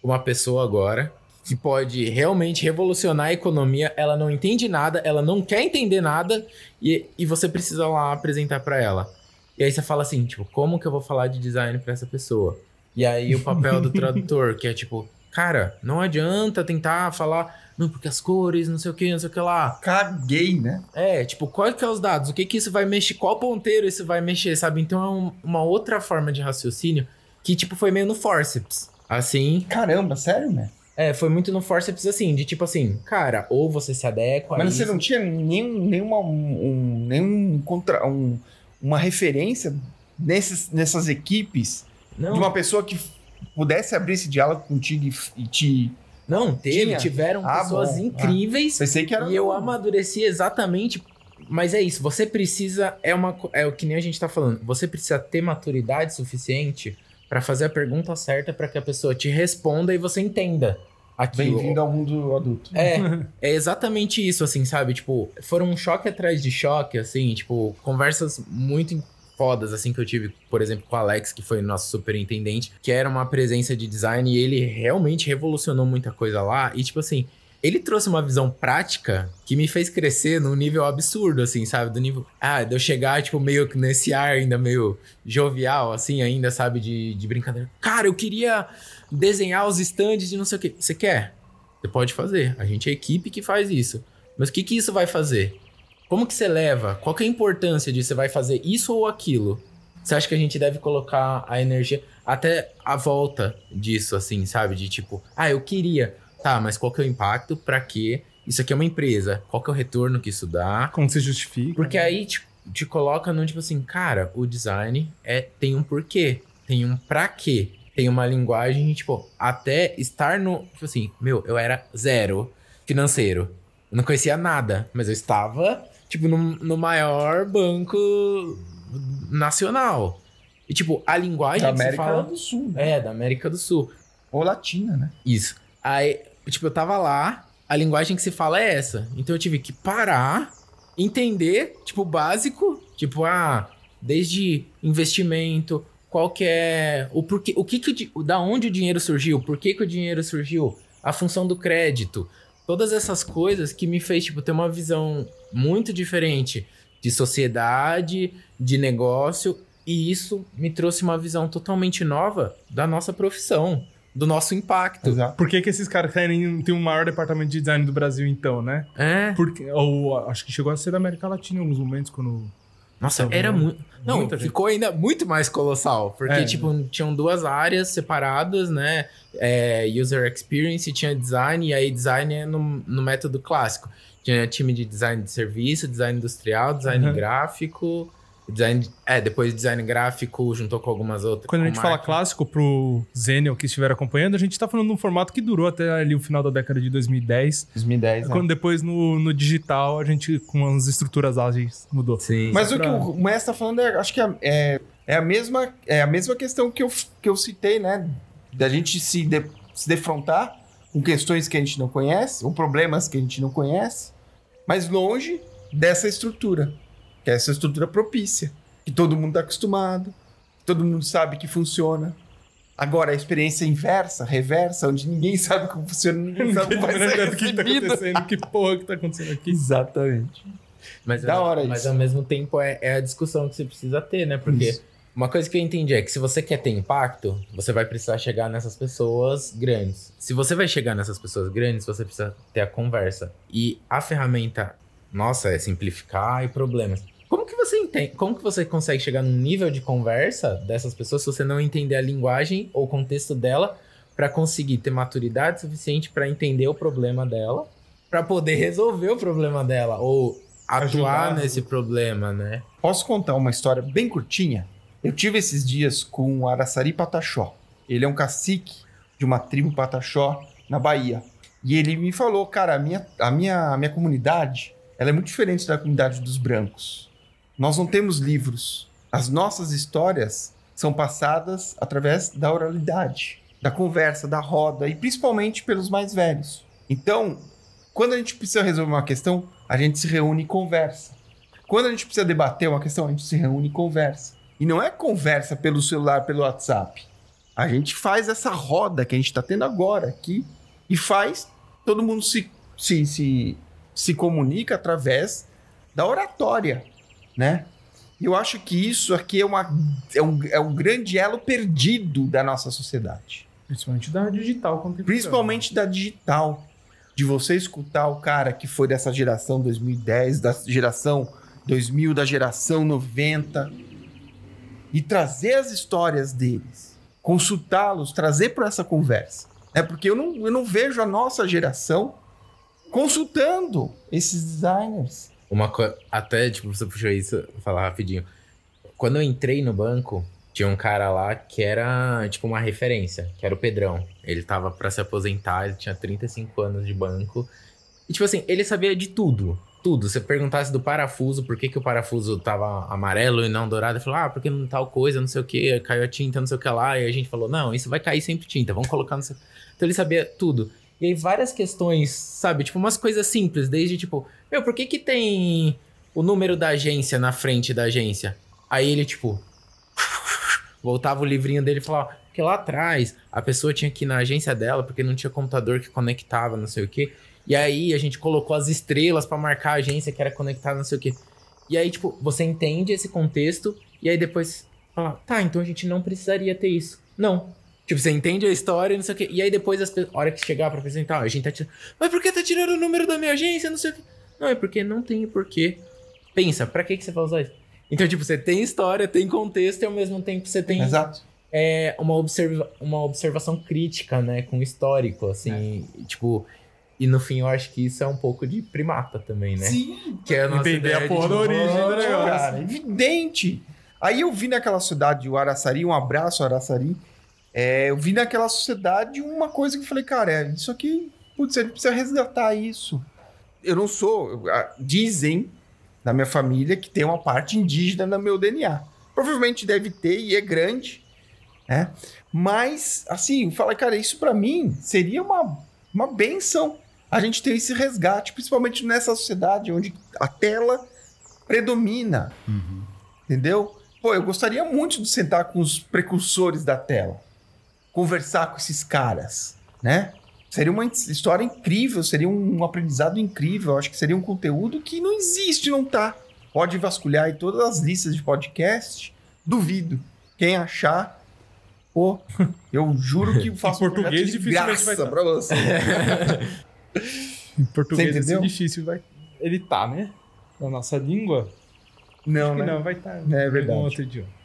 com uma pessoa agora que pode realmente revolucionar a economia. Ela não entende nada, ela não quer entender nada e, e você precisa lá apresentar pra ela. E aí você fala assim, tipo, como que eu vou falar de design pra essa pessoa? E aí o papel do tradutor, que é tipo, cara, não adianta tentar falar, não, porque as cores, não sei o que, não sei o que lá. Caguei, né? É, tipo, qual que é os dados? O que que isso vai mexer? Qual ponteiro isso vai mexer, sabe? Então é um- uma outra forma de raciocínio que, tipo, foi meio no forceps. Assim, Caramba, sério, né? É, foi muito no forceps, assim, de tipo assim, cara, ou você se adequa a Mas você isso. não tinha nenhum, nenhuma, um, um- nenhum contra, um- uma referência nesses, nessas equipes Não, de uma pessoa que pudesse abrir esse diálogo contigo e, e te. não, teve, Tinha? tiveram Ah, pessoas bom. incríveis Pensei que era. E eu amadureci exatamente. Mas é isso, você precisa. É, uma, é o que nem a gente tá falando. Você precisa ter maturidade suficiente pra fazer a pergunta certa pra que a pessoa te responda e você entenda aquilo. Bem-vindo ao mundo adulto. É, *laughs* é exatamente isso, assim, sabe? Tipo, foram um choque atrás de choque, assim, tipo, conversas muito fodas, assim, que eu tive, por exemplo, com o Alex, que foi nosso superintendente, que era uma presença de design e ele realmente revolucionou muita coisa lá. E, tipo assim, ele trouxe uma visão prática que me fez crescer num nível absurdo, assim, sabe? Do nível. Ah, de eu chegar, tipo, meio que nesse ar ainda meio jovial, assim, ainda, sabe? De, de brincadeira. Cara, eu queria desenhar os stands de não sei o quê. Você quer? Você pode fazer. A gente é a equipe que faz isso. Mas o que, que isso vai fazer? Como que você leva? Qual que é a importância de você vai fazer isso ou aquilo? Você acha que a gente deve colocar a energia até a volta disso, assim, sabe? De tipo, ah, eu queria. Tá, mas qual que é o impacto? Pra quê? Isso aqui é uma empresa. Qual que é o retorno que isso dá? Como você justifica? Porque aí te, te coloca no tipo assim, cara, o design é tem um porquê, tem um pra quê, tem uma linguagem, tipo, até estar no. Tipo assim, meu, eu era zero financeiro. Eu não conhecia nada, mas eu estava, tipo, no, no maior banco nacional. E, tipo, a linguagem Da que se América fala. do Sul, né? É, da América do Sul. Ou latina, né? Isso. Aí, tipo, eu tava lá, a linguagem que se fala é essa. Então eu tive que parar, entender, tipo, o básico, tipo, ah, desde investimento, qual que é o porquê, o que que da onde o dinheiro surgiu, por que que o dinheiro surgiu, a função do crédito, todas essas coisas que me fez tipo ter uma visão muito diferente de sociedade, de negócio, e isso me trouxe uma visão totalmente nova da nossa profissão, do nosso impacto. Exato. Por que, que esses caras querem ter o maior departamento de design do Brasil, então, né? É. Porque, ou acho que chegou a ser da América Latina em alguns momentos, quando. Nossa, Tava era muito. Não, muita gente. ficou ainda muito mais colossal. Porque, É. tipo, tinham duas áreas separadas, né? É, user experience, tinha design, e aí design é no, no método clássico. Tinha time de design de serviço, design industrial, design Uhum. gráfico. Design. É, depois design gráfico juntou com algumas outras. Quando a gente fala clássico pro Zenial que estiver acompanhando, a gente tá falando de um formato que durou até ali o final da década de 2010. 2010, né? Quando depois no, no digital a gente, com as estruturas ágeis, mudou. Sim. Mas o pra- que o mestre tá falando, é, acho que é, é, é a mesma, é a mesma questão que eu, que eu citei, né? Da gente se, de- se defrontar com questões que a gente não conhece, ou problemas que a gente não conhece, mas longe dessa estrutura, que é essa estrutura propícia, que todo mundo tá acostumado, que todo mundo sabe que funciona. Agora, a experiência inversa, reversa, onde ninguém *laughs* sabe como funciona, ninguém sabe como vai ser o que tá recebido. acontecendo? Que porra que tá acontecendo aqui? Exatamente. Mas, Da ao- hora mas isso. ao mesmo tempo é, é a discussão que você precisa ter, né? Porque Isso. uma coisa que eu entendi é que se você quer ter impacto, você vai precisar chegar nessas pessoas grandes. Se você vai chegar nessas pessoas grandes, você precisa ter a conversa. E a ferramenta, nossa, é simplificar e problemas. Como que você entende? Como que você consegue chegar num nível de conversa dessas pessoas se você não entender a linguagem ou o contexto dela para conseguir ter maturidade suficiente para entender o problema dela, para poder resolver o problema dela ou atuar Ajudar. nesse problema, né? Posso contar uma história bem curtinha? Eu tive esses dias com o Araçari Pataxó. Ele é um cacique de uma tribo Pataxó na Bahia. E ele me falou, cara, a minha, a minha, a minha comunidade ela é muito diferente da comunidade dos brancos. Nós não temos livros. As nossas histórias são passadas através da oralidade, da conversa, da roda e principalmente pelos mais velhos. Então, quando a gente precisa resolver uma questão, a gente se reúne e conversa. Quando a gente precisa debater uma questão, a gente se reúne e conversa. E não é conversa pelo celular, pelo WhatsApp. A gente faz essa roda que a gente está tendo agora aqui e faz, todo mundo se, se, se, se comunica através da oratória, né? E eu acho que isso aqui é, uma, é, um, é um grande elo perdido da nossa sociedade. Principalmente da digital. Principalmente da digital. De você escutar o cara que foi dessa geração 2010, da geração 2000, da geração 90, e trazer as histórias deles, consultá-los, trazer para essa conversa. É porque eu não, eu não vejo a nossa geração consultando esses designers. Uma coisa. Até, tipo, você puxou isso, vou falar rapidinho. Quando eu entrei no banco, tinha um cara lá que era, tipo, uma referência, que era o Pedrão. Ele tava pra se aposentar, ele tinha 35 anos de banco. E, tipo assim, ele sabia de tudo. Tudo. Se perguntasse do parafuso, por que, que o parafuso tava amarelo e não dourado, ele falou, ah, porque não tal coisa, não sei o que, caiu a tinta, não sei o que lá. E a gente falou, não, isso vai cair sempre tinta, vamos colocar no seu. Então ele sabia tudo. E aí várias questões, sabe? Tipo, umas coisas simples, desde tipo, meu, por que que tem o número da agência na frente da agência? Aí ele, tipo, *laughs* voltava o livrinho dele e falava, porque lá atrás a pessoa tinha que ir na agência dela porque não tinha computador que conectava, não sei o quê. E aí a gente colocou as estrelas pra marcar a agência que era conectada, não sei o quê. E aí, tipo, você entende esse contexto e aí depois fala, tá, então a gente não precisaria ter isso. Não. Tipo, você entende a história não sei o quê. E aí depois, as a hora que chegar pra apresentar, a gente tá tirando. Mas por que tá tirando o número da minha agência? Não sei o quê. Não, é porque não tem porquê. Pensa, pra que, que você vai usar isso? Então, tipo, você tem história, tem contexto e ao mesmo tempo você tem Exato. é, uma, observa uma observação crítica, né? Com histórico, assim. Tipo. E no fim eu acho que isso é um pouco de primata também, né? Sim, Que é a nossa Entender ideia a porra tipo, da origem do negócio. cara, evidente. Aí eu vi naquela cidade, o Araçari, um abraço, Araçari. É, eu vi naquela sociedade uma coisa que eu falei, cara, é, isso aqui, putz, a gente precisa resgatar isso. Eu não sou. ah, Dizem na minha família que tem uma parte indígena no meu DNA. Provavelmente deve ter e é grande, né? Mas, assim, eu falei, cara, isso pra mim seria uma, uma benção a gente ter esse resgate, principalmente nessa sociedade onde a tela predomina. Entendeu? Pô, eu gostaria muito de sentar com os precursores da tela, conversar com esses caras, né? Seria uma história incrível, seria um aprendizado incrível. Eu acho que seria um conteúdo que não existe, não tá. Pode vasculhar aí todas as listas de podcast. Duvido. Quem achar, pô, eu juro que *laughs* faço um português de dificilmente vai graça tá. pra você. *laughs* Em português entendeu? difícil vai. Ele tá, né? Na nossa língua. Não, Acho que né? não, vai estar. É verdade. outro idioma.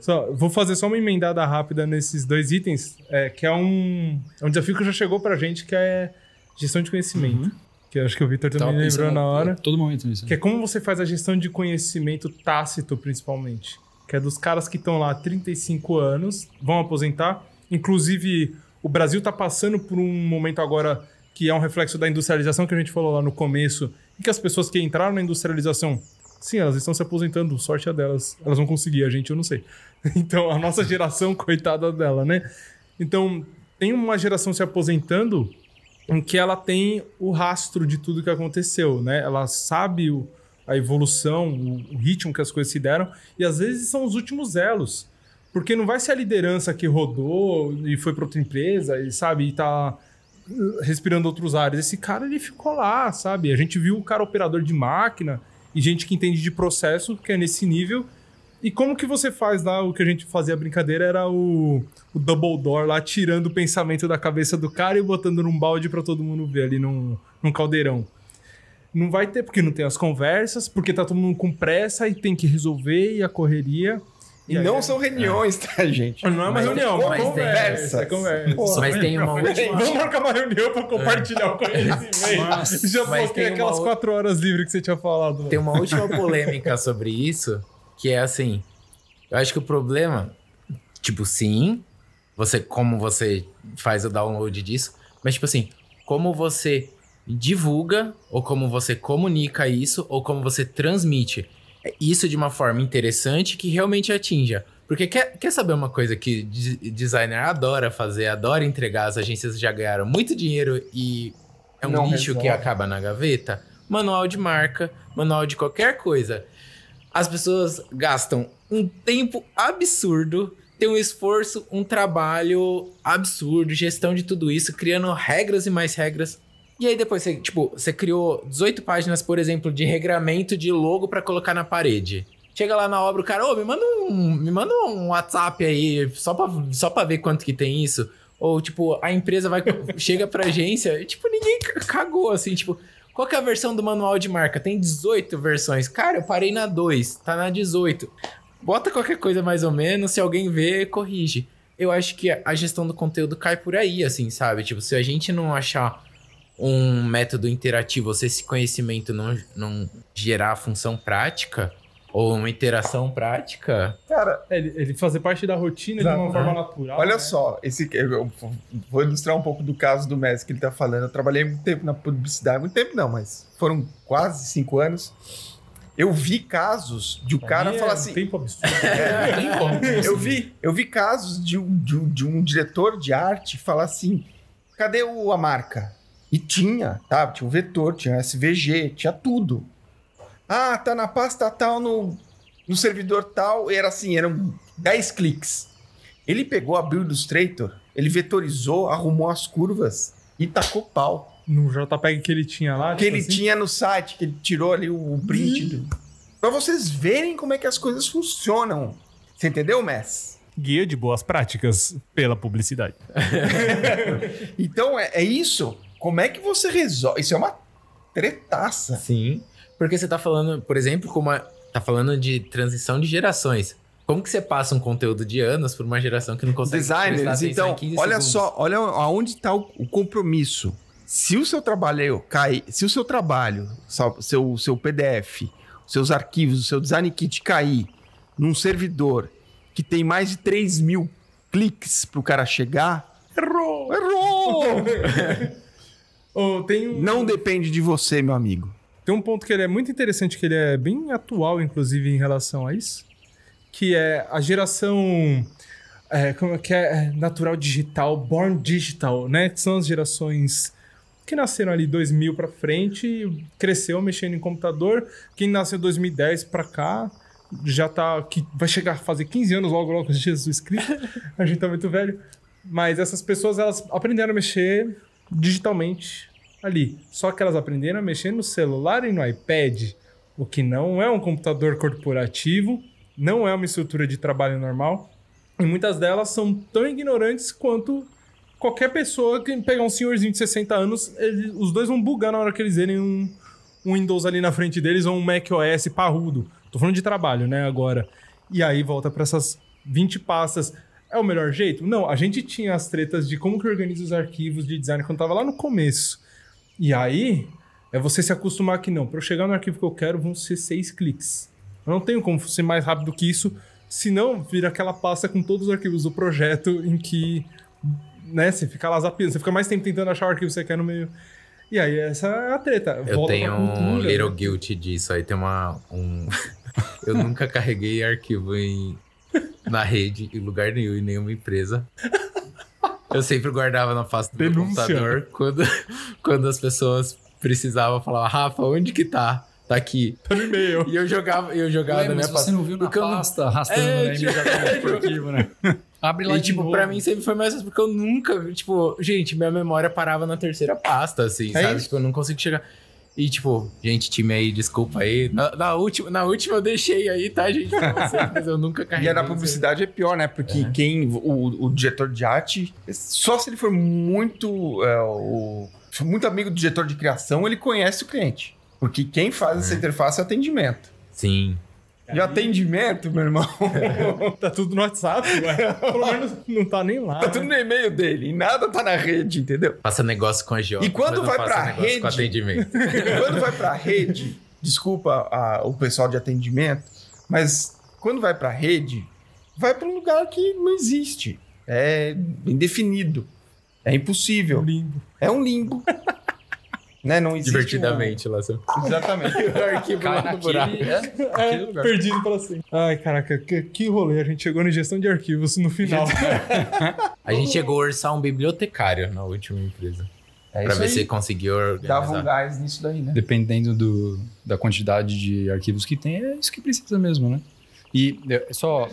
Só, vou fazer só uma emendada rápida nesses dois itens, é, que é um, é um desafio que já chegou pra gente, que é gestão de conhecimento. Que eu acho que o Victor também Tava lembrou pensando na hora. Todo momento nisso. Que é como você faz a gestão de conhecimento tácito, principalmente. Que é dos caras que estão lá há 35 anos, vão aposentar. Inclusive, o Brasil está passando por um momento agora que é um reflexo da industrialização que a gente falou lá no começo, e que as pessoas que entraram na industrialização, sim, elas estão se aposentando, sorte é delas. Elas vão conseguir, a gente eu não sei. *laughs* Então, a nossa geração, coitada dela, né? Então, tem uma geração se aposentando em que ela tem o rastro de tudo que aconteceu, né? Ela sabe o- a evolução, o, o ritmo que as coisas se deram, e às vezes são os últimos elos. Porque não vai ser a liderança que rodou e foi para outra empresa e, sabe, e tá uh, respirando outros ares. Esse cara, ele ficou lá, sabe? A gente viu o cara operador de máquina e gente que entende de processo, que é nesse nível. E como que você faz lá, o que a gente fazia brincadeira era o, o double door lá, tirando o pensamento da cabeça do cara e botando num balde para todo mundo ver ali num, num caldeirão. Não vai ter, porque não tem as conversas, porque tá todo mundo com pressa e tem que resolver e a correria. E aí não é- são reuniões, tá, gente? Não é uma Mas- reunião, é uma conversa. É conversa. Mas tem uma última. Vamos marcar uma reunião pra compartilhar o conhecimento. Nossa. Já bloqueei tem aquelas uma- quatro horas livres que você tinha falado. Tem uma última polêmica sobre isso, que é assim. Eu acho que o problema, tipo, sim, você como você faz o download disso, mas tipo assim, como você divulga ou como você comunica isso ou como você transmite isso de uma forma interessante que realmente atinja. Porque quer, quer saber uma coisa que de- designer adora fazer, adora entregar, as agências já ganharam muito dinheiro e é um Não lixo que resolve. acaba na gaveta? Manual de marca, manual de qualquer coisa. As pessoas gastam um tempo absurdo, tem um esforço, um trabalho absurdo, gestão de tudo isso, criando regras e mais regras. E aí depois você, tipo, você criou 18 páginas, por exemplo, de regramento de logo pra colocar na parede. Chega lá na obra, o cara, ô, me manda um, me manda um WhatsApp aí, só pra, só pra ver quanto que tem isso. Ou, tipo, a empresa vai, *laughs* chega pra agência, e, tipo, ninguém cagou, assim, tipo, qual que é a versão do manual de marca? Tem 18 versões. Cara, eu parei na 2, tá na 18. Bota qualquer coisa mais ou menos, se alguém vê, corrige. Eu acho que a gestão do conteúdo cai por aí, assim, sabe? Tipo, se a gente não achar um método interativo, se esse conhecimento não, não gerar função prática, ou uma interação prática, Cara, É, ele, ele fazer parte da rotina de uma Exato. forma natural. olha né? só, esse, eu vou ilustrar um pouco do caso do Messi que ele tá falando. Eu trabalhei muito tempo na publicidade, muito tempo não, mas foram quase cinco anos. Eu vi casos de o cara é falar um assim. tempo absurdo. *laughs* como. *laughs* Eu vi, eu vi casos de um, de, um, de um diretor de arte falar assim: cadê o, a marca? E tinha, tá? Tinha o vetor, tinha o SVG, tinha tudo. Ah, tá na pasta tal, no, no servidor tal. Era assim, eram 10 cliques. Ele pegou, abriu o Illustrator, ele vetorizou, arrumou as curvas e tacou pau. No JPEG que ele tinha lá. que tipo ele assim. tinha no site, que ele tirou ali o print. Do... Pra vocês verem como é que as coisas funcionam. Você entendeu, Mess? Guia de boas práticas pela publicidade. *laughs* Então é, é isso. Como é que você resolve? Isso é uma tretaça. Sim. Porque você tá falando, por exemplo, como a- tá falando de transição de gerações. Como que você passa um conteúdo de anos pra uma geração que não consegue Designers, então, em 15 olha segundos? só, olha aonde está o, o compromisso. Se o seu trabalho cair, se o seu trabalho, seu, seu, seu PDF, seus arquivos, o seu design kit cair num servidor que tem mais de 3 mil cliques para o cara chegar, Errou! *laughs* errou! *laughs* Oh, tem, um, Não depende de você, meu amigo. tem um ponto que ele é muito interessante, que ele é bem atual, inclusive, em relação a isso. Que é a geração. é, como é que é? É, Natural digital, born digital, né? Que são as gerações que nasceram ali 2000 pra frente, cresceu mexendo em computador. Quem nasceu 2010 pra cá já tá. que vai chegar a fazer 15 anos logo, logo, *laughs* Jesus Cristo. a gente tá muito velho. Mas essas pessoas, elas aprenderam a mexer digitalmente ali. Só que elas aprenderam a mexer no celular e no iPad, o que não é um computador corporativo, não é uma estrutura de trabalho normal. E muitas delas são tão ignorantes quanto qualquer pessoa que pegar um senhorzinho de 60 anos, ele- os dois vão bugar na hora que eles verem um, um Windows ali na frente deles ou um Mac OS parrudo. Tô falando de trabalho, né, agora. E aí volta para essas 20 pastas. É o melhor jeito? Não, a gente tinha as tretas de como que organiza os arquivos de design quando tava lá no começo. E aí, é você se acostumar que não. Para eu chegar no arquivo que eu quero, vão ser seis cliques. Eu não tenho como ser mais rápido que isso, senão vira aquela pasta com todos os arquivos do projeto em que, né, você fica lá zapiando, você fica mais tempo tentando achar o arquivo que você quer no meio. E aí, essa é a treta. Eu Volta tenho um little guilty disso. Aí tem uma. Um... *laughs* eu nunca carreguei arquivo em... na rede, em lugar nenhum, em nenhuma empresa. Eu sempre guardava na pasta do meu computador quando, quando as pessoas precisavam falar, Rafa, onde que tá? Tá aqui. Tá no e-mail. E eu jogava, eu jogava Ué, na minha você pasta. não viu na Porque eu pasta arrastando É, né, tipo- imediatamente pro arquivo, né? Abre lá E, de tipo, novo. pra mim sempre foi mais fácil, porque eu nunca, tipo, gente, minha memória parava na terceira pasta, assim, É sabe? isso. Tipo, eu não consigo chegar. E, tipo, gente, time aí, desculpa aí. Na, na última, na última eu deixei aí, tá, gente? *laughs* Vocês, mas eu nunca E carreguei. a da isso aí. publicidade é pior, né? Porque quem. O, o diretor de arte, só se ele for muito. é, o, muito amigo do diretor de criação, ele conhece o cliente. Porque quem faz essa interface é atendimento. Sim. De atendimento, meu irmão, *laughs* Tá tudo no WhatsApp, ué. Pelo menos não tá nem lá. tá tudo no e-mail dele e nada tá na rede, entendeu? Passa negócio com a Geo. E quando vai pra rede? Com atendimento. *laughs* quando vai pra rede, desculpa a- o pessoal de atendimento, mas quando vai pra rede, vai pra um lugar que não existe. É indefinido. É impossível. Limbo. É um limbo. Né? Não existe. Divertidamente, lá. seu- um- Exatamente. *laughs* O arquivo Cai lá no buraco. é, É, perdido pra sempre. Ai, caraca, que, que rolê. A gente chegou na gestão de arquivos no final. *laughs* A gente chegou a orçar um bibliotecário na última empresa. É pra ver aí. se conseguiu organizar. Dava um gás nisso daí, né? Dependendo do, da quantidade de arquivos que tem, é isso que precisa mesmo, né? E é, só.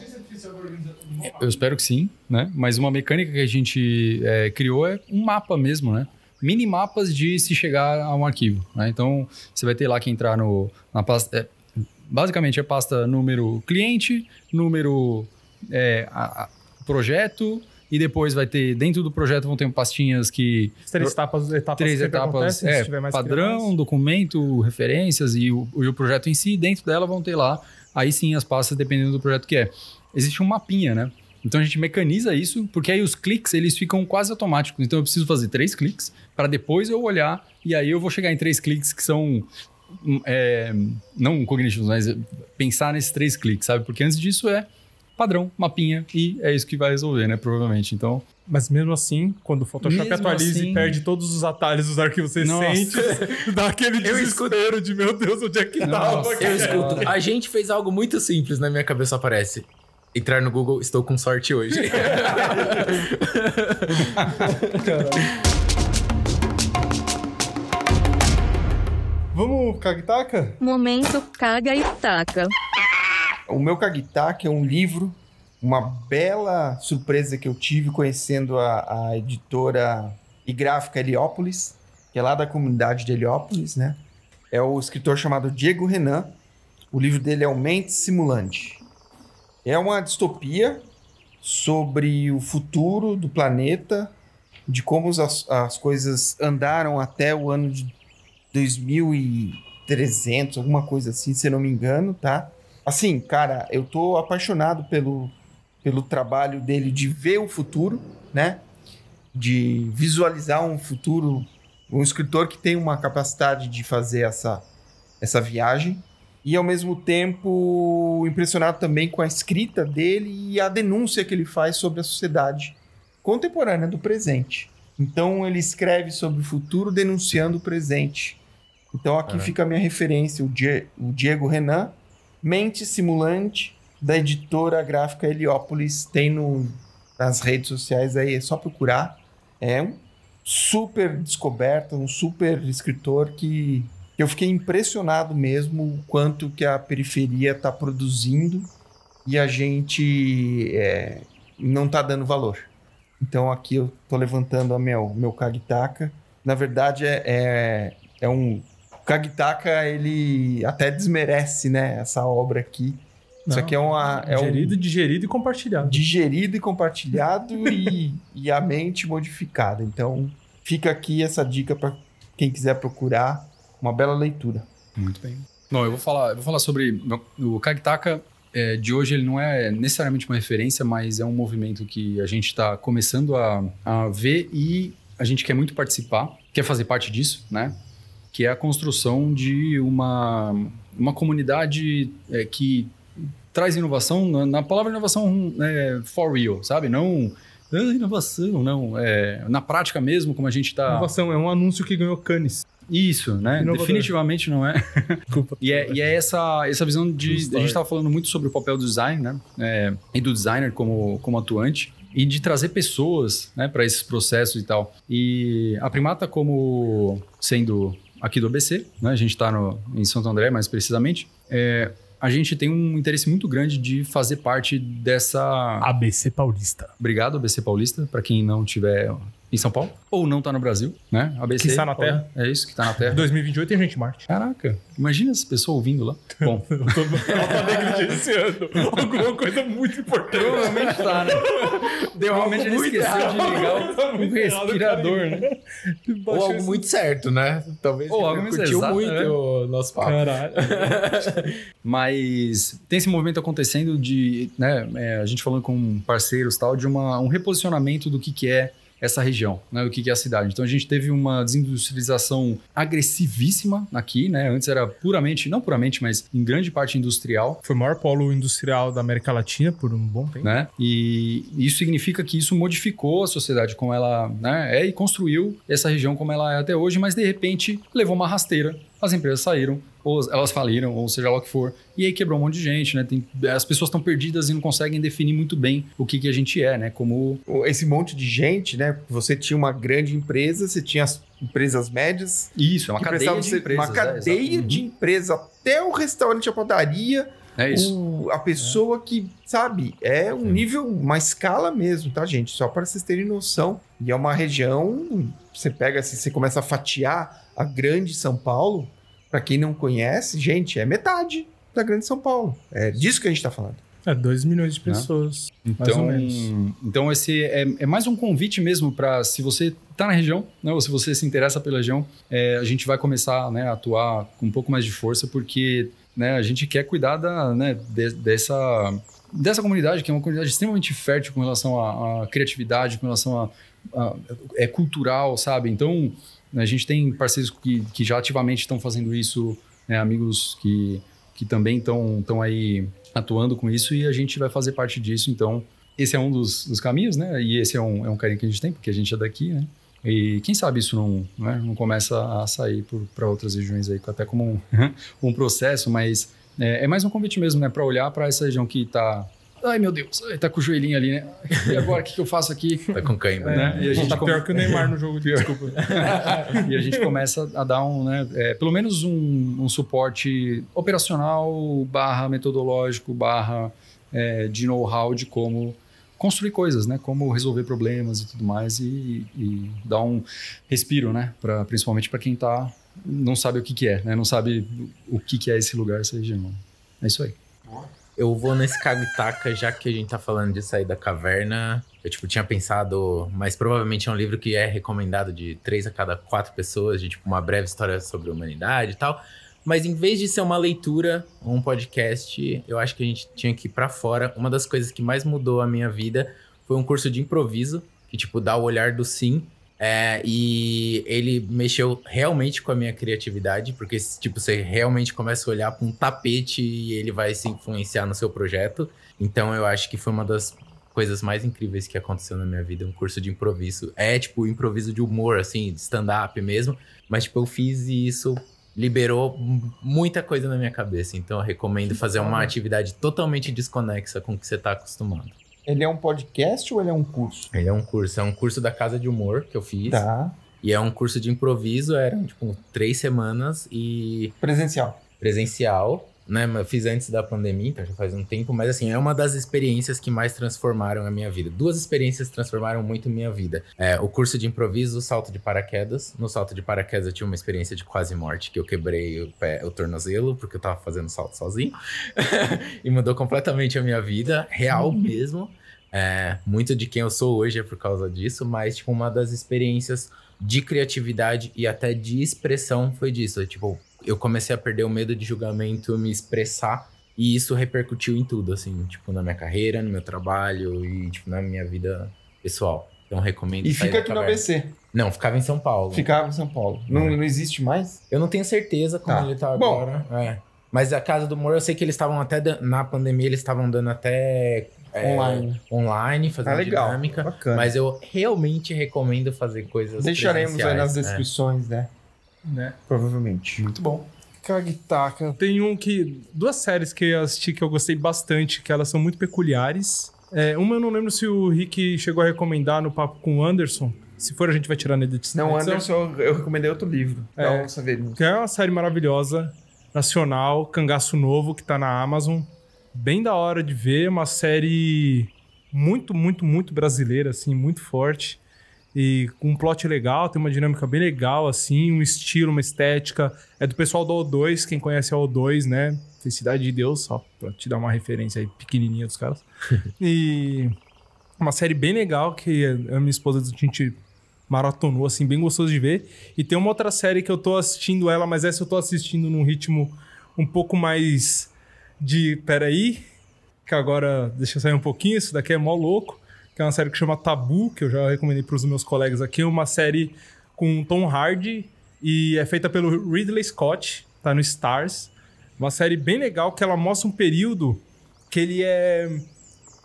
Eu espero que sim, né? Mas uma mecânica que a gente é, criou é um mapa mesmo, né? Mini mapas de se chegar a um arquivo, né? Então, você vai ter lá que entrar no, na pasta... é, basicamente, é pasta número cliente, número é, a- a- projeto... E depois vai ter, dentro do projeto vão ter pastinhas que As três etapas, etapas três etapas, é, padrão, crianças. documento, referências e o, e o projeto em si, dentro dela vão ter lá, aí sim as pastas dependendo do projeto que é. Existe um mapinha, né? Então a gente mecaniza isso, porque aí os cliques eles ficam quase automáticos. Então eu preciso fazer três cliques para depois eu olhar e aí eu vou chegar em três cliques que são hum, é, não cognitivos, mas pensar nesses três cliques, sabe? Porque antes disso é padrão, mapinha e é isso que vai resolver, né? Provavelmente. Então Mas mesmo assim, quando o Photoshop Mesmo atualiza assim- e perde todos os atalhos dos arquivos recentes, *laughs* dá aquele desespero de meu Deus, onde é que tava? Cara? Eu escuto. A gente fez algo muito simples, na minha cabeça aparece. Entrar no Google, estou com sorte hoje. *laughs* Vamos, Kagtaka? Momento caga e taca. O meu Kagitaka é um livro, uma bela surpresa que eu tive conhecendo a, a editora e gráfica Heliópolis. que é lá da comunidade de Heliópolis, né? É o escritor chamado Diego Renan. O livro dele é O Mente Simulante. É uma distopia sobre o futuro do planeta, de como as, as coisas andaram até o ano de 2300, alguma coisa assim, se não me engano, tá? Assim, cara, eu tô apaixonado pelo, pelo trabalho dele de ver o futuro, né? De visualizar um futuro. Um escritor que tem uma capacidade de fazer essa, essa viagem. E ao mesmo tempo impressionado também com a escrita dele e a denúncia que ele faz sobre a sociedade contemporânea do presente. Então ele escreve sobre o futuro denunciando o presente. Então aqui Caramba. fica a minha referência, o, Die- o Diego Renan, Mente Simulante, da editora gráfica Heliópolis. Tem no, nas redes sociais aí, é só procurar. É um super descoberta, um super escritor que eu fiquei impressionado mesmo o quanto que a periferia está produzindo e a gente é, não está dando valor. Então aqui eu tô levantando a meu, meu Kagitaka. Na verdade é, é, é um... O Kagitaka, ele até desmerece, né, essa obra aqui. Isso Não, aqui é uma... É um, Digerido, digerido e compartilhado. digerido e compartilhado *laughs* e, e a mente modificada. Então, fica aqui essa dica para quem quiser procurar uma bela leitura. Muito bem. Bom, eu vou falar, eu vou falar sobre o Kagitaka. é, de hoje ele não é necessariamente uma referência, mas é um movimento que a gente está começando a, a ver e a gente quer muito participar, quer fazer parte disso, né? Que é a construção de uma, uma comunidade é, que traz inovação, na, na palavra inovação é, for real, sabe? Não ah, inovação, não. É, na prática mesmo, como a gente está... Inovação é um anúncio que ganhou Cannes. Isso, né? Inovador. Definitivamente não é. *laughs* Desculpa. E é, e é essa, essa visão de. A gente estava falando muito sobre o papel do design, né? É, e do designer como, como atuante. E de trazer pessoas né, para esses processos e tal. E a Primata, como sendo aqui do ABC, né? A gente está em Santo André, mais precisamente. é, a gente tem um interesse muito grande de fazer parte dessa. ABC Paulista. Obrigado, ABC Paulista, para quem não tiver em São Paulo ou não tá no Brasil, né? ABC. Que está na Terra. É isso, que tá na Terra. 2028 tem gente em Marte. Caraca, imagina essa pessoa ouvindo lá. *laughs* Bom, Eu tô, ela tá negligenciando alguma coisa muito importante. provavelmente tá, né? Provavelmente ele muito esqueceu de ligar o, errado, respirador, né? Ou algo muito certo, né? Talvez Ou algo curtiu exato, muito né? o nosso papo. Caralho. *laughs* Mas tem esse movimento acontecendo de, né, é, a gente falando com parceiros e tal, de uma, um reposicionamento do que, que é essa região, né, que, que é a cidade. Então a gente teve uma desindustrialização agressivíssima aqui, né? Antes era puramente, não puramente, mas em grande parte industrial. Foi o maior polo industrial da América Latina por um bom tempo. né? E isso significa que isso modificou a sociedade como ela né, é e construiu essa região como ela é até hoje, mas de repente levou uma rasteira. As empresas saíram, ou elas faliram, ou seja lá o que for, e aí quebrou um monte de gente, né? Tem- as pessoas estão perdidas e não conseguem definir muito bem o que, que a gente é, né? Como Esse monte de gente, né? Você tinha uma grande empresa, você tinha as empresas médias, isso, é uma que cadeia de empresas. uma é, cadeia exato. de empresa até o restaurante, a padaria, Uhum. É isso. o- a pessoa que, sabe, é um nível, uma escala mesmo, tá, gente? Só para vocês terem noção. E é uma região, você pega assim, você começa a fatiar a grande São Paulo, para quem não conhece, gente, é metade da grande São Paulo. É disso que a gente tá falando. É, 2 milhões de pessoas. mais Então, ou menos. então esse é, é mais um convite mesmo para se você está na região, né, ou se você se interessa pela região, é, a gente vai começar né, a atuar com um pouco mais de força, porque né, a gente quer cuidar da, né, de- dessa, dessa comunidade, que é uma comunidade extremamente fértil com relação à, à criatividade, com relação a, a- é cultural, sabe? Então, a gente tem parceiros que, que já ativamente estão fazendo isso, né, amigos que, que também estão aí atuando com isso e a gente vai fazer parte disso. Então, esse é um dos, dos caminhos, né? E esse é um, é um carinho que a gente tem, porque a gente é daqui, né? E quem sabe isso não, né, não começa a sair para outras regiões aí, até como um, *laughs* um processo, mas é, é mais um convite mesmo, né? Para olhar para essa região que tá. Ai meu Deus, ai, tá com o joelhinho ali, né? E agora o que, que eu faço aqui? Tá com cãibra, né? né? E a gente tá come- pior que o Neymar no jogo, desculpa. e a gente começa a dar um, né, é, pelo menos um, um suporte operacional, barra metodológico, barra é, de know-how de como construir coisas, né? Como resolver problemas e tudo mais e, e dar um respiro, né? Pra, principalmente para quem tá não sabe o que, que é, né? Não sabe o que, que é esse lugar, essa região. É isso aí. Eu vou nesse Kagitaka, já que a gente tá falando de sair da caverna. Eu, tipo, tinha pensado, mas provavelmente é um livro que é recomendado de três a cada quatro pessoas, de, tipo, uma breve história sobre a humanidade e tal. Mas em vez de ser uma leitura, um podcast, eu acho que a gente tinha que ir pra fora. Uma das coisas que mais mudou a minha vida foi um curso de improviso, que, tipo, dá o olhar do sim. É, e ele mexeu realmente com a minha criatividade, porque, tipo, você realmente começa a olhar para um tapete e ele vai se influenciar no seu projeto. Então, eu acho que foi uma das coisas mais incríveis que aconteceu na minha vida, um curso de improviso. É, tipo, improviso de humor, assim, de stand-up mesmo. Mas, tipo, eu fiz e isso liberou muita coisa na minha cabeça. Então, eu recomendo fazer uma atividade totalmente desconexa com o que você tá acostumado. Ele é um podcast ou ele é um curso? Ele é um curso, é um curso da Casa de Humor que eu fiz. Tá. E é um curso de improviso, eram tipo três semanas e Presencial. presencial, né? Fiz antes da pandemia, então já faz um tempo, mas assim, é uma das experiências que mais transformaram a minha vida. Duas experiências transformaram muito minha vida. É, o curso de improviso, o salto de paraquedas. No salto de paraquedas eu tive uma experiência de quase morte, que eu quebrei o, pé, o tornozelo, porque eu tava fazendo salto sozinho. *laughs* e mudou completamente a minha vida, real mesmo. É, muito de quem eu sou hoje é por causa disso, mas, tipo, uma das experiências de criatividade e até de expressão foi disso. Tipo, eu comecei a perder o medo de julgamento, me expressar, e isso repercutiu em tudo, assim, tipo, na minha carreira, no meu trabalho e, tipo, na minha vida pessoal. Então, recomendo. E fica aqui no. ABC. Não, ficava em São Paulo. Ficava em São Paulo. Não, não existe mais? Eu não tenho certeza como Tá. ele tá Bom. agora. É. Mas a Casa do Humor, eu sei que eles estavam até, na pandemia, eles estavam dando até... é, Online. Online, fazendo Ah, legal. dinâmica. Bacana. Mas eu realmente recomendo fazer coisas Deixaremos aí nas é. descrições, né? Né? Provavelmente. Muito bom. Kagitaka. Tem um que. Duas séries que eu assisti que eu gostei bastante, que elas são muito peculiares. É, uma eu não lembro se o Rick chegou a recomendar no papo com o Anderson. Se for, a gente vai tirar na edição. Não. Anderson, eu recomendei outro livro. É. Saber. Que é uma série maravilhosa, nacional, Cangaço Novo, que tá na Amazon. Bem da hora de ver, uma série muito, muito, muito brasileira, assim, muito forte. E com um plot legal, tem uma dinâmica bem legal, assim, um estilo, uma estética. É do pessoal do O2, quem conhece a O2, né? Felicidade de Deus, só pra te dar uma referência aí pequenininha dos caras. *laughs* e uma série bem legal que a minha esposa, a gente maratonou, assim, bem gostoso de ver. E tem uma outra série que eu tô assistindo ela, mas essa eu tô assistindo num ritmo um pouco mais de. Peraí, que agora deixa eu sair um pouquinho, isso daqui é mó louco. Que é uma série que chama Tabu, que eu já recomendei pros meus colegas aqui. É uma série com Tom Hardy e é feita pelo Ridley Scott, tá no Stars. Uma série bem legal que ela mostra um período que ele é.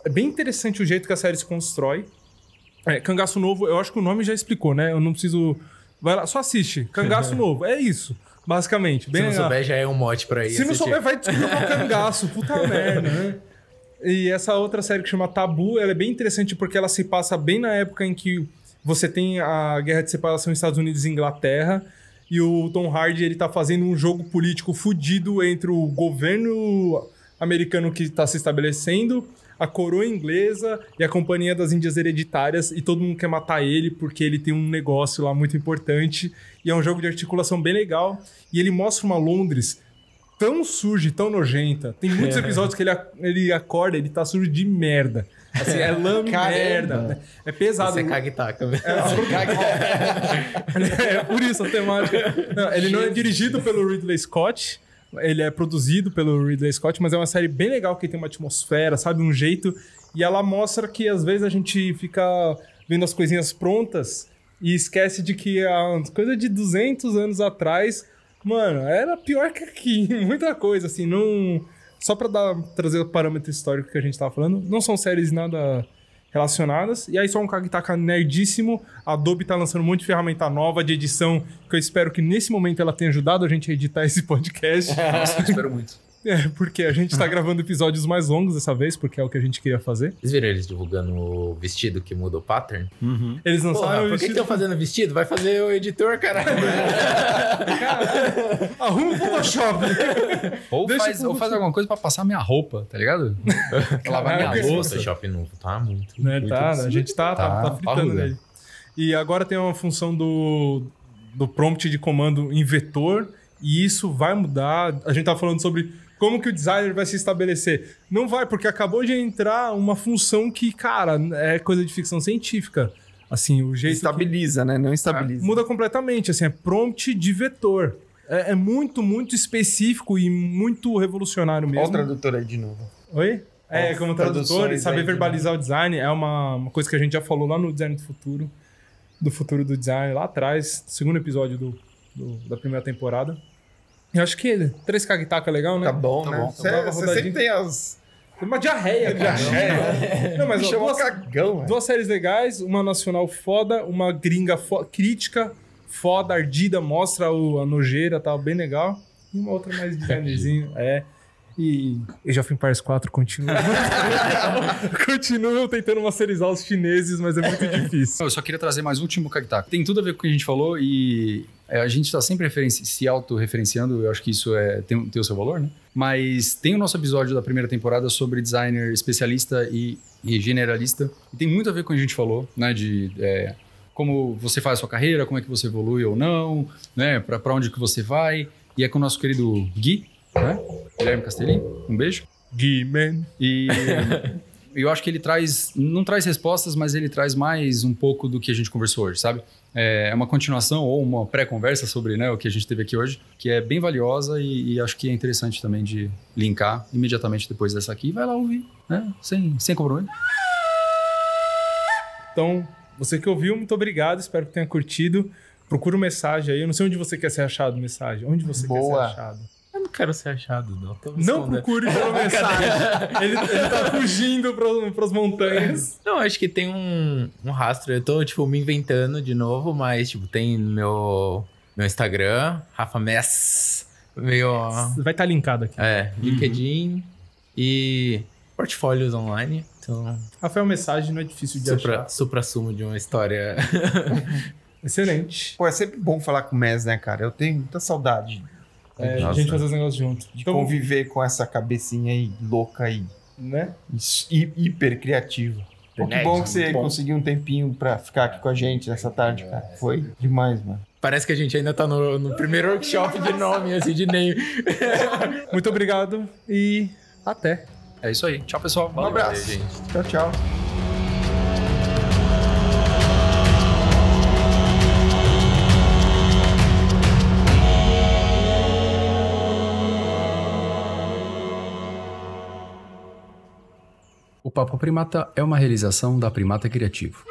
É bem interessante o jeito que a série se constrói. É, Cangaço Novo, eu acho que o nome já explicou, né? Eu não preciso. Vai lá, só assiste. Cangaço *laughs* Novo, é isso, basicamente. Se Bem não legal. souber, já é um mote pra ir Se não souber, vai descobrir o cangaço. Puta *laughs* merda, né? E essa outra série que chama Tabu, ela é bem interessante porque ela se passa bem na época em que você tem a guerra de separação Estados Unidos e Inglaterra. E o Tom Hardy, ele tá fazendo um jogo político fudido entre o governo americano que tá se estabelecendo, a coroa inglesa e a Companhia das Índias Hereditárias. E todo mundo quer matar ele porque ele tem um negócio lá muito importante. E é um jogo de articulação bem legal. E ele mostra uma Londres tão suja e tão nojenta. Tem muitos episódios que ele, ele acorda, ele tá sujo de merda. Assim, é *laughs* Caramba. merda. É pesado. Você caga e taca. É, por isso a temática. Não, ele não é dirigido pelo Ridley Scott. Ele é produzido pelo Ridley Scott, mas é uma série bem legal que tem uma atmosfera, sabe? Um jeito. E ela mostra que às vezes a gente fica vendo as coisinhas prontas e esquece de que a coisa de 200 anos atrás, mano, era pior que aqui. *laughs* Muita coisa, assim. Não. Só pra dar, trazer o parâmetro histórico que a gente tava falando, não são séries nada relacionadas. E aí só um Kagitaka nerdíssimo. A Adobe tá lançando um monte de ferramenta nova de edição, que eu espero que nesse momento ela tenha ajudado a gente a editar esse podcast. *laughs* Nossa, eu espero muito. *laughs* É, porque a gente tá *laughs* gravando episódios mais longos dessa vez, porque é o que a gente queria fazer. Vocês viram eles divulgando o vestido que muda o pattern? Eles Porra, lançaram o por que estão fazendo vestido? Vai fazer o editor, caralho. Arruma o Photoshop! Ou Deixa faz, ou faz alguma coisa pra passar minha roupa, tá ligado? *laughs* Lavar minha Caraca, louça. Photoshop não tá muito. né, muito tá, absurdo. a gente tá, tá, Tá, tá fritando nele. E agora tem uma função do, do prompt de comando em vetor, e isso vai mudar. A gente tá falando sobre como que o designer vai se estabelecer. Não vai, porque acabou de entrar uma função que, cara, é coisa de ficção científica. Assim, o jeito. que- Estabiliza, né? Não estabiliza. muda completamente, assim, é prompt de vetor. É, é muito, muito específico e muito revolucionário mesmo. Olha o tradutor aí de novo. Oi? É, As como tradutor, e saber aí de- verbalizar o design é uma, uma coisa que a gente já falou lá no Design do Futuro, do futuro do design, lá atrás, segundo episódio do, do- da primeira temporada. Eu acho que três cagtaca é legal, né? Tá bom, Tá né? bom. Você Então rodadinha. sempre tem as... Tem uma diarreia, cara. *laughs* Não, mas Me ó, duas, cagão, velho. duas séries legais, uma nacional foda, uma gringa fo- crítica, foda, ardida, mostra o- a nojeira, tá bem legal. E uma outra mais designerzinho, é. E Age of Empires 4 continua. *laughs* continua tentando masterizar os chineses, mas é muito difícil. Eu só queria trazer mais um último cactaco. Tem tudo a ver com o que a gente falou e é, a gente está sempre se autorreferenciando, eu acho que isso é, tem, tem o seu valor, né? Mas tem o nosso episódio da primeira temporada sobre designer especialista e, e generalista. E tem muito a ver com o que a gente falou, né? De é, como você faz a sua carreira, como é que você evolui ou não, né? Pra onde que você vai. E é com o nosso querido Gui, né? Guilherme Castelli. Um beijo. Gui-Man. E *laughs* eu acho que ele traz, não traz respostas, mas ele traz mais um pouco do que a gente conversou hoje, sabe? É uma continuação ou uma pré-conversa sobre né, o que a gente teve aqui hoje, que é bem valiosa e, e acho que é interessante também de linkar imediatamente depois dessa aqui. Vai lá ouvir, né? Sem, sem compromisso. Então, você que ouviu, muito obrigado. Espero que tenha curtido. Procura uma mensagem aí. Eu não sei onde você quer ser achado, mensagem. Onde você Boa. quer ser achado? Eu não quero ser achado, não. Não procure pela mensagem. ele, ele tá fugindo pra, pras montanhas. Não, acho que tem um, um rastro. Eu tô, tipo, me inventando de novo, mas, tipo, tem no meu, meu Instagram, Rafa Mess, meu, Vai estar linkado aqui. é, LinkedIn e portfólios online. Então, Rafael Mensagem não é difícil de supra, achar. supra-sumo de uma história. *laughs* Excelente. Pô, é sempre bom falar com o Mes, né, cara? Eu tenho muita saudade É, a Nossa. gente fazer os negócios junto. de Então, conviver com essa cabecinha aí louca aí. né? hi- hiper criativa. Pô, que bom que você muito bom. conseguiu um tempinho pra ficar aqui com a gente nessa tarde, cara. Foi demais, mano. Parece que a gente ainda tá no, no primeiro workshop de nome, assim, de name. *laughs* Muito obrigado e até. É isso aí. Tchau, pessoal. Um Valeu. abraço. gente. Tchau, tchau. Papo Primata é uma realização da Primata Criativo.